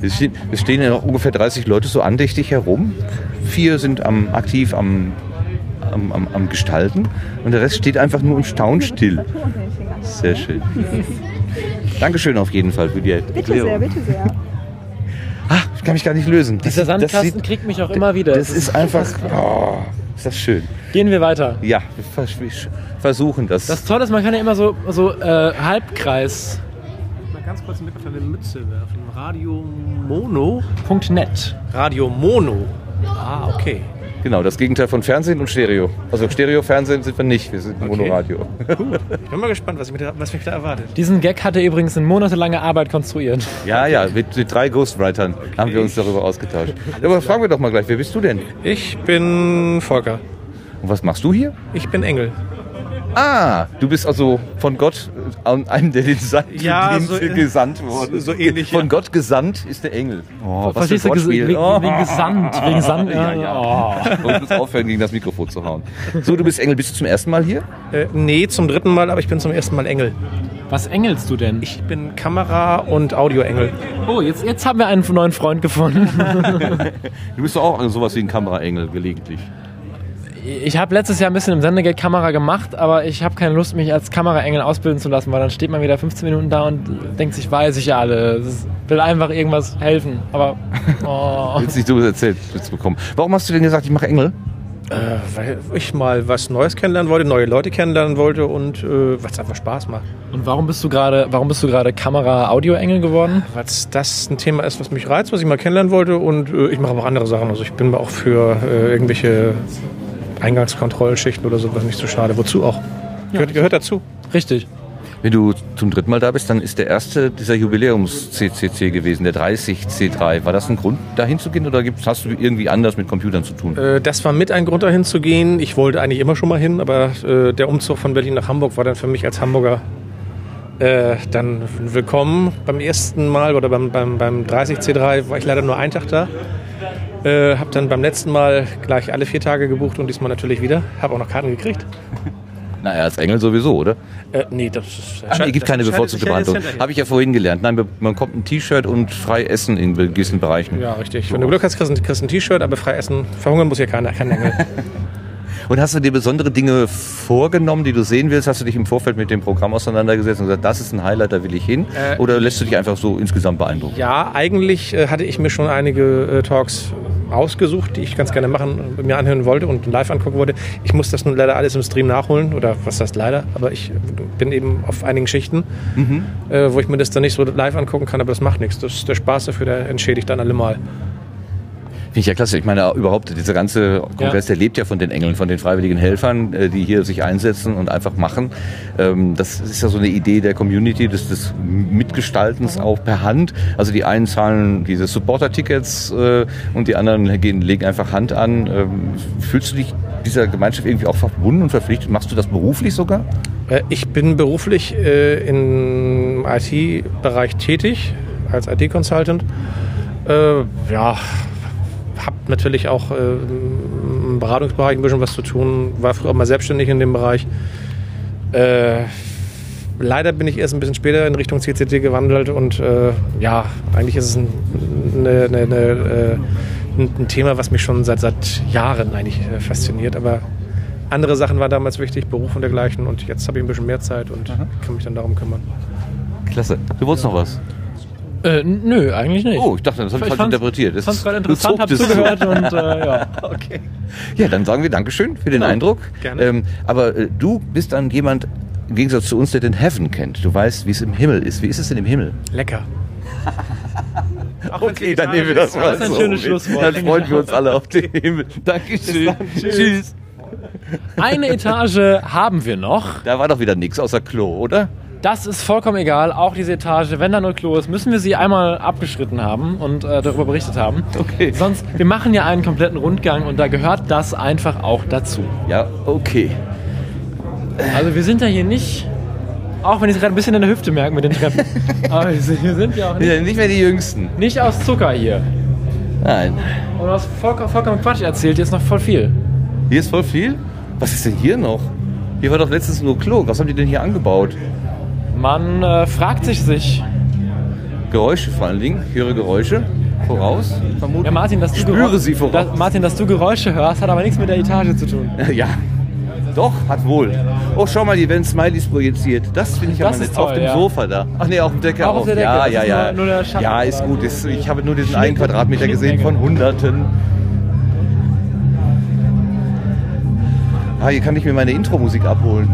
Es stehen, es stehen ja noch ungefähr 30 Leute so andächtig herum. Vier sind am, aktiv am, am, am, am Gestalten und der Rest steht einfach nur und staunt still. Sehr schön. Dankeschön auf jeden Fall für die Bitte Erklärung. sehr, bitte sehr. Ah, ich kann mich gar nicht lösen. Das, Dieser das Sandkasten sieht- kriegt mich auch immer wieder. Das ist einfach. Oh, ist das schön. Gehen wir weiter. Ja, wir versuchen das. Das Tolle ist, man kann ja immer so, so äh, Halbkreis. Mal ganz kurz mit auf eine Mütze werfen. Radio Mono. .net. Radio Mono. Ah, okay. Genau, das Gegenteil von Fernsehen und Stereo. Also Stereo-Fernsehen sind wir nicht, wir sind Monoradio. Ich bin mal gespannt, was, mich da, was mich da erwartet. Diesen Gag hat er übrigens in monatelange Arbeit konstruiert. Ja, ja, mit, mit drei Ghostwritern haben wir uns darüber ausgetauscht. Ja, aber fragen wir doch mal gleich, wer bist du denn? Ich bin Volker. Und was machst du hier? Ich bin Engel. Ah, du bist also von Gott, äh, an einem, der den Sand Ja, so- gesandt worden. so ähnlich, Von ja. Gott gesandt ist der Engel. Oh, was für Verstehst ein du, ges- wegen, Oh. wegen Gesandt, wegen Sand. Ja, ja. Und ich muss aufhören, gegen das Mikrofon zu hauen. So, du bist Engel. Bist du zum ersten Mal hier? Äh, nee, zum dritten Mal, aber ich bin zum ersten Mal Engel. Was engelst du denn? Ich bin Kamera- und Audioengel. oh, jetzt, jetzt haben wir einen neuen Freund gefunden. Du bist doch auch sowas wie ein Kameraengel gelegentlich. Ich habe letztes Jahr ein bisschen im Sendegate Kamera gemacht, aber ich habe keine Lust, mich als Kameraengel ausbilden zu lassen, weil dann steht man wieder 15 Minuten da und denkt sich, weiß ich ja alles. Will einfach irgendwas helfen. Aber oh. Willst nicht du erzählt willst bekommen. Warum hast du denn gesagt, ich mache Engel? Äh, weil ich mal was Neues kennenlernen wollte, neue Leute kennenlernen wollte und äh, was einfach Spaß macht. Und warum bist du gerade, warum bist du gerade Kamera-Audio-Engel geworden? Weil das ein Thema ist, was mich reizt, was ich mal kennenlernen wollte und äh, ich mache aber auch andere Sachen. Also ich bin auch für äh, irgendwelche Eingangskontrollschichten oder sowas nicht so schade. Wozu auch? Gehört, gehört dazu. Richtig. Wenn du zum dritten Mal da bist, dann ist der erste dieser Jubiläums-CCC gewesen, der 30C3. War das ein Grund, da hinzugehen oder gibt's, hast du irgendwie anders mit Computern zu tun? Äh, das war mit ein Grund, dahin zu gehen. Ich wollte eigentlich immer schon mal hin, aber äh, der Umzug von Berlin nach Hamburg war dann für mich als Hamburger äh, dann willkommen. Beim ersten Mal oder beim, beim, beim 30C3 war ich leider nur einen Tag da. Äh, habe dann beim letzten Mal gleich alle vier Tage gebucht und diesmal natürlich wieder. Habe auch noch Karten gekriegt. Naja, als Engel sowieso, oder? Äh, nee, das ist. Ach, nee, gibt keine bevorzugte Behandlung. Habe ich ja vorhin gelernt. Nein, man kommt ein T-Shirt und frei essen in gewissen Bereichen. Ja, richtig. Wenn du Glück hast, kriegst du ein- T-Shirt, aber frei essen. Verhungern muss hier keiner, kein Engel. Und hast du dir besondere Dinge vorgenommen, die du sehen willst? Hast du dich im Vorfeld mit dem Programm auseinandergesetzt und gesagt, das ist ein Highlight, da will ich hin? Äh, Oder lässt du dich einfach so insgesamt beeindrucken? Ja, eigentlich äh, hatte ich mir schon einige äh, Talks ausgesucht, die ich ganz gerne machen, äh, mir anhören wollte und live angucken wollte. Ich muss das nun leider alles im Stream nachholen, oder was heißt leider, aber ich bin eben auf einigen Schichten, äh, wo ich mir das dann nicht so live angucken kann, aber das macht nichts. Das, der Spaß dafür, der entschädigt dann allemal. Finde ich ja klasse. Ich meine, überhaupt, dieser ganze Kongress, der lebt ja von den Engeln, von den freiwilligen Helfern, äh, die hier sich einsetzen und einfach machen. Ähm, Das ist ja so eine Idee der Community, des, des Mitgestaltens auch per Hand. Also die einen zahlen diese Supporter-Tickets äh, und die anderen gehen, legen einfach Hand an. Ähm, Fühlst du dich dieser Gemeinschaft irgendwie auch verbunden und verpflichtet? Machst du das beruflich sogar? Äh, Ich bin beruflich äh, im IT-Bereich tätig, als IT-Consultant. Äh, ja, habe natürlich auch äh, im Beratungsbereich ein bisschen was zu tun, war früher auch mal selbstständig in dem Bereich. Äh, leider bin ich erst ein bisschen später in Richtung CCT gewandelt und äh, ja, eigentlich ist es ein, eine, eine, eine, äh, ein, Thema, was mich schon seit, seit Jahren eigentlich äh, fasziniert, aber andere Sachen waren damals wichtig, Beruf und dergleichen und jetzt habe ich ein bisschen mehr Zeit und kann mich dann darum kümmern. Klasse. Du wolltest noch was? Äh, nö, eigentlich nicht. Oh, ich dachte, das habe ich falsch fand's- interpretiert. Das fand's gerade du interessant, hab zucktest. zugehört und äh, ja. Okay. Ja, dann sagen wir Dankeschön für den Eindruck. gerne. Ähm, aber äh, du bist dann jemand, im Gegensatz zu uns, der den Heaven kennt. Du weißt, wie es im Himmel ist. Wie ist es denn im Himmel? Lecker. Okay, dann nehmen wir das mal ist ein so schönes. Schlusswort. Dann freuen wir uns alle auf den Himmel. Dankeschön. Tschüss. Eine Etage haben wir noch. Da war doch wieder nichts außer Klo, oder? Das ist vollkommen egal. Auch diese Etage, wenn da nur Klo ist, müssen wir sie einmal abgeschritten haben und äh, darüber berichtet haben. Okay. Sonst, wir machen ja einen kompletten Rundgang und da gehört das einfach auch dazu. Ja, okay. Also wir sind ja hier nicht, auch wenn ich es gerade ein bisschen in der Hüfte merke mit den Treppen, aber wir sind, wir sind ja auch nicht, Ja, nicht mehr die Jüngsten. nicht aus Zucker hier. Nein. Und du hast vollkommen, vollkommen Quatsch erzählt, hier ist noch voll viel. Hier ist voll viel. Was ist denn hier noch? Hier war doch letztens nur Klo. Was haben die denn hier angebaut? Man äh, fragt sich sich, Geräusche vor allen Dingen. Ich höre Geräusche. Voraus, vermutlich. ja Martin, dass du, Spüre sie voraus. dass, Martin, dass du Geräusche hörst, hat aber nichts mit der Etage zu tun. Ja. Doch, hat wohl. Oh, schau mal, die werden Smileys projiziert. Das finde ich Das aber nett. Auf dem ja. Sofa da. Ach nee, auf dem Decke Auch auf der Decke, Ja, ja, ist ja. nur- nur ja, ist gut. Ist, ich habe nur diesen Schnitt- einen Quadratmeter gesehen von Hunderten. Ah, hier kann ich mir meine Intro-Musik abholen.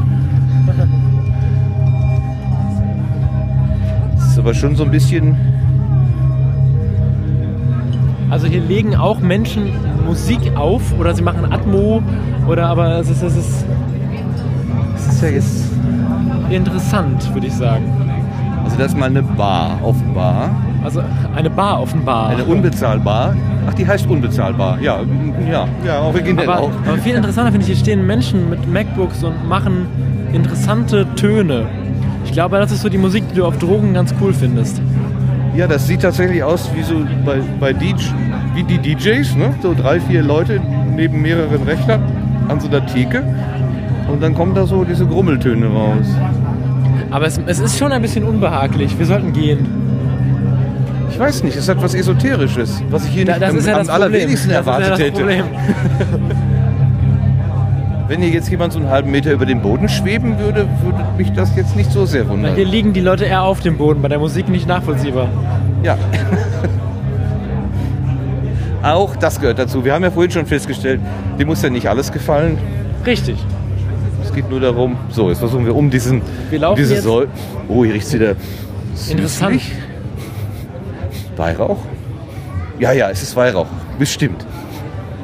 Ist aber schon so ein bisschen. Also hier legen auch Menschen Musik auf oder sie machen Atmo oder aber es ist, es ist, es ist ja jetzt interessant, würde ich sagen. Also, das ist mal eine Bar, offenbar. Also eine Bar offenbar. Eine unbezahlbar. Ach, die heißt unbezahlbar. Ja, ja, ja, originell aber, auch. aber viel interessanter finde ich, hier stehen Menschen mit MacBooks und machen interessante Töne. Ich glaube, das ist so die Musik, die du auf Drogen ganz cool findest. Ja, das sieht tatsächlich aus wie so bei, bei DJ, wie die DJs, ne? So drei, vier Leute neben mehreren Rechnern an so einer Theke. Und dann kommen da so diese Grummeltöne raus. Aber es, es ist schon ein bisschen unbehaglich. Wir sollten gehen. Ich weiß nicht, es hat was Esoterisches, was ich hier Da- nicht das am, ist ja am das Problem. allerwenigsten Das ist ja erwartet das hätte. Wenn hier jetzt jemand so einen halben Meter über den Boden schweben würde, würde mich das jetzt nicht so sehr wundern. Hier liegen die Leute eher auf dem Boden, bei der Musik nicht nachvollziehbar. Ja. Auch das gehört dazu. Wir haben ja vorhin schon festgestellt, dir muss ja nicht alles gefallen. Richtig. Es geht nur darum, so, jetzt versuchen wir um diesen, Wir um laufen diese jetzt- Säule. Oh, hier riecht es wieder Interessant. süßlich. Weihrauch? Ja, ja, es ist Weihrauch. Bestimmt.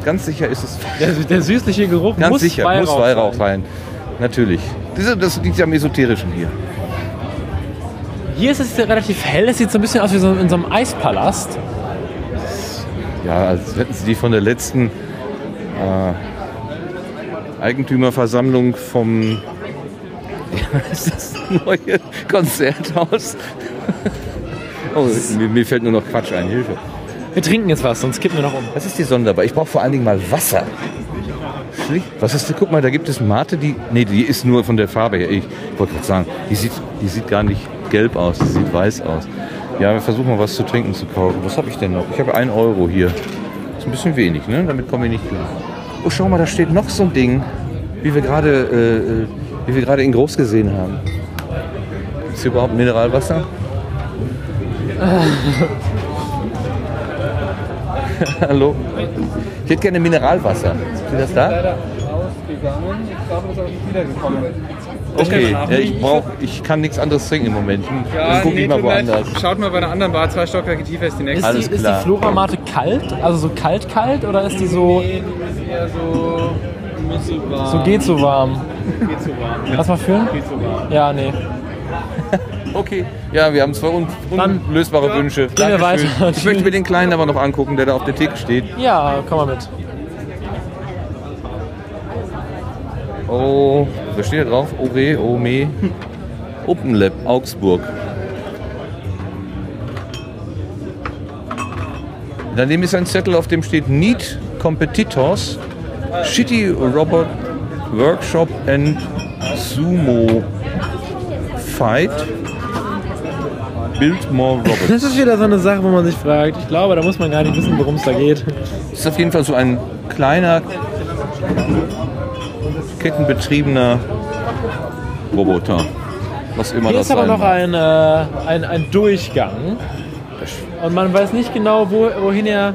Ganz sicher ist es Der, der süßliche Geruch Ganz muss sicher, Weihrauch muss Weihrauch sein. sein. Natürlich. Diese, das liegt ja am Esoterischen hier. Hier ist es relativ hell. Es sieht so ein bisschen aus wie so in so einem Eispalast. Ja, als hätten sie die von der letzten äh, Eigentümerversammlung vom ja, ist das neue Konzerthaus. Oh, mir, mir fällt nur noch Quatsch ein, Hilfe. Wir trinken jetzt was, sonst kippen wir noch um. Das ist die Sonderbar. Ich brauche vor allen Dingen mal Wasser. Schlicht. Was ist, guck mal, da gibt es Mate, die. Nee, die ist nur von der Farbe her. Ich wollte gerade sagen, die sieht, die sieht gar nicht gelb aus, die sieht weiß aus. Ja, wir versuchen mal was zu trinken zu kaufen. Was habe ich denn noch? Ich habe 1 Euro hier. Ist ein bisschen wenig, ne? Damit kommen wir nicht klar. Oh, schau mal, da steht noch so ein Ding, wie wir gerade, äh, äh, wie wir gerade in groß gesehen haben. Ist hier überhaupt Mineralwasser? Hallo? Ich hätte gerne Mineralwasser. Ist das da? ausgegangen. Ich glaube, das ist nicht wiedergekommen. Okay, ja, ich brauch, ich kann nichts anderes trinken im Moment. Hm, Dann gucke ich mal mir leid. woanders. Schaut mal bei einer anderen Bar, zwei Stockwerke tiefer ist die nächste. Ist, die, ist die Floramate kalt? Also so kalt-kalt oder ist die so. Nee, die ist eher so. So geht so warm. Geht so warm. Lass mal führen? Geht so warm. Ja, nee. Okay, ja, wir haben zwei un unlösbare Wünsche. gehen wir weiter. Ich möchte mir den kleinen aber noch angucken, der da auf der Theke steht. Ja, komm mal mit. Oh, was steht da drauf? Ore, Ome, Open Lab, Augsburg. Daneben ist ein Zettel, auf dem steht Need Competitors, Shitty Robot Workshop and Sumo Fight. Build more robots. Das ist wieder so eine Sache, wo man sich fragt. Ich glaube, da muss man gar nicht wissen, worum es da geht. Das ist auf jeden Fall so ein kleiner, kettenbetriebener Roboter. Was immer Hier das ist aber noch ein, äh, ein, ein Durchgang. Und man weiß nicht genau, wo, wohin er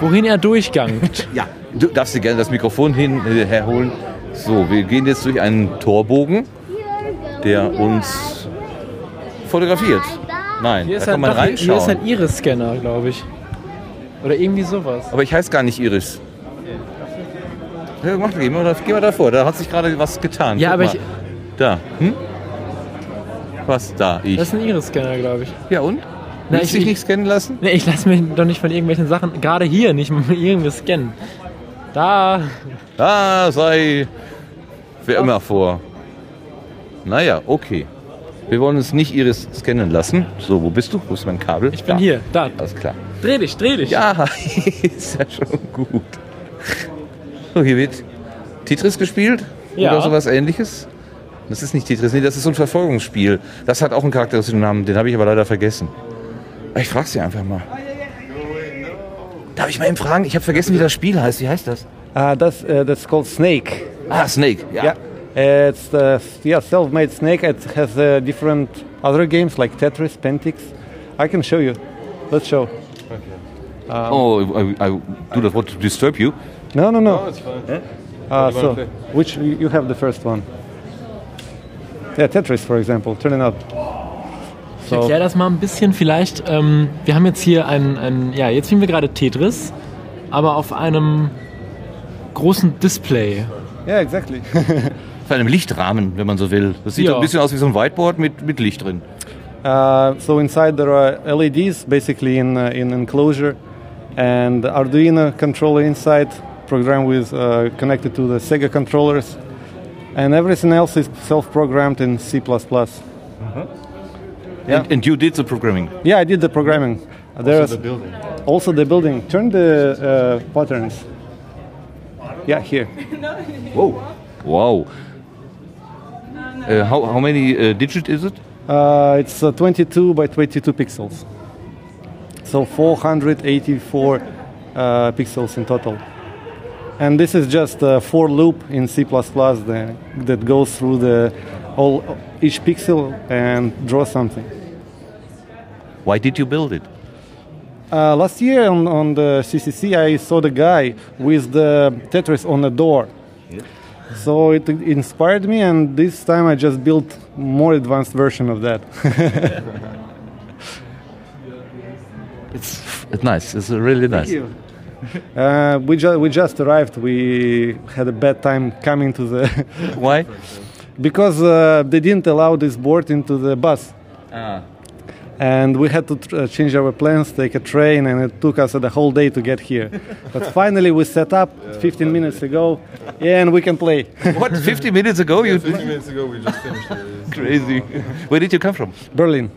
wohin er durchgangt. Ja, du darfst dir gerne das Mikrofon hin, äh, herholen. So, wir gehen jetzt durch einen Torbogen, der uns fotografiert. Nein, Hier da ist, kann ein, man doch, hier ist reinschauen. ein Iris-Scanner, glaube ich. Oder irgendwie sowas. Aber ich heiße gar nicht Iris. Ja, mach, geh, mal, da- geh mal davor, da hat sich gerade was getan. Ja, Guck aber mal. ich- Da. Hm? Was da? Ich. Das ist ein Iris-Scanner, glaube ich. Ja und? Na, Willst du dich nicht scannen lassen? Nee, ich lasse mich doch nicht von irgendwelchen Sachen, gerade hier nicht mit irgendwie scannen. Da. Da sei wer immer vor. Naja, okay. Wir wollen uns nicht Iris scannen lassen. So, wo bist du? Wo ist mein Kabel? Ich bin hier, da. Alles klar. Dreh dich, dreh dich. Ja, ist ja schon gut. So, hier wird Tetris gespielt Ja. oder sowas ähnliches. Das ist nicht Tetris, nee, das ist so ein Verfolgungsspiel. Das hat auch einen charakteristischen Namen, den habe ich aber leider vergessen. Aber Ich frage sie einfach mal. Darf ich mal eben fragen? Ich habe vergessen, wie das Spiel heißt. Wie heißt das? Uh, that's uh, that's called Snake. Ah, Snake. Ja. Yeah, it's uh, yeah self-made Snake. It has uh, different other games like Tetris, Pentix. I can show you. Let's show. Um, oh, I, I do not want to disturb you. No, no, no. No, it's fine. Uh, you wanna so, which you have the first one? Yeah, Tetris, for example. Turn it up. Ich erkläre das mal ein bisschen vielleicht. Ähm, wir haben jetzt hier ein, ein, ja, jetzt spielen wir gerade Tetris, aber auf einem großen Display. Yeah, exactly. Auf einem Lichtrahmen, wenn man so will. Das sieht Ja. ein bisschen aus wie so ein Whiteboard mit, mit Licht drin. Uh, so inside there are LEDs basically in uh, in enclosure, and Arduino controller inside, programmed with uh, connected to the Sega controllers, and everything else is self-programmed in C++. Yeah. And, and you did the programming. Yeah, I did the programming. Uh, there's the building. Also the building. Turn the uh, patterns. Yeah, here. Whoa. Wow. Uh, how, how many uh, digit is it? Uh, it's uh, 22 by 22 pixels. So 484 uh, pixels in total. And this is just a for loop in C++ that, that goes through the all each pixel and draws something. Why did you build it? Uh, last year on, on the CCC, I saw the guy with the Tetris on the door. So it inspired me, and this time I just built more advanced version of that. It's, it's nice. It's really nice. you. Uh, we, ju- we just arrived. We had a bad time coming to the. Why? Because uh, they didn't allow this board into the bus. Ah. And we had to tr- uh, change our plans, take a train, and it took us the whole day to get here. but finally, we set up 15 minutes ago, yeah, and we can play. What? 50 minutes ago? You 50 minutes ago we just finished it. crazy. Where did you come from? Berlin.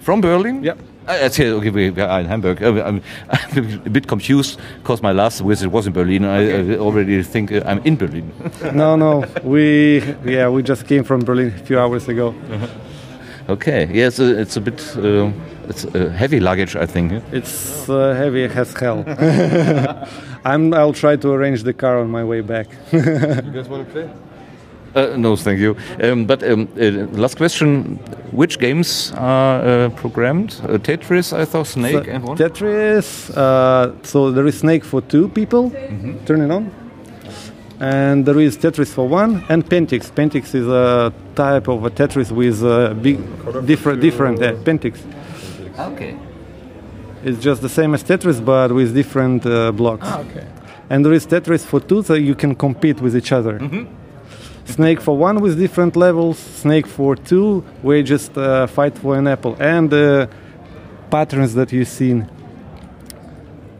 From Berlin? Yeah. I, I say, okay, we we are in Hamburg. Uh, I'm, I'm a bit confused because my last visit was in Berlin. I, I already think uh, I'm in Berlin. no, no, we yeah, we just came from Berlin a few hours ago. Okay, yeah, it's a, it's a bit uh, it's a heavy luggage, I think. It's uh, heavy as hell. I'm, I'll try to arrange the car on my way back. You guys want to play? Uh, no, thank you. Um, but um, uh, last question: Which games are uh, programmed? Uh, Tetris, I thought, Snake, So, and what? Tetris. Uh, so there is Snake for two people. Turn it on. And there is Tetris for one and Pentix. Pentix is a type of a Tetris with uh, big, different, different uh, Pentix. Okay. It's just the same as Tetris, but with different uh, blocks. Ah, okay. And there is Tetris for two, so you can compete with each other. Snake for one with different levels. Snake for two, we just uh, fight for an apple. And the patterns that you've seen.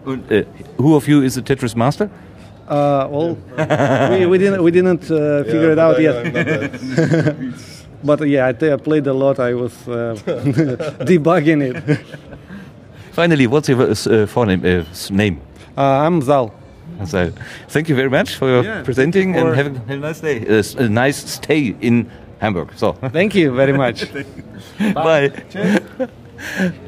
Uh, who of you is a Tetris master? Uh, well, we, we didn't we didn't uh, figure it out I- yet. I'm not that. but yeah, I, t- I played a lot. I was uh, debugging it. Finally, what's your uh, forename, uh, name? Uh, I'm Zal. So, thank you very much for your Yeah, presenting thank you and for- have a, a nice day. Uh, s- a nice stay in Hamburg. So, Thank you very much. bye.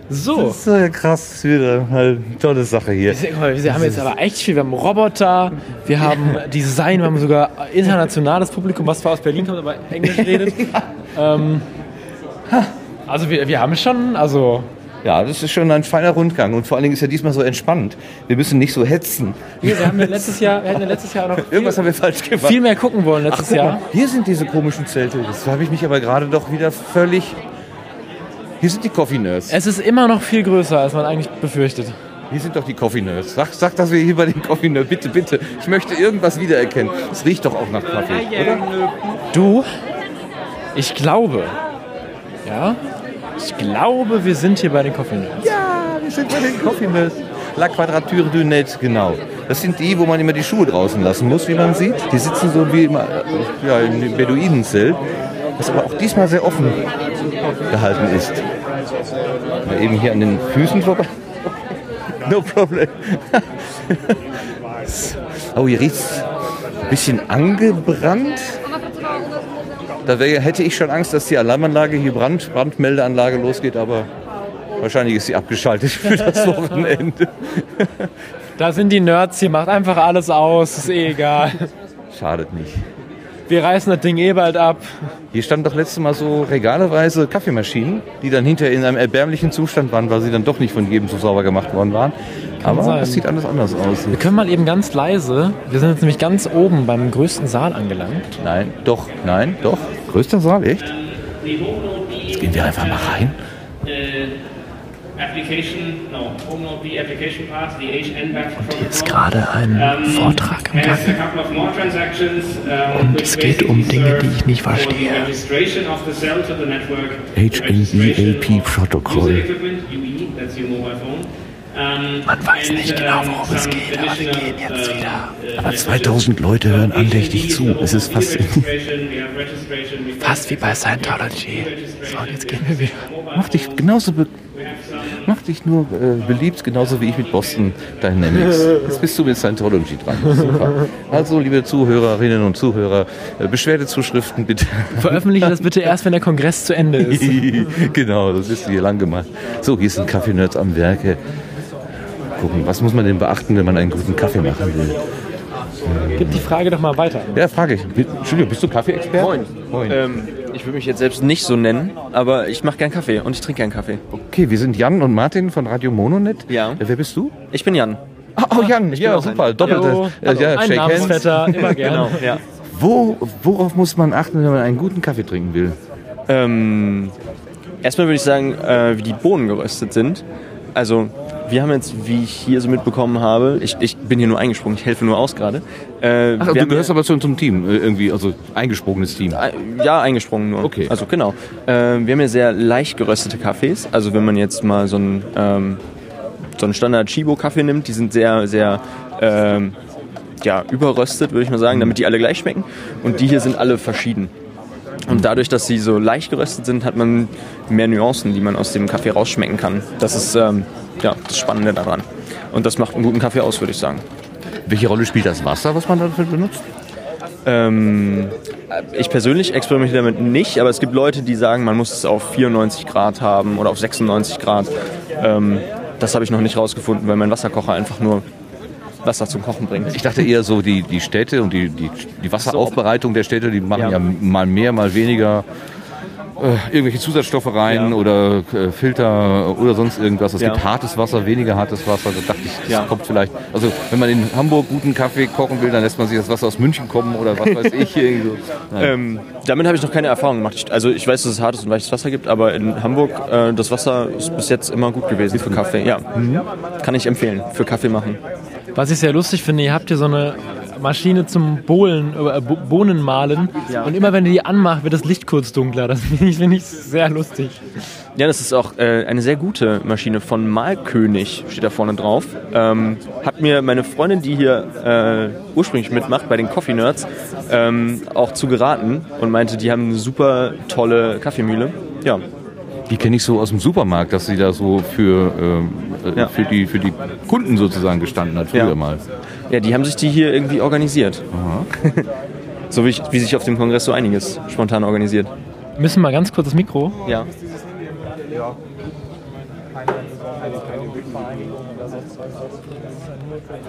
So. Das ist äh, krass, wieder halt eine tolle Sache hier. Mal, Wir haben jetzt aber echt viel. Wir haben Roboter, wir haben Design, wir haben sogar internationales Publikum, was zwar aus Berlin kommt, aber Englisch redet. ähm, also wir, wir haben schon, also Ja, das ist schon ein feiner Rundgang und vor allen Dingen ist ja diesmal so entspannt. Wir müssen nicht so hetzen. wir, wir haben ja letztes Jahr, wir hätten ja letztes Jahr noch Irgendwas haben wir falsch gemacht. viel mehr gucken wollen letztes guck Jahr. mal, hier sind diese komischen Zelte. Das habe ich mich aber gerade doch wieder völlig. Hier sind die Coffee Nerds. Es ist immer noch viel größer, als man eigentlich befürchtet. Hier sind doch die Coffee Nerds. Sag, sag dass wir hier bei den Coffee Nerds. Bitte, bitte. Ich möchte irgendwas wiedererkennen. Es riecht doch auch nach Kaffee, oder? Du, ich glaube, ja, ich glaube, wir sind hier bei den Coffee Nerds. Ja, wir sind bei den Coffee Nerds. La Quadrature du Net, genau. Das sind die, wo man immer die Schuhe draußen lassen muss, wie man sieht. Die sitzen so wie immer äh, ja, in dem Beduinenzelt, das aber auch diesmal sehr offen gehalten ist. Mal eben hier an den Füßen vorbei. No problem. oh, hier riecht ein bisschen angebrannt. Da wär, hätte ich schon Angst, dass die Alarmanlage hier Brand, Brandmeldeanlage losgeht, aber wahrscheinlich ist sie abgeschaltet für das Wochenende. Da sind die Nerds, hier macht einfach alles aus, ist eh egal. Schadet nicht. Wir reißen das Ding eh bald ab. Hier standen doch letztes Mal so regaleweise Kaffeemaschinen, die dann hinterher in einem erbärmlichen Zustand waren, weil sie dann doch nicht von jedem so sauber gemacht worden waren. Aber sein. das sieht alles anders aus. Wir können mal eben ganz leise, wir sind jetzt nämlich ganz oben beim größten Saal angelangt. Nein, doch, nein, doch. Größter Saal, echt? Jetzt gehen wir einfach mal rein. Application, no, Homeload the application part, the HN back Hier ist gerade ein Vortrag im Gang. Und es geht um Dinge, die ich nicht verstehe. registration of the cell to the network, registration HNEAP of Protokoll. user equipment, UE, that's your mobile phone. Um, Man weiß nicht genau, um, worum es geht, aber wir gehen jetzt wieder. uh, Aber 2000 Leute hören andächtig zu. Es ist we Fast wie bei Scientology. So, und jetzt gehen wir wieder. Mach dich genauso be Mach dich nur äh, beliebt, genauso wie ich mit Boston Dynamics. Jetzt bist du mit Scientology dran. Super. Also, liebe Zuhörerinnen und Zuhörer, äh, Beschwerdezuschriften bitte. Veröffentliche das bitte erst, wenn der Kongress zu Ende ist. genau, das ist hier lang gemacht. So, hier sind Kaffee-Nerds am Werke. Gucken, was muss man denn beachten, wenn man einen guten Kaffee machen will? Gib die Frage doch mal weiter. Ja, frage ich. Entschuldigung, bist du Kaffee-Experte? Moin. Moin. Ähm, ich würde mich jetzt selbst nicht so nennen, aber ich mache gern Kaffee und ich trinke gern Kaffee. Okay, wir sind Jan und Martin von Radio Mononet. Ja. Äh, wer bist du? Ich bin Jan. Oh, Jan, Ich ja, super. Doppelte. Äh, ja, Ein shake hands. Namensvetter, immer gerne. Genau, ja. Wo, worauf muss man achten, wenn man einen guten Kaffee trinken will? Ähm, erstmal würde ich sagen, äh, wie die Bohnen geröstet sind. Also wir haben jetzt, wie ich hier so mitbekommen habe, ich, ich bin hier nur eingesprungen, ich helfe nur aus gerade. Äh, Ach, du gehörst aber schon zum Team, äh, irgendwie, also eingesprungenes Team. Ja, eingesprungen nur. Okay. Also genau. Ähm, wir haben ja sehr leicht geröstete Kaffees. Also wenn man jetzt mal so einen, ähm, so einen Standard Chibo-Kaffee nimmt, die sind sehr, sehr ähm, ja, überröstet, würde ich mal sagen, damit die alle gleich schmecken. Und die hier sind alle verschieden. Und dadurch, dass sie so leicht geröstet sind, hat man mehr Nuancen, die man aus dem Kaffee rausschmecken kann. Das ist ähm, ja, das Spannende daran. Und das macht einen guten Kaffee aus, würde ich sagen. Welche Rolle spielt das Wasser, was man dafür benutzt? Ähm, ich persönlich experimentiere damit nicht, aber es gibt Leute, die sagen, man muss es auf 94 Grad haben oder auf 96 Grad. Ähm, das habe ich noch nicht rausgefunden, weil mein Wasserkocher einfach nur Wasser zum Kochen bringt. Ich dachte eher so, die, die Städte und die, die, die Wasseraufbereitung der Städte, die machen ja, mal mehr, mal weniger äh, irgendwelche Zusatzstoffe rein oder äh, Filter oder sonst irgendwas. Es Ja. gibt hartes Wasser, weniger hartes Wasser. Da dachte ich, das Ja. kommt vielleicht. Also wenn man in Hamburg guten Kaffee kochen will, dann lässt man sich das Wasser aus München kommen oder was weiß ich. irgendwie so. Ähm, damit habe ich noch keine Erfahrung gemacht. Ich, also ich weiß, dass es hartes und weiches Wasser gibt, aber in Hamburg äh, das Wasser ist bis jetzt immer gut gewesen für Kaffee. Ja, kann ich empfehlen für Kaffee machen. Was ich sehr lustig finde, ihr habt hier so eine Maschine zum Bohlen, äh, Bo- Bohnen mahlen und immer wenn ihr die anmacht, wird das Licht kurz dunkler. Das finde ich, finde ich sehr lustig. Ja, das ist auch äh, eine sehr gute Maschine von Malkönig, steht da vorne drauf. Ähm, hat mir meine Freundin, die hier äh, ursprünglich mitmacht, bei den Coffee Nerds, ähm, auch zu geraten und meinte, die haben eine super tolle Kaffeemühle. Ja. Die kenne ich so aus dem Supermarkt, dass sie da so für, äh, für, die, für die Kunden sozusagen gestanden hat, früher Ja. mal. Ja, die haben sich die hier irgendwie organisiert. so wie, ich, wie sich auf dem Kongress so einiges spontan organisiert. Müssen wir mal ganz kurz das Mikro. Ja. Ja,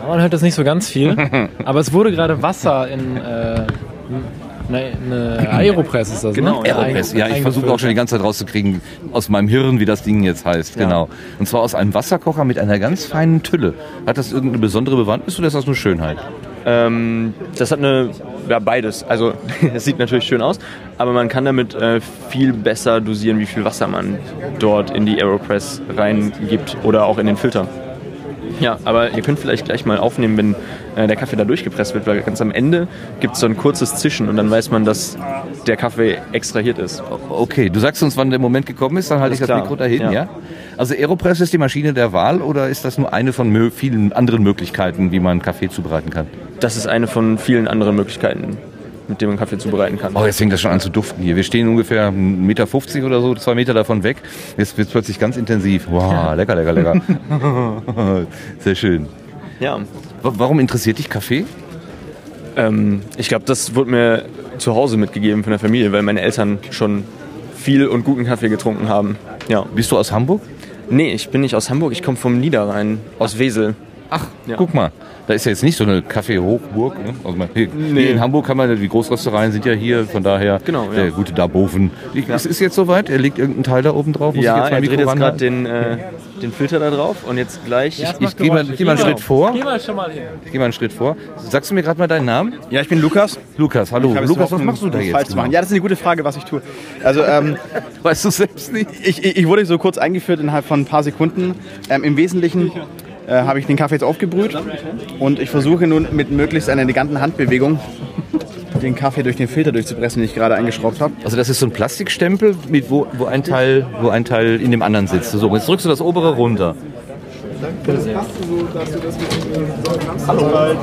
Man hört das nicht so ganz viel, aber es wurde gerade Wasser in äh, eine, eine Aeropress ist das, Genau, ne? Aeropress. Ja, ich versuche auch schon die ganze Zeit rauszukriegen aus meinem Hirn, wie das Ding jetzt heißt. Ja. Genau. Und zwar aus einem Wasserkocher mit einer ganz feinen Tülle. Hat das irgendeine besondere Bewandtnis oder ist das nur Schönheit? Ähm, das hat eine, ja beides. Also es sieht natürlich schön aus, aber man kann damit äh, viel besser dosieren, wie viel Wasser man dort in die Aeropress reingibt oder auch in den Filter. Ja, aber ihr könnt vielleicht gleich mal aufnehmen, wenn äh, der Kaffee da durchgepresst wird, weil ganz am Ende gibt es so ein kurzes Zischen und dann weiß man, dass der Kaffee extrahiert ist. Okay, du sagst uns, wann der Moment gekommen ist, dann halte ich das Alles Mikro klar. dahin, ja. Ja. Also Aeropress ist die Maschine der Wahl oder ist das nur eine von vielen anderen Möglichkeiten, wie man Kaffee zubereiten kann? Das ist eine von vielen anderen Möglichkeiten, mit denen man Kaffee zubereiten kann. Oh, jetzt fängt das schon an zu duften hier. Wir stehen ungefähr 1,50 Meter oder so, zwei Meter davon weg. Jetzt wird es plötzlich ganz intensiv. Wow, lecker, lecker, lecker. Sehr schön. Ja. Wa- Warum interessiert dich Kaffee? Ähm, ich glaube, das wurde mir zu Hause mitgegeben von der Familie, weil meine Eltern schon viel und guten Kaffee getrunken haben. Ja. Bist du aus Hamburg? Nee, ich bin nicht aus Hamburg, ich komme vom Niederrhein, aus Wesel. Ach, Guck mal, da ist ja jetzt nicht so eine Kaffee-Hochburg. Ne? Also man, hier, hier in Hamburg kann man, die Großröstereien sind ja hier, von daher Genau, ja. der gute Darboven. Ja. Es ist jetzt soweit, er legt irgendeinen Teil da oben drauf. Muss ich Ja, jetzt mein er dreht Mikro jetzt gerade den, äh, den Filter da drauf und jetzt gleich... ich ich gehe mal, geh mal einen Schritt vor. Geh mal schon mal hin. Ich gehe mal einen Schritt vor. Sagst du mir gerade mal deinen Namen? Ja, ich bin Lukas. Lukas, hallo. Ich jetzt Lukas, was machst du da jetzt? Falsch machen. Ja, das ist eine gute Frage, was ich tue. Also, ähm, weißt du selbst nicht? Ich, ich, ich wurde so kurz eingeführt innerhalb von ein paar Sekunden. Ähm, Im Wesentlichen äh, habe ich den Kaffee jetzt aufgebrüht und ich versuche nun mit möglichst einer eleganten Handbewegung den Kaffee durch den Filter durchzupressen, den ich gerade eingeschraubt habe. Also das ist so ein Plastikstempel, mit wo, wo, ein Teil, wo ein Teil in dem anderen sitzt. So, jetzt drückst du das obere runter. Das passt so, dass du das mit Hallo.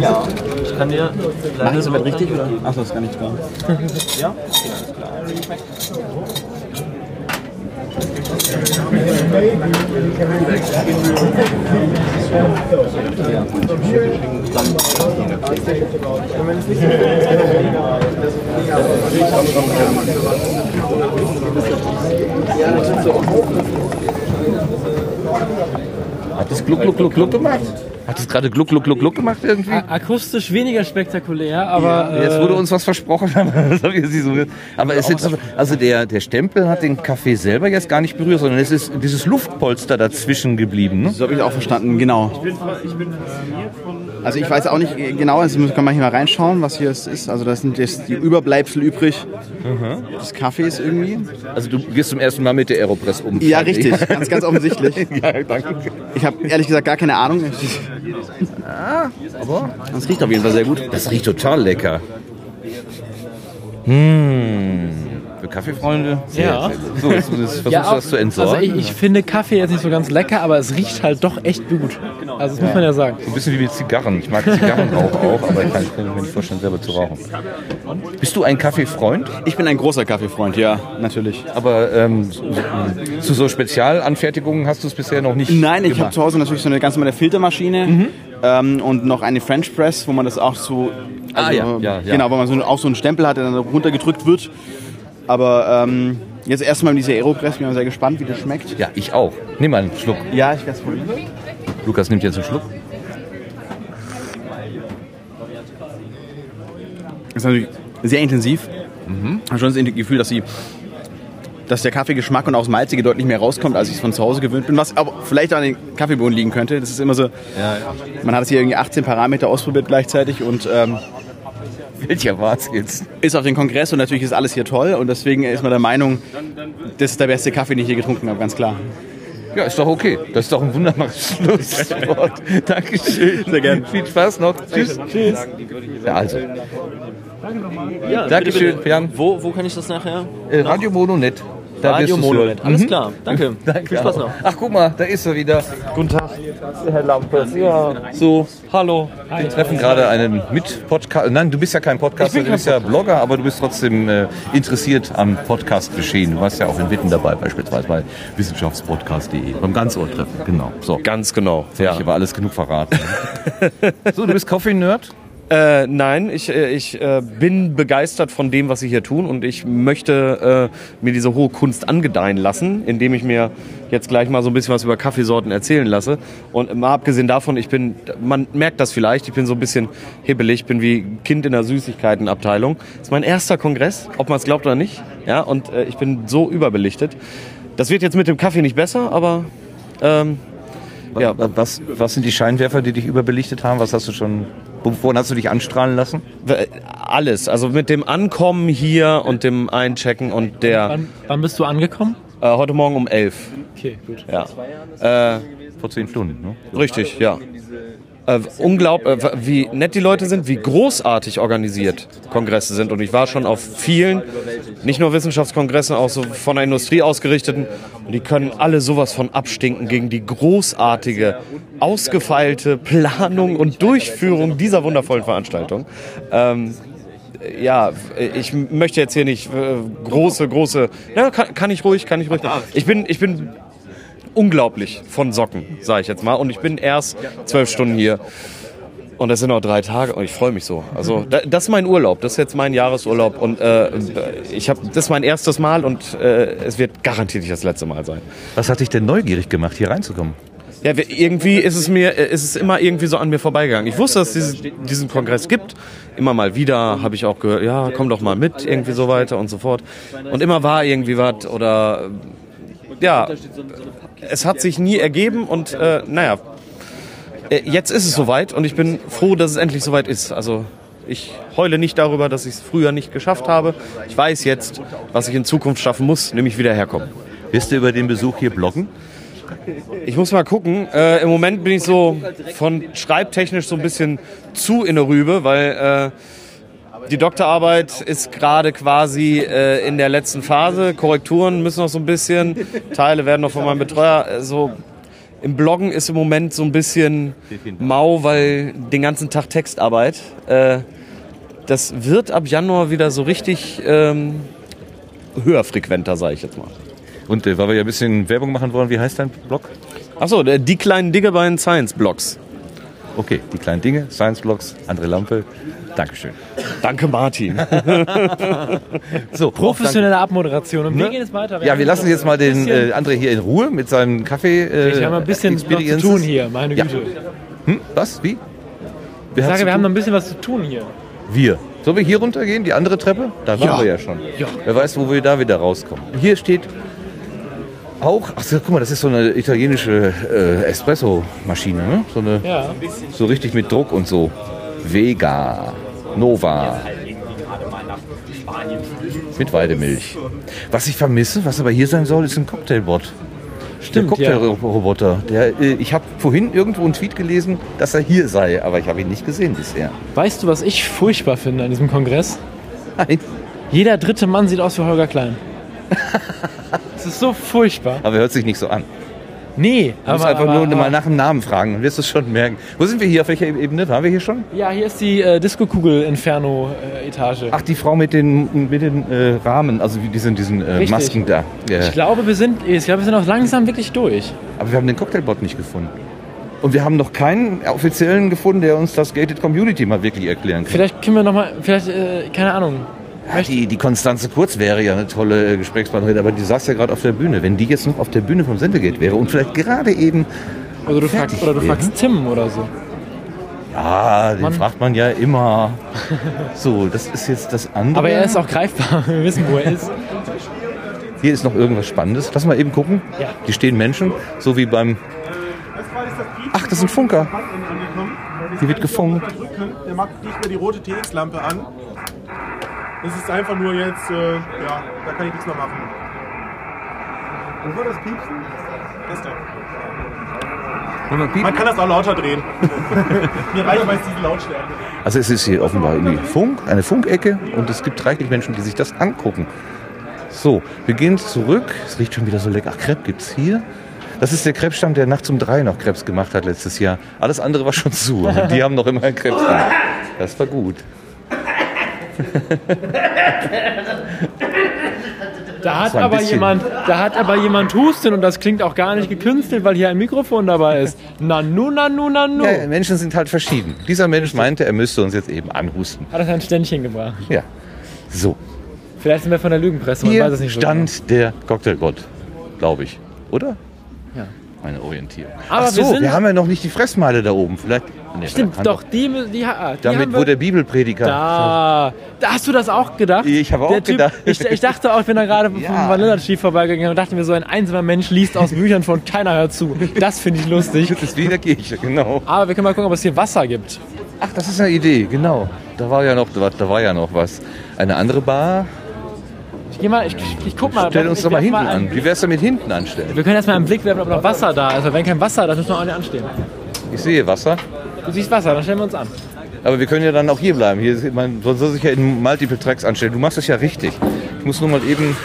Ja, ich kann dir... Machen Sie das richtig oder? Achso, das ist gar nicht klar. Hat das gluck, gluck, gluck, gluck gemacht? Hat es gerade gluck, gluck, gluck, gluck gemacht irgendwie? Akustisch weniger spektakulär, aber. Jetzt wurde äh, uns was versprochen, aber das ich nicht so Aber es ist, also der, der Stempel hat den Kaffee selber jetzt gar nicht berührt, sondern es ist dieses Luftpolster dazwischen geblieben. Ne? So habe ich auch verstanden, genau. Also ich weiß auch nicht genau, also kann man hier mal reinschauen, was hier es ist. Also das sind jetzt die Überbleibsel übrig des Kaffees irgendwie. Also du gehst zum ersten Mal mit der Aeropress um. Ja, richtig, ganz, ganz offensichtlich. ja, danke. Ich habe ehrlich gesagt gar keine Ahnung. Ah, aber das riecht auf jeden Fall sehr gut. Das riecht total lecker. Mmh. Für Kaffeefreunde? Sehr, Ja. sehr gut. So, jetzt, versuchst Ja, du auch- das zu entsorgen. Also ich, ich finde Kaffee jetzt nicht so ganz lecker, aber es riecht halt doch echt gut. Also das muss man ja sagen. So ein bisschen wie mit Zigarren. Ich mag Zigarrenrauch auch, aber ich kann ich kann mir nicht vorstellen, selber zu rauchen. Bist du ein Kaffeefreund? Ich bin ein großer Kaffeefreund, ja, natürlich. Aber ähm, so- zu so Spezialanfertigungen hast du es bisher noch nicht Nein, ich habe zu Hause natürlich so eine ganz normale Filtermaschine Mhm. ähm, und noch eine French Press, wo man das auch so, Ah, also, ja, ja, ja. genau, wo man so, auch so einen Stempel hat, der dann runtergedrückt wird. Aber ähm, jetzt erstmal diese Aeropress, bin ich sehr gespannt, wie das schmeckt. Ja, ich auch. Nimm mal einen Schluck. Ja, ich werde es probieren. Lukas nimmt jetzt einen Schluck. Das ist natürlich sehr intensiv. Mhm. Ich habe schon das Gefühl, dass, sie, dass der Kaffeegeschmack und auch das Malzige deutlich mehr rauskommt, als ich es von zu Hause gewöhnt bin. Was aber vielleicht an den Kaffeebohnen liegen könnte. Das ist immer so. Man hat es hier irgendwie 18 Parameter ausprobiert gleichzeitig und. Ähm, Welcher war's jetzt? Ist auf den Kongress und natürlich ist alles hier toll und deswegen ist man der Meinung, das ist der beste Kaffee, den ich hier getrunken habe, ganz klar. Ja, ist doch okay. Das ist doch ein wunderbares Schlusswort. Dankeschön. Sehr gerne. Viel Spaß noch. Tschüss. Tschüss. Ja, also. Ja, Dankeschön, bitte, bitte. Jan. Wo, wo kann ich das nachher? Äh, Radio Mononet. Da Radio Mononet. Alles Mhm. klar. Danke. Danke. Viel Spaß auch. noch. Ach, guck mal, da ist er wieder. Guten Tag. Herr Lampers. Ja. So, hallo. Wir treffen gerade einen Mit-Podcast. Nein, du bist ja kein Podcaster, du bist ja Blogger, aber du bist trotzdem äh, interessiert am Podcast-Geschehen. Du warst ja auch in Witten dabei, beispielsweise bei wissenschaftspodcast.de. Beim Ganzohrtreffen, genau. So. Ganz genau. Hab ich aber alles genug verraten. so, du bist Coffee-Nerd? Äh, nein, ich, äh, ich äh, bin begeistert von dem, was Sie hier tun und ich möchte äh, mir diese hohe Kunst angedeihen lassen, indem ich mir jetzt gleich mal so ein bisschen was über Kaffeesorten erzählen lasse. Und mal abgesehen davon, ich bin, man merkt das vielleicht, ich bin so ein bisschen hibbelig, ich bin wie Kind in der Süßigkeitenabteilung. Das ist mein erster Kongress, ob man es glaubt oder nicht. Ja, und äh, ich bin so überbelichtet. Das wird jetzt mit dem Kaffee nicht besser, aber ähm, ja. was, was sind die Scheinwerfer, die dich überbelichtet haben? Was hast du schon, wovon hast du dich anstrahlen lassen? Alles. Also mit dem Ankommen hier und dem Einchecken und der. Wann, wann bist du angekommen? Äh, heute Morgen um elf. Okay, gut. Ja. Äh, Vor zehn Stunden, ne? Richtig, ja. Äh, unglaublich, äh, wie nett die Leute sind, wie großartig organisiert Kongresse sind. Und ich war schon auf vielen, nicht nur Wissenschaftskongressen, auch so von der Industrie ausgerichteten. Und die können alle sowas von abstinken gegen die großartige, ausgefeilte Planung und Durchführung dieser wundervollen Veranstaltung. Ähm, ja, ich möchte jetzt hier nicht äh, große, große. Ja, kann, kann ich ruhig, kann ich ruhig. Ich bin, ich bin unglaublich von Socken, sage ich jetzt mal. Und ich bin erst zwölf Stunden hier. Und das sind noch drei Tage und ich freue mich so. Also da, das ist mein Urlaub, das ist jetzt mein Jahresurlaub und äh, ich habe das ist mein erstes Mal und äh, es wird garantiert nicht das letzte Mal sein. Was hat dich denn neugierig gemacht, hier reinzukommen? Ja, irgendwie ist es mir, äh, ist es immer irgendwie so an mir vorbeigegangen. Ich wusste, dass es diesen Kongress gibt. Immer mal wieder habe ich auch gehört, ja, komm doch mal mit, irgendwie so weiter und so fort. Und immer war irgendwie was oder ja, es hat sich nie ergeben und äh, naja, äh, jetzt ist es soweit und ich bin froh, dass es endlich soweit ist. Also ich heule nicht darüber, dass ich es früher nicht geschafft habe. Ich weiß jetzt, was ich in Zukunft schaffen muss, nämlich wieder herkommen. Wirst du über den Besuch hier bloggen? Ich muss mal gucken. Äh, Im Moment bin ich so von schreibtechnisch so ein bisschen zu in der Rübe, weil äh, die Doktorarbeit ist gerade quasi äh, in der letzten Phase. Korrekturen müssen noch so ein bisschen. Teile werden noch von meinem Betreuer äh, so. Im Bloggen ist im Moment so ein bisschen mau, weil den ganzen Tag Textarbeit. Äh, das wird ab Januar wieder so richtig ähm, höher frequenter, sage ich jetzt mal. Und äh, weil wir ja ein bisschen Werbung machen wollen, wie heißt dein Blog? Achso, die kleinen Dinge bei den Science Blogs. Okay, die kleinen Dinge, Science Blogs, André Lampe. Dankeschön. Danke, Martin. so, Professionelle Abmoderation. Und wir Ne? gehen jetzt weiter. Wir Ja, haben wir lassen jetzt mal den äh, André hier in Ruhe mit seinem Kaffee. Äh, Ich habe ein bisschen noch zu tun hier, meine Ja. Güte. Hm? Was? Wie? Ich Wer hat's sage, wir haben noch ein bisschen was zu tun hier. Wir. Sollen wir hier runtergehen, die andere Treppe? Da waren Ja. wir ja schon. Ja. Wer weiß, wo wir da wieder rauskommen. Hier steht auch, ach so, guck mal, das ist so eine italienische äh, Espresso-Maschine, ne? So, eine, Ja. so richtig mit Druck und so. Vega, Nova. Mit Weidemilch. Was ich vermisse, was aber hier sein soll, ist ein Cocktailbot. Stimmt, der ja. Cocktailroboter. Der, äh, ich habe vorhin irgendwo einen Tweet gelesen, dass er hier sei, aber ich habe ihn nicht gesehen bisher. Weißt du, was ich furchtbar finde an diesem Kongress? Nein. Jeder dritte Mann sieht aus wie Holger Klein. Das ist so furchtbar. Aber er hört sich nicht so an. Nee, Du musst aber, einfach aber, nur mal aber, nach dem Namen fragen, dann wirst du es schon merken. Wo sind wir hier? Auf welcher Ebene? Waren wir hier schon? Ja, hier ist die äh, Disco-Kugel-Inferno-Etage. Ach, die Frau mit den, mit den äh, Rahmen, also wie diesen, diesen äh. Masken da. Ja. Ich glaube, wir sind, ich glaube, wir sind auch langsam wirklich durch. Aber wir haben den Cocktailbot nicht gefunden. Und wir haben noch keinen offiziellen gefunden, der uns das Gated Community mal wirklich erklären kann. Vielleicht können wir noch mal, vielleicht, äh, keine Ahnung. Ja, die, die Konstanze Kurz wäre ja eine tolle äh, Gesprächspartnerin, aber die saß ja gerade auf der Bühne. Wenn die jetzt noch auf der Bühne vom Sendegate wäre und vielleicht gerade eben. Oder du, fragst, oder du wäre. fragst Tim oder so. Ja, den Mann. fragt man ja immer. So, das ist jetzt das andere. Aber er ist auch greifbar. Wir wissen, wo er ist. Hier ist noch irgendwas Spannendes. Lass mal eben gucken. Ja. Hier stehen Menschen, so wie beim. Ach, das sind Funker. Hier wird gefunkt. Der macht nicht mehr die rote TX-Lampe an. Das ist einfach nur jetzt, äh, ja, da kann ich nichts mehr machen. Wo war das Piepsen? Das da. Man kann das auch lauter drehen. Mir reicht meist diese Lautstärke. Also es ist hier offenbar irgendwie Funk, eine Funkecke und es gibt reichlich Menschen, die sich das angucken. So, wir gehen zurück. Es riecht schon wieder so lecker. Ach, Crepe gibt's hier. Das ist der Krebsstand, der nachts um drei noch Krebs gemacht hat letztes Jahr. Alles andere war schon zu. Die haben noch immer einen Krebs. Das war gut. Da hat, aber bisschen- jemand, da hat aber jemand Husten und das klingt auch gar nicht gekünstelt, weil hier ein Mikrofon dabei ist. Nanu, nanu, nanu. Ja, Menschen sind halt verschieden. Dieser Mensch meinte, er müsste uns jetzt eben anhusten. Hat er ein Ständchen gebracht. Ja. So, Vielleicht sind wir von der Lügenpresse, man hier weiß es nicht so genau. stand der Cocktailbot, glaube ich. Oder? Ja. Meine Orientierung. Aber Ach so, wir sind- wir haben ja noch nicht die Fressmeile da oben. Vielleicht. Nee, Stimmt, doch, die, die, die, ah, die Damit, wir, der Bibelprediger. Da, da hast du das auch gedacht? Ich habe auch typ, gedacht. Ich, ich dachte auch, ich bin da gerade vom Vanilla Chief vorbeigegangen und dachte mir, so ein einsamer Mensch liest aus Büchern von keiner hört zu. Das finde ich lustig. Das ist wie in der Kirche, genau. Aber wir können mal gucken, ob es hier Wasser gibt. Ach, das ist eine Idee, genau. Da war ja noch, da war ja noch was. Eine andere Bar. Ich geh mal, ich, ich guck mal. Stell uns doch mal hinten einen- an. Wie wär's denn mit hinten anstellen? Wir können erstmal einen Blick werfen, ob noch Wasser da ist. Aber wenn kein Wasser, dann müssen wir auch nicht anstehen. Ich sehe Wasser. Du siehst Wasser, dann stellen wir uns an. Aber wir können ja dann auch hier bleiben. Hier, ist- man soll soll sich ja in Multiple Tracks anstellen. Du machst das ja richtig. Ich muss nur mal eben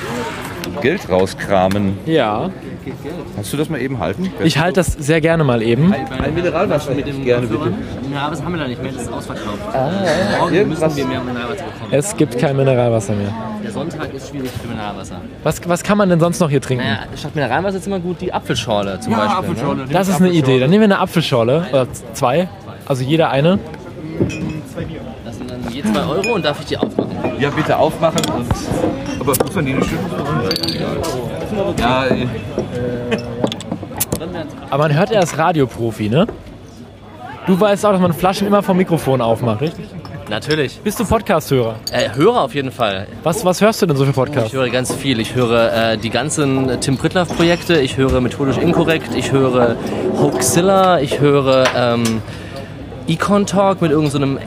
Geld rauskramen. Ja. Kannst du das mal eben halten? Ich halte das sehr gerne mal eben. Ein Mineralwasser mit dem gerne, bitte. Ja, das haben wir da nicht mehr, das ist ausverkauft. Ah, Morgen irgendwas- müssen wir mehr Mineralwasser bekommen. Es gibt kein Mineralwasser mehr. Der Sonntag ist schwierig für Mineralwasser. Was, was kann man denn sonst noch hier trinken? Naja, statt Mineralwasser ist immer gut die Apfelschorle zum Ja, Beispiel. Apfelschorle. Ne? Das ist eine Idee. Dann nehmen wir eine Apfelschorle. Oder zwei. Also jeder eine. Das sind je zwei Euro und darf ich die aufmachen? Ja, bitte aufmachen und. Aber muss man die nicht schütteln? Ja, äh, Aber man hört, er ist Radioprofi, ne? Du weißt auch, dass man Flaschen immer vom Mikrofon aufmacht, richtig? Natürlich. Bist du Podcast-Hörer? Äh, Hörer auf jeden Fall. Was, was hörst du denn so für Ich Podcasts? höre ganz viel. Ich höre äh, die ganzen Tim Pritlove-Projekte, ich höre Methodisch Inkorrekt, ich höre Hoaxilla, ich höre ähm, Econ Talk mit irgendeinem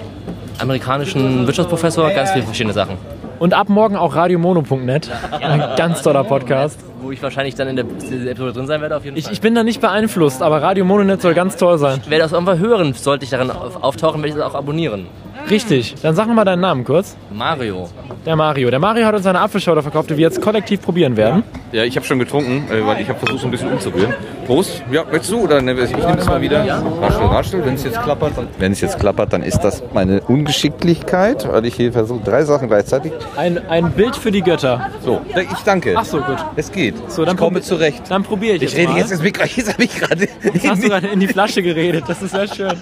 amerikanischen Wirtschaftsprofessor, ganz viele verschiedene Sachen. Und ab morgen auch radiomono.net. Ein ganz toller Podcast. Wo ich wahrscheinlich dann in der Episode drin sein werde, auf jeden Ich, Fall. ich bin da nicht beeinflusst, aber Radio Mononet soll ganz toll sein. Ich werde das irgendwann hören, sollte ich daran auf- auftauchen, werde ich das auch abonnieren. Richtig. Dann sag nochmal deinen Namen kurz. Mario. Der Mario. Der Mario hat uns eine Apfelschorle verkauft, die wir jetzt kollektiv probieren werden. ja, ich habe schon getrunken, äh, weil ich habe versucht, so ein bisschen umzurühren. Prost. Ja, möchtest du? Oder ne, ich nehme es mal wieder. Raschel, raschel. Wenn es jetzt klappert, dann, wenn es jetzt klappert, dann ist das meine Ungeschicklichkeit, weil ich hier versuche, drei Sachen gleichzeitig. Ein, ein Bild für die Götter. So, ich danke. Ach so, gut. Es geht. So, dann ich komme zurecht. Dann probiere ich Ich jetzt rede mal. jetzt, jetzt, jetzt, jetzt habe ich gerade. Jetzt hast du gerade in die Flasche geredet. Das ist sehr schön.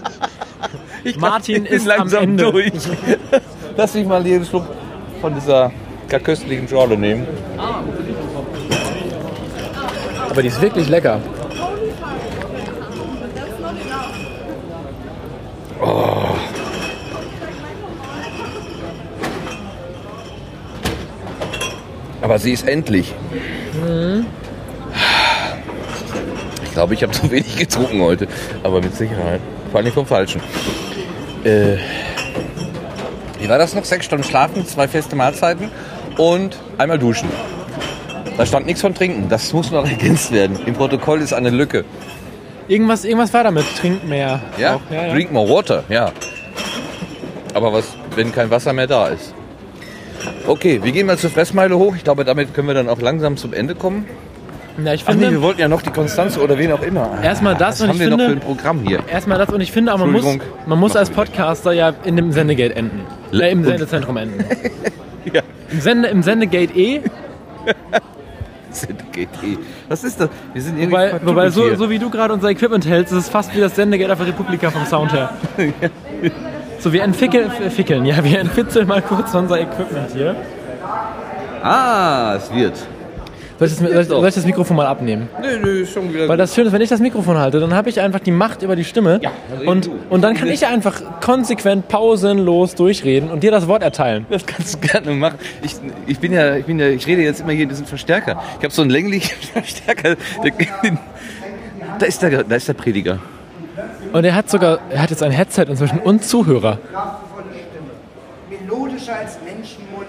Ich glaub, Martin ich bin ist langsam am Ende. durch. Lass mich mal hier einen Schluck von dieser gar köstlichen Schorle nehmen. Aber die ist wirklich lecker. Oh. Aber sie ist endlich. Mhm. Ich glaube, ich habe zu wenig getrunken heute. Aber mit Sicherheit. Vor allem vom Falschen. Äh, wie war das noch? Sechs Stunden schlafen, zwei feste Mahlzeiten und einmal duschen. Da stand nichts von Trinken. Das muss noch ergänzt werden. Im Protokoll ist eine Lücke. Irgendwas, irgendwas war damit. Trink mehr. Ja? Ja. Drink more water, ja. Aber was, wenn kein Wasser mehr da ist? Okay, wir gehen mal zur Fressmeile hoch. Ich glaube, damit können wir dann auch langsam zum Ende kommen. Ja, ich Ach nee, finde, wir wollten ja noch die Konstanze oder wen auch immer. Erstmal das Was und haben ich wir finde- noch für ein Programm hier? erstmal das und ich finde auch, man muss, man muss als Podcaster ja in dem Sendegate enden. Äh, Im Sendezentrum enden. Ja. Im, Sende, Im Sendegate E. Sendegate E. Was ist das? Wir sind irgendwie Wobei, wobei so, so wie du gerade unser Equipment hältst, ist es fast wie das Sendegate auf Republika vom Sound her. So, wir entwickeln, fickeln, ja, wir entwickeln mal kurz unser Equipment hier. Ah, es wird. Soll ich, das, soll, ich, soll ich das Mikrofon mal abnehmen? Nö, nö, schon wieder. Weil das Schöne ist, wenn ich das Mikrofon halte, dann habe ich einfach die Macht über die Stimme. und, und dann kann ich einfach konsequent pausenlos durchreden und dir das Wort erteilen. Das kannst du gerne machen. Ich, ich bin ja, ich bin ja, ich rede jetzt immer hier in diesem Verstärker. Ich habe so einen länglichen Verstärker. Da ist der, da ist der Prediger. Und er hat sogar, er hat jetzt ein Headset inzwischen und Zuhörer. kraftvolle Stimme, melodischer als Menschenmund,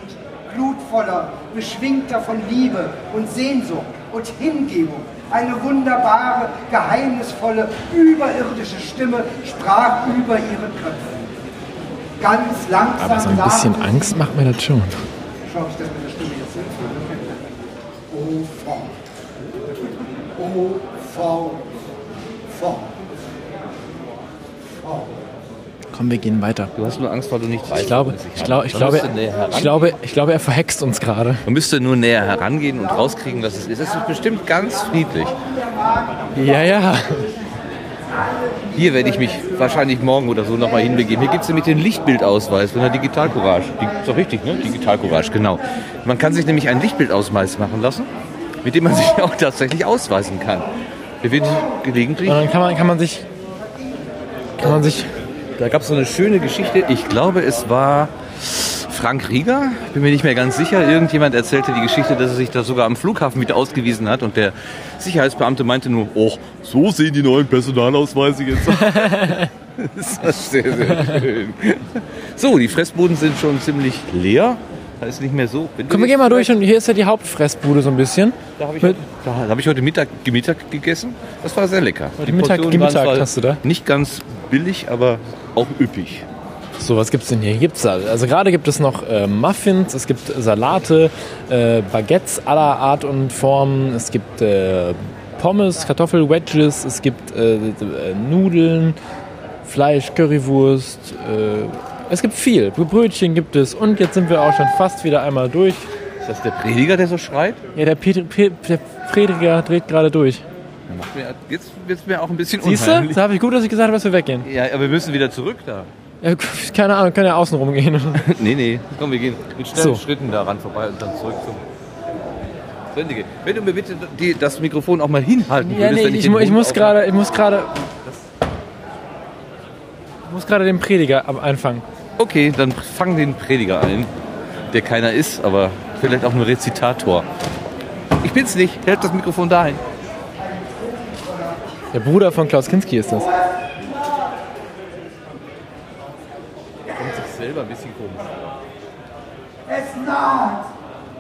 blutvoller, beschwingter von Liebe und Sehnsucht und Hingebung. Eine wunderbare, geheimnisvolle, überirdische Stimme sprach über ihre Köpfe. Ganz langsam Aber so ein bisschen Angst macht mir das schon. Schau, ob ich das mit der Stimme jetzt hinfüge. Oh, fort. Oh, fort. Fort. Fort. Komm, wir gehen weiter. Du hast nur Angst, weil du nicht weißt. Ich glaube, ich glaube, ich glaube, ich glaube, ich glaube, er verhext uns gerade. Man müsste nur näher herangehen und rauskriegen, was es ist. Es ist bestimmt ganz friedlich. Ja, ja. Hier werde ich mich wahrscheinlich morgen oder so nochmal hinbegeben. Hier gibt es nämlich den Lichtbildausweis von der Digitalcourage. Die, ist doch richtig, ne? Digitalcourage, genau. Man kann sich nämlich einen Lichtbildausweis machen lassen, mit dem man sich auch tatsächlich ausweisen kann. Der wird gelegentlich. Und dann kann man, kann man sich, kann man sich, Da gab es so eine schöne Geschichte. Ich glaube, es war Frank Rieger. Ich bin mir nicht mehr ganz sicher. Irgendjemand erzählte die Geschichte, dass er sich da sogar am Flughafen wieder ausgewiesen hat. Und der Sicherheitsbeamte meinte nur, oh, so sehen die neuen Personalausweise jetzt aus. das war sehr, sehr schön. So, die Fressbuden sind schon ziemlich leer. Da ist nicht mehr so. Komm, wir gehen mal durch und hier ist ja die Hauptfressbude so ein bisschen. Da habe ich, da hab ich heute Mittag, Mittag gegessen. Das war sehr lecker. Heute Die Mittag- Mittag hast du da? Nicht ganz billig, aber auch üppig. So, was gibt's denn hier? Hier Gibt's da? Also gerade gibt es noch äh, Muffins, es gibt Salate, äh, Baguettes aller Art und Form, es gibt äh, Pommes, Kartoffelwedges, es gibt äh, äh, Nudeln, Fleisch, Currywurst, äh, es gibt viel. Brötchen gibt es und jetzt sind wir auch schon fast wieder einmal durch. Ist das der Prediger, der so schreit? Ja, der, Pet Pe der Prediger dreht gerade durch. Mir- Jetzt wird es mir auch ein bisschen Siehst du? unheimlich. Da habe ich gut, dass ich gesagt habe, dass wir weggehen. Ja, aber wir müssen wieder zurück da. Ja, keine Ahnung, können ja außen rumgehen. nee, nee. Komm, wir gehen mit schnellen So. Schritten daran vorbei und dann zurück zum Sendegate. Wenn du mir bitte die, das Mikrofon auch mal hinhalten Ja, würdest, nee, wenn ich, ich, mu- ich muss gerade, ich muss gerade, ich muss gerade den Prediger am einfangen. Okay, dann fang den Prediger ein, der keiner ist, aber vielleicht auch nur Rezitator. Ich bin's nicht. Hält das Mikrofon dahin. Der Bruder von Klaus Kinski ist das. Kommt sich selber ein bisschen komisch. Es naht!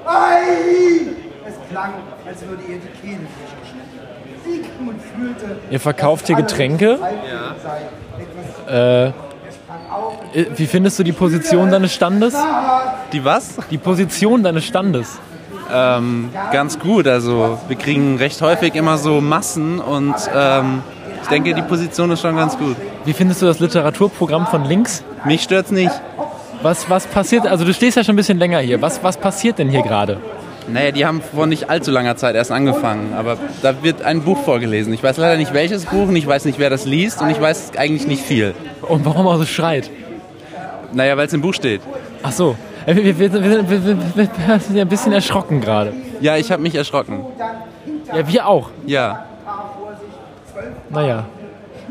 Ei! Es klang, als würde ihr die Kehle durchgeschnitten. Siegmund fühlte, Ihr verkauft hier Getränke? Äh, äh, wie findest du die Position deines Standes? Die was? Die Position deines Standes. Ähm, ganz gut. Also wir kriegen recht häufig immer so Massen und ähm, ich denke, die Position ist schon ganz gut. Wie findest du das Literaturprogramm von links? Mich stört's nicht. Was, was passiert, also du stehst ja schon ein bisschen länger hier. Was, was passiert denn hier gerade? Naja, die haben vor nicht allzu langer Zeit erst angefangen, aber da wird ein Buch vorgelesen. Ich weiß leider nicht welches Buch und ich weiß nicht, wer das liest und ich weiß eigentlich nicht viel. Und warum er so schreit? Naja, weil es im Buch steht. Ach so. Äh, wir, wir, wir sind ja ein bisschen erschrocken gerade. Ja, ich habe mich erschrocken. Ja, wir auch. Ja. Naja.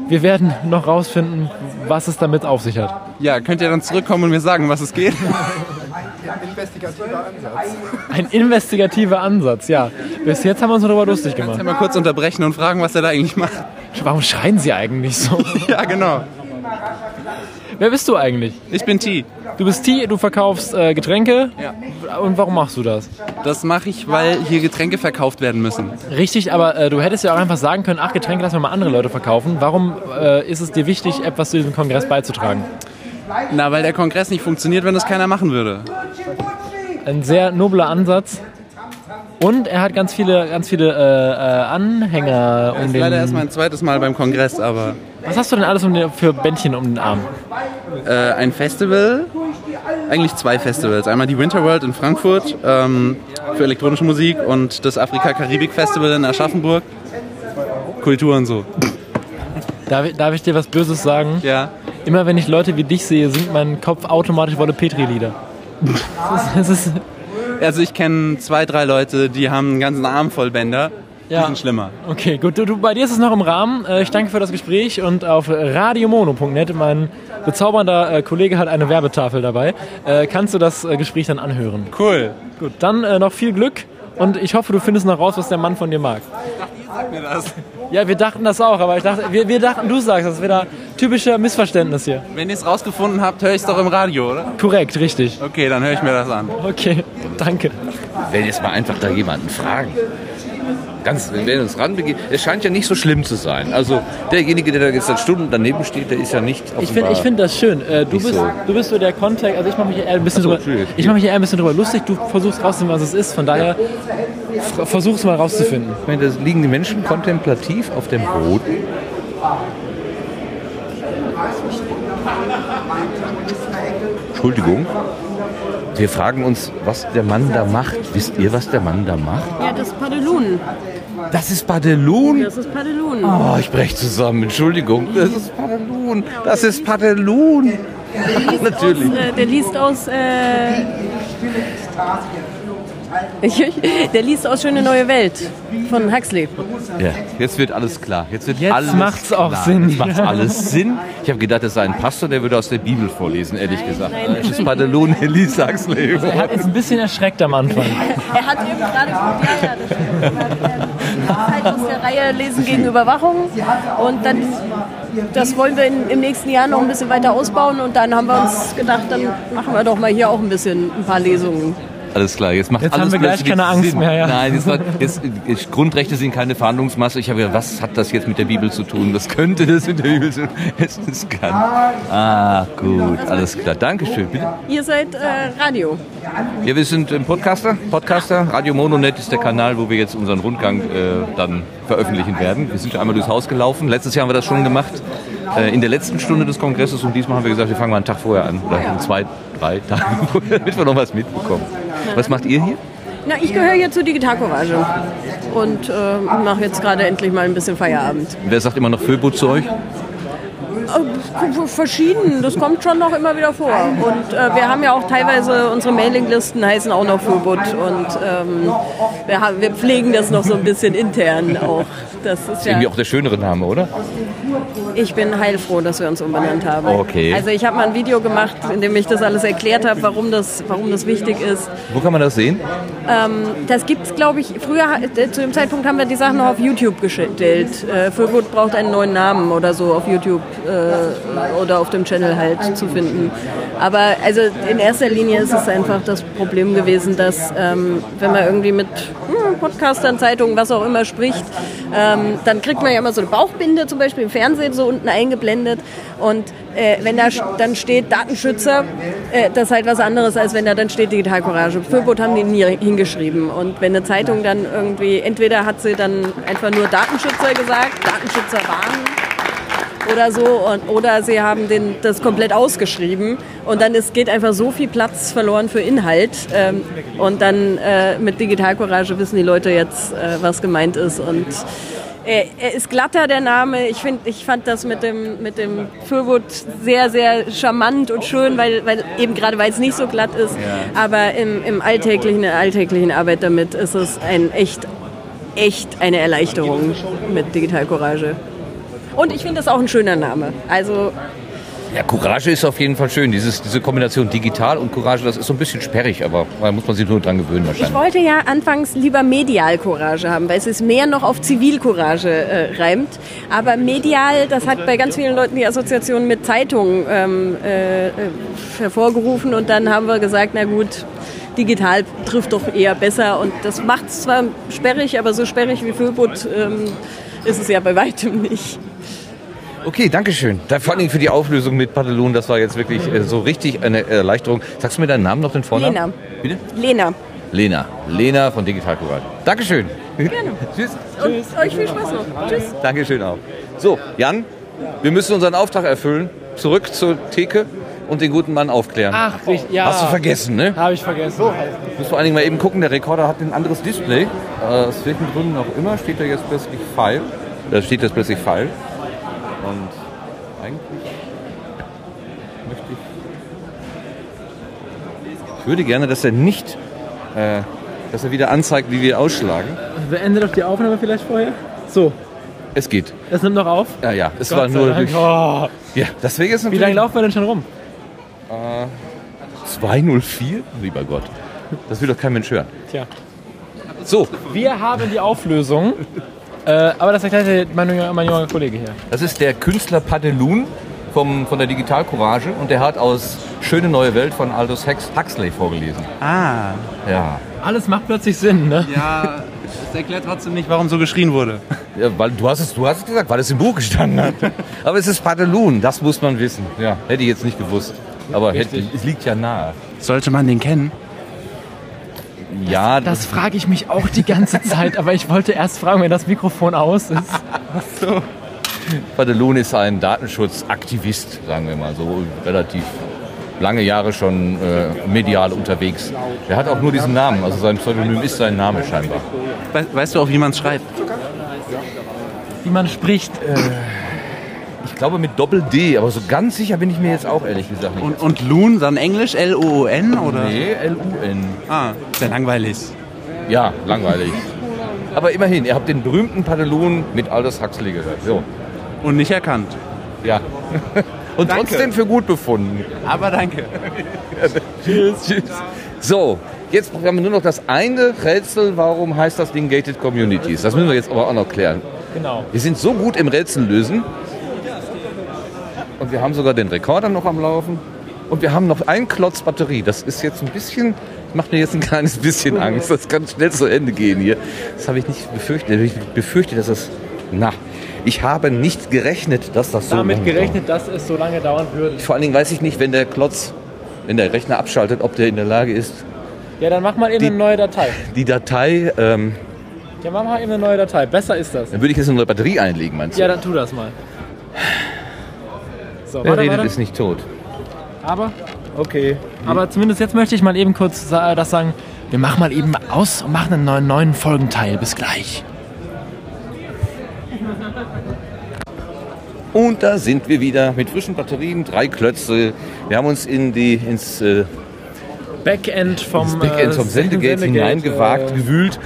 Wir werden noch rausfinden, was es damit auf sich hat. Ja, könnt ihr dann zurückkommen und mir sagen, was es geht? Investigativer Ansatz. Ein investigativer Ansatz, ja. Bis jetzt haben wir uns darüber lustig gemacht. Kannst du mal kurz unterbrechen und fragen, was er da eigentlich macht? Warum schreien Sie eigentlich so? ja, genau. Wer bist du eigentlich? Ich bin T. Du bist T, du verkaufst äh, Getränke. Ja. Und warum machst du das? Das mache ich, weil hier Getränke verkauft werden müssen. Richtig, aber äh, du hättest ja auch einfach sagen können, ach, Getränke lassen wir mal andere Leute verkaufen. Warum äh, ist es dir wichtig, etwas zu diesem Kongress beizutragen? Na, weil der Kongress nicht funktioniert, wenn das keiner machen würde. Ein sehr nobler Ansatz. Und er hat ganz viele, ganz viele äh, äh, Anhänger um ist den. leider erst mein zweites Mal beim Kongress, aber Was hast du denn alles um den, für Bändchen um den Arm? äh, ein Festival, eigentlich zwei Festivals. Einmal die Winter World in Frankfurt ähm, für elektronische Musik und das Afrika-Karibik-Festival in Aschaffenburg. Kultur und so. Darf, ich- darf ich dir was Böses sagen? Ja. Immer wenn ich Leute wie dich sehe, singt mein Kopf automatisch Wolle Petri-Lieder. Also ich kenne zwei, drei Leute, die haben einen ganzen Arm voll Bänder. Die Ja. sind schlimmer. Okay, gut. Du, du, bei dir ist es noch im Rahmen. Äh, Ich danke für das Gespräch und auf radiomono.net, mein bezaubernder äh, Kollege hat eine Werbetafel dabei, äh, kannst du das Gespräch dann anhören. Cool. Gut, dann noch viel Glück und ich hoffe, du findest noch raus, was der Mann von dir mag. Sag mir das. Ja, wir dachten das auch, aber ich dachte, wir, wir dachten, du sagst, das ist wieder typischer Missverständnis hier. Wenn ihr es rausgefunden habt, höre ich es doch im Radio, oder? Korrekt, richtig. Okay, dann höre ich mir das an. Okay, danke. Wenn jetzt mal einfach da jemanden fragen. Ganz, wenn wir uns ranbegeben, es scheint ja nicht so schlimm zu sein. Also derjenige, der da jetzt seit Stunden daneben steht, der ist ja nicht Ich finde ich find das schön. Äh, du, bist, so. du bist so der Kontext, also ich mache mich eher ein bisschen so, drüber, ich mache mich eher ein bisschen drüber lustig. Du versuchst rauszufinden, was es ist. Von daher f- versuch's mal rauszufinden. Ich meine, da liegen die Menschen kontemplativ auf dem Boden. Entschuldigung. Wir fragen uns, was der Mann da macht. Wisst ihr, was der Mann da macht? Ja, das ist Padelun. Das ist Padelun? Das ist Padelun. Oh, ich brech zusammen. Entschuldigung. Das ist Padelun. Das ist Padelun. Natürlich. Aus, äh, der liest aus. Äh, der liest aus Schöne neue Welt von Huxley. Ja, jetzt wird alles klar. Jetzt wird Jetzt alles macht's auch klar. Sinn. Jetzt macht's alles Sinn. Ich habe gedacht, das sei ein Pastor, der würde aus der Bibel vorlesen, ehrlich gesagt. nein. Das ist Padelun, Elise Huxley. Er hat ist ein bisschen erschreckt am Anfang. Er hat eben gerade. Ja, ja, das stimmt. Zeit aus der Reihe Lesen gegen Überwachung. Und dann. Das wollen wir in, im nächsten Jahr noch ein bisschen weiter ausbauen. Und dann haben wir uns gedacht, dann machen wir doch mal hier auch ein bisschen ein paar Lesungen. Alles klar, jetzt macht Jetzt alles haben wir gleich keine Angst Sinn. mehr, ja. Nein, jetzt, war- jetzt, jetzt, Grundrechte sind keine Verhandlungsmasse. Ich habe gedacht, was hat das jetzt mit der Bibel zu tun? Was könnte das mit der Bibel zu tun? Es ist kann. Ah, gut, alles klar. Dankeschön. Bitte. Ihr seid äh, Radio. Ja, wir sind im Podcaster. Podcaster. Radio Mononet ist der Kanal, wo wir jetzt unseren Rundgang äh, dann veröffentlichen werden. Wir sind schon einmal durchs Haus gelaufen. Letztes Jahr haben wir das schon gemacht. Äh, in der letzten Stunde des Kongresses. Und diesmal haben wir gesagt, wir fangen mal einen Tag vorher an. Oder in zwei, drei Tagen, damit wir noch was mitbekommen. Was macht ihr hier? Na, ich gehöre hier zur Digitalcourage und äh, mache jetzt gerade endlich mal ein bisschen Feierabend. Wer sagt immer noch Föbut zu euch? Äh, verschieden, das kommt schon noch immer wieder vor. Und äh, wir haben ja auch teilweise, unsere Mailinglisten heißen auch noch Föbut und ähm, wir, haben, wir pflegen das noch so ein bisschen intern auch. Das ist ja, Irgendwie auch der schönere Name, oder? ich bin heilfroh, dass wir uns umbenannt haben. Okay. Also ich habe mal ein Video gemacht, in dem ich das alles erklärt habe, warum das, warum das wichtig ist. Wo kann man das sehen? Ähm, das gibt es, glaube ich, früher, äh, zu dem Zeitpunkt haben wir die Sachen noch auf YouTube gestellt. Äh, Föbut braucht einen neuen Namen oder so auf YouTube äh, oder auf dem Channel halt zu finden. Aber also in erster Linie ist es einfach das Problem gewesen, dass ähm, wenn man irgendwie mit hm, Podcastern, Zeitungen, was auch immer spricht, ähm, dann kriegt man ja immer so eine Bauchbinde zum Beispiel im Fernsehen so unten eingeblendet und äh, wenn da dann steht Datenschützer, äh, das ist halt was anderes, als wenn da dann steht Digitalcourage. Föbot haben die nie hingeschrieben. Und wenn eine Zeitung dann irgendwie, entweder hat sie dann einfach nur Datenschützer gesagt, Datenschützer warnen oder so, und, oder sie haben den, das komplett ausgeschrieben und dann ist, geht einfach so viel Platz verloren für Inhalt. Ähm, und dann äh, mit Digitalcourage wissen die Leute jetzt, äh, was gemeint ist. Und er, er ist glatter, der Name. Ich, find, ich fand das mit dem, mit dem Föbut sehr, sehr charmant und schön, weil, weil eben gerade weil es nicht so glatt ist. Aber im, im alltäglichen, in der alltäglichen Arbeit damit ist es ein echt, echt eine Erleichterung mit Digitalcourage. Und ich finde das auch ein schöner Name. Also Ja, Courage ist auf jeden Fall schön. Dieses, diese Kombination digital und Courage, das ist so ein bisschen sperrig, aber da muss man sich nur dran gewöhnen Ich wahrscheinlich. wollte ja anfangs lieber medial Courage haben, weil es ist mehr noch auf Zivilcourage äh, reimt. Aber medial, das hat bei ganz vielen Leuten die Assoziation mit Zeitungen ähm, äh, äh, hervorgerufen und dann haben wir gesagt, na gut, digital trifft doch eher besser und das macht es zwar sperrig, aber so sperrig wie Füllbutt ähm, ist es ja bei weitem nicht. Okay, danke schön. Da, vor allem für die Auflösung mit Padelun, das war jetzt wirklich äh, so richtig eine Erleichterung. Sagst du mir deinen Namen noch, den Vornamen? Lena. Bitte? Lena. Lena. Lena von Digital Courage. Dankeschön. Gerne. Tschüss. Und euch viel Spaß noch. Tschüss. Dankeschön auch. So, Jan, wir müssen unseren Auftrag erfüllen. Zurück zur Theke und den guten Mann aufklären. Ach, richtig, ja. Hast du vergessen, ne? Habe ich vergessen. Ich muss vor allen Dingen mal eben gucken, der Rekorder hat ein anderes Display. Äh, aus welchen Gründen auch immer steht da jetzt plötzlich Pfeil. Da steht jetzt plötzlich Pfeil. Und eigentlich möchte ich. Ich würde gerne, dass er nicht, äh, dass er wieder anzeigt, wie wir ausschlagen. Beendet doch die Aufnahme vielleicht vorher? So, Es geht. das nimmt noch auf. Ja, ja, es Gott war nur. Durch, Oh. ja, wäre jetzt Wie lange laufen wir denn schon rum? Äh, 204? Lieber Gott. Das will doch kein Mensch hören. Tja. So. Wir haben die Auflösung. Äh, aber das erklärt mein, junger- mein junger Kollege hier. Das ist der Künstler Padelun vom, von der Digital Courage und der hat aus Schöne neue Welt von Aldous Hux- Huxley vorgelesen. Ah. Ja. Alles macht plötzlich Sinn, ne? Ja, das erklärt trotzdem nicht, warum so geschrien wurde. ja weil du hast, es, du hast es gesagt, weil es im Buch gestanden hat. Aber es ist Padelun, das muss man wissen. Ja, hätte ich jetzt nicht gewusst. Aber hätte, es liegt ja nahe. Sollte man den kennen? Ja, Das frage ich mich auch die ganze Zeit, aber ich wollte erst fragen, wenn das Mikrofon aus ist. so. Padelun ist ein Datenschutzaktivist, sagen wir mal so, relativ lange Jahre schon äh, medial unterwegs. Er hat auch nur diesen Namen, also sein Pseudonym ist sein Name scheinbar. We weißt du auch, wie man es schreibt? Wie man spricht. Ich glaube mit Doppel-D, aber so ganz sicher bin ich mir jetzt auch ehrlich gesagt nicht. Und, und Loon, dann Englisch, L-O-O-N oder? Nee, L-U-N. Ah, sehr langweilig. Ja, langweilig. Aber immerhin, ihr habt den berühmten Padelun mit Aldous Huxley gehört. So. Und nicht erkannt. Ja. Und Danke. trotzdem für gut befunden. Aber danke. Tschüss. Tschüss. So, jetzt haben wir nur noch das eine Rätsel. Warum heißt das Ding Gated Communities? Das müssen wir jetzt aber auch noch klären. Genau. Wir sind so gut im Rätsel lösen. Und wir haben sogar den Rekorder noch am Laufen. Und wir haben noch ein Klotz Batterie. Das ist jetzt ein bisschen, macht mir jetzt ein kleines bisschen Angst. Das kann schnell zu Ende gehen hier. Das habe ich nicht befürchtet. Ich befürchte, dass das, na, ich habe nicht gerechnet, dass das so Damit lange gerechnet, dass es so lange dauern würde. dauert. Vor allen Dingen weiß ich nicht, wenn der Klotz, wenn der Rechner abschaltet, ob der in der Lage ist, Ja, dann mach mal eben eine neue Datei. die Datei, ähm, Ja, mach mal eben eine neue Datei. Besser ist das. dann würde ich jetzt eine neue Batterie einlegen, meinst du? Ja, dann tu das mal. So, Wer warte, redet, warte. ist nicht tot. Aber, okay. Aber zumindest jetzt möchte ich mal eben kurz sa- das sagen. Wir machen mal eben aus und machen einen neuen, neuen Folgenteil. Bis gleich. Und da sind wir wieder mit frischen Batterien, drei Klötze. Wir haben uns in die, ins, äh, Backend vom, ins Backend vom äh, Sendegate Sendegate, hineingewagt, äh, gewühlt,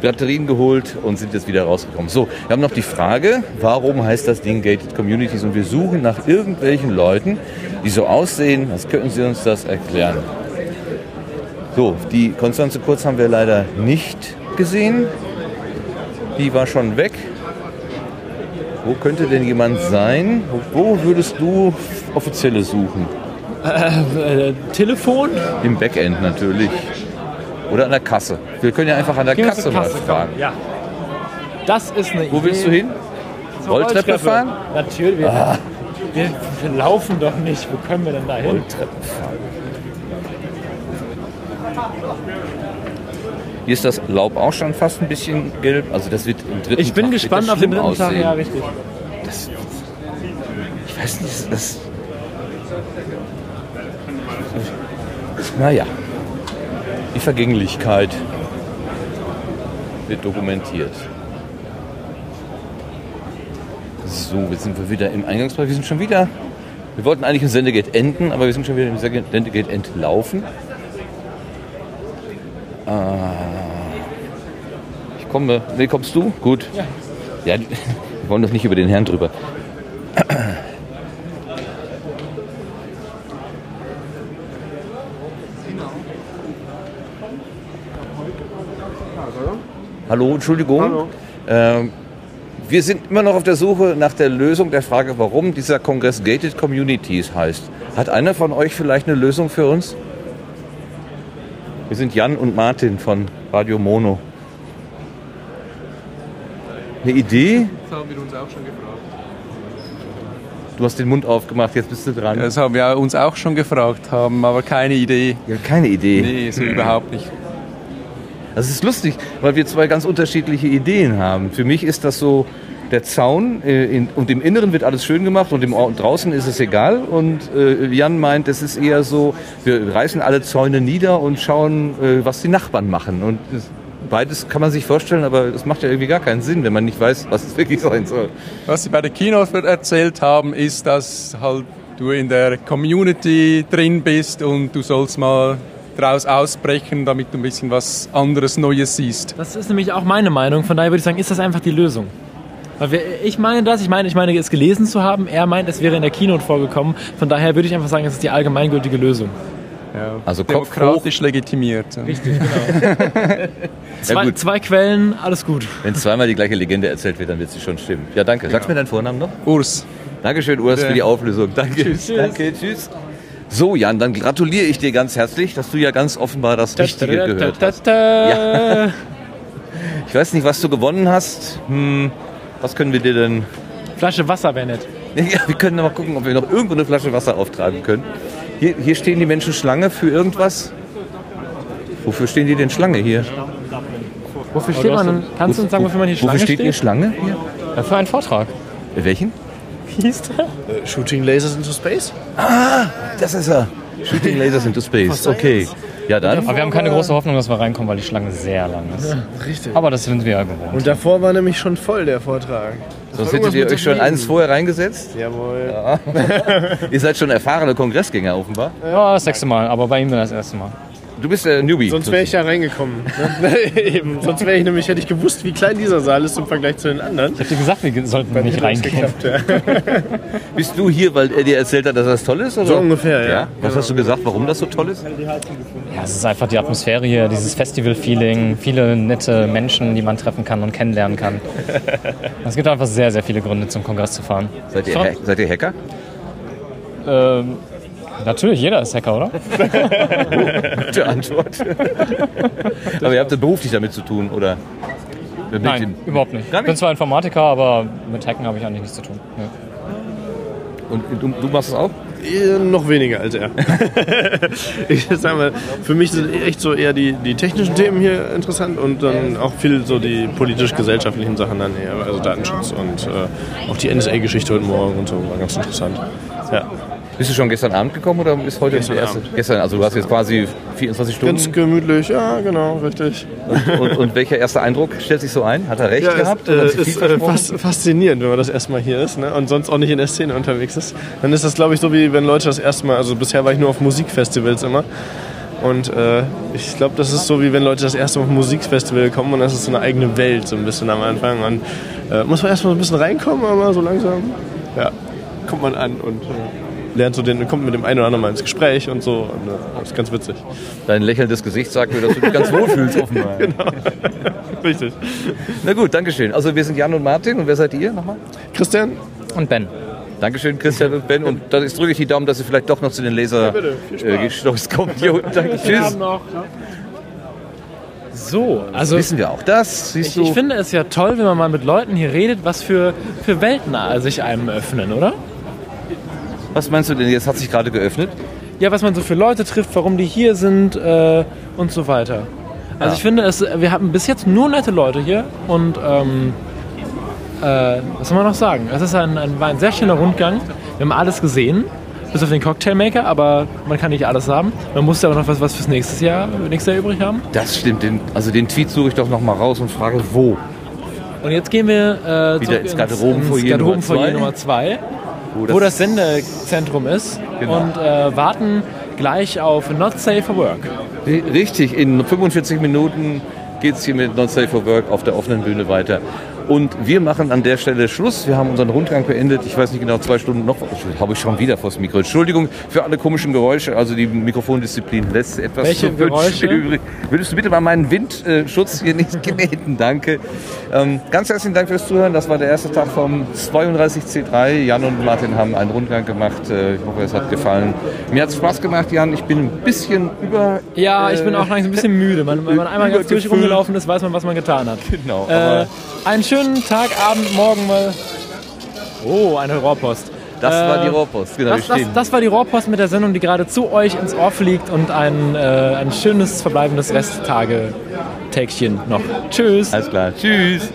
Batterien geholt und sind jetzt wieder rausgekommen. So, wir haben noch die Frage, warum heißt das Ding Gated Communities? Und wir suchen nach irgendwelchen Leuten, die so aussehen, als könnten sie uns das erklären. So, die Konstanze Kurz haben wir leider nicht gesehen. Die war schon weg. Wo könnte denn jemand sein? Wo, wo würdest du Offizielle suchen? Äh, äh, Telefon? Im Backend natürlich. Oder an der Kasse. Wir können ja einfach an der Gehen Kasse, mal fragen. komm. Ja. Das ist eine Wo willst du Idee. hin? Zur Rolltreppe fahren? Natürlich. Wir, Ah. wir, wir laufen doch nicht. Wo können wir denn da hin? Rolltreppe fahren. Hier ist das Laub auch schon fast ein bisschen gelb. Also das wird im dritten Ich bin Tag gespannt auf den dritten Tag. aussehen. Ja, richtig. Das, ich weiß nicht, das... Naja. Die Vergänglichkeit wird dokumentiert. So, jetzt sind wir wieder im Eingangsbereich. Wir sind schon wieder... Wir wollten eigentlich im Sendegate enden, aber wir sind schon wieder im Sendegate entlaufen. Ah, ich komme... Nee, kommst du? Gut. Ja. Ja, wir wollen doch nicht über den Herrn drüber. Hallo, Entschuldigung. Hallo. Ähm, wir sind immer noch auf der Suche nach der Lösung der Frage, warum dieser Kongress Gated Communities heißt. Hat einer von euch vielleicht eine Lösung für uns? Wir sind Jan und Martin von Radio Mono. Eine Idee? Das haben wir uns auch schon gefragt. Du hast den Mund aufgemacht, jetzt bist du dran. Das haben wir uns auch schon gefragt, haben aber keine Idee. Ja, keine Idee. Nee, so überhaupt nicht. Das ist lustig, weil wir zwei ganz unterschiedliche Ideen haben. Für mich ist das so der Zaun äh, in, und im Inneren wird alles schön gemacht und im Au- draußen ist es egal. Und äh, Jan meint, es ist eher so, wir reißen alle Zäune nieder und schauen, äh, was die Nachbarn machen. Und das, beides kann man sich vorstellen, aber das macht ja irgendwie gar keinen Sinn, wenn man nicht weiß, was es wirklich sein soll. Was Sie bei der Keynote erzählt haben, ist, dass halt du in der Community drin bist und du sollst mal draus ausbrechen, damit du ein bisschen was anderes Neues siehst. Das ist nämlich auch meine Meinung. Von daher würde ich sagen, ist das einfach die Lösung. Weil wir, ich meine das, ich meine, ich meine es gelesen zu haben. Er meint, es wäre in der Keynote vorgekommen. Von daher würde ich einfach sagen, es ist die allgemeingültige Lösung. Ja, Also Kopf demokratisch legitimiert. Richtig, genau. zwei, zwei Quellen, alles gut. Wenn zweimal die gleiche Legende erzählt wird, dann wird sie schon stimmen. Ja, danke. Sagst du mir deinen Vornamen noch? Urs. Dankeschön, Urs, für die Auflösung. Danke. Tschüss. Danke, tschüss. So, Jan, dann gratuliere ich dir ganz herzlich, dass du ja ganz offenbar das Richtige gehört hast. Ja. Ich weiß nicht, was du gewonnen hast. Hm, was können wir dir denn... Flasche Wasser wäre nett. Ja, wir können mal gucken, ob wir noch irgendwo eine Flasche Wasser auftreiben können. Hier, hier stehen die Menschen Schlange für irgendwas. Wofür stehen die denn Schlange hier? Wofür steht man? Kannst du uns sagen, wofür man hier Schlange Wofür steht hier steht? Schlange? Hier? Ja, für einen Vortrag. Welchen? Wie hieß der? Shooting Lasers into Space? Ah, das ist er. Shooting Lasers into Space. Okay. Ja, dann. Aber wir haben keine große Hoffnung, dass wir reinkommen, weil die Schlange sehr lang ist. Ja, richtig. Aber das sind wir ja gewohnt. Und davor war nämlich schon voll der Vortrag. Sonst hättet ihr euch schon eins vorher reingesetzt? Jawohl. Ja. ihr seid schon erfahrene Kongressgänger offenbar. Ja, das sechste Mal, aber bei ihm dann das erste Mal. Du bist der Newbie. Sonst wäre ich ja reingekommen. Ne? Eben. Sonst wäre ich nämlich, hätte ich gewusst, wie klein dieser Saal ist im Vergleich zu den anderen. Ich hab dir gesagt, wir sollten Dann nicht hätte geklappt, ja. Bist du hier, weil er dir erzählt hat, dass das toll ist? Oder? So ungefähr, ja. Was hast du gesagt, warum das so toll ist? Ja, es ist einfach die Atmosphäre hier, dieses Festival-Feeling, viele nette Menschen, die man treffen kann und kennenlernen kann. Es gibt einfach sehr, sehr viele Gründe, zum Kongress zu fahren. Seid ihr, Ha- seid ihr Hacker? Ähm, natürlich, jeder ist Hacker, oder? Gute Antwort. Aber ihr habt das beruflich damit zu tun, oder? Mit Nein, dem- überhaupt nicht. Gar Ich bin nicht? zwar Informatiker, aber mit Hacken habe ich eigentlich nichts zu tun. Ja. Und du, du machst es auch? Eh, Noch weniger als er. ich sag mal, für mich sind echt so eher die, die technischen Themen hier interessant und dann auch viel so die politisch-gesellschaftlichen Sachen dann eher, also Datenschutz und äh, auch die NSA-Geschichte heute Morgen und so war ganz interessant. Ja. Bist du schon gestern Abend gekommen oder ist heute Gestern der erste? Abend. Gestern, also du hast jetzt quasi 24 Stunden. Ganz gemütlich, ja, genau, richtig. Und, und, und welcher erste Eindruck stellt sich so ein? Hat er recht ja, gehabt? Es, äh, sie viel ist äh, faszinierend, wenn man das erstmal hier ist ne? und sonst auch nicht in der Szene unterwegs ist. Dann ist das, glaube ich, so wie wenn Leute das erste Mal, also bisher war ich nur auf Musikfestivals immer. Und äh, ich glaube, das ist so wie wenn Leute das erste Mal auf ein Musikfestival kommen und das ist so eine eigene Welt so ein bisschen am Anfang. Und äh, muss man erstmal so ein bisschen reinkommen, aber so langsam ja, kommt man an und äh, lernt so den, kommt mit dem einen oder anderen mal ins Gespräch und so. Und, äh, das ist ganz witzig. Dein lächelndes Gesicht sagt mir, dass du dich ganz wohlfühlst, offenbar. genau. Richtig. Na gut, Dankeschön. Also wir sind Jan und Martin und wer seid ihr nochmal? Christian. Und Ben. Dankeschön, Christian und Ben. Und dann drücke ich die Daumen, dass ihr vielleicht doch noch zu den Laser. Viel äh, kommt. Jo, danke. Tschüss. noch. So, also Wissen wir auch das? Siehst ich, du? ich finde es ja toll, wenn man mal mit Leuten hier redet, was für, für Welten sich einem öffnen, oder? Was meinst du denn? Jetzt hat sich gerade geöffnet. Ja, was man so für Leute trifft, warum die hier sind äh, und so weiter. Also Ja. ich finde, es, wir hatten bis jetzt nur nette Leute hier und ähm, äh, was soll man noch sagen? Es ist ein, ein, war ein sehr schöner Rundgang. Wir haben alles gesehen, bis auf den Cocktailmaker, aber man kann nicht alles haben. Man muss ja auch noch was, was fürs nächste Jahr, nächstes Jahr übrig haben. Das stimmt. Den, also den Tweet suche ich doch noch mal raus und frage, wo? Und jetzt gehen wir äh, Wieder ins Garderobenfoyer Nummer 2, Wo wo, das- das Sendezentrum ist Genau. und äh, warten gleich auf Not Safe for Work. Richtig, in 45 Minuten geht es hier mit Not Safe for Work auf der offenen Bühne weiter. Und wir machen an der Stelle Schluss. Wir haben unseren Rundgang beendet. Ich weiß nicht genau, zwei Stunden noch. Habe ich schon wieder vors Mikro. Entschuldigung für alle komischen Geräusche. Also die Mikrofondisziplin lässt etwas Welche zu wünschen übrig. Würdest du bitte mal meinen Windschutz hier nicht kneten? Danke. Ähm, ganz herzlichen Dank fürs Zuhören. Das war der erste Tag vom 32C3. Jan und Martin haben einen Rundgang gemacht. Äh, Ich hoffe, es hat gefallen. Mir hat es Spaß gemacht, Jan. Ich bin ein bisschen über... Ja, ich bin äh, auch langsam ein bisschen müde. Man, wenn man einmal ganz durch rumgelaufen ist, weiß man, was man getan hat. Genau. Äh, einen schönen Tag, Abend, morgen mal. Oh, eine Rohrpost. Das Äh, war die Rohrpost, genau, Das, das, das war die Rohrpost mit der Sendung, die gerade zu euch ins Ohr fliegt und ein, äh, ein schönes verbleibendes Resttage-Tägchen noch. Tschüss. Alles klar. Tschüss.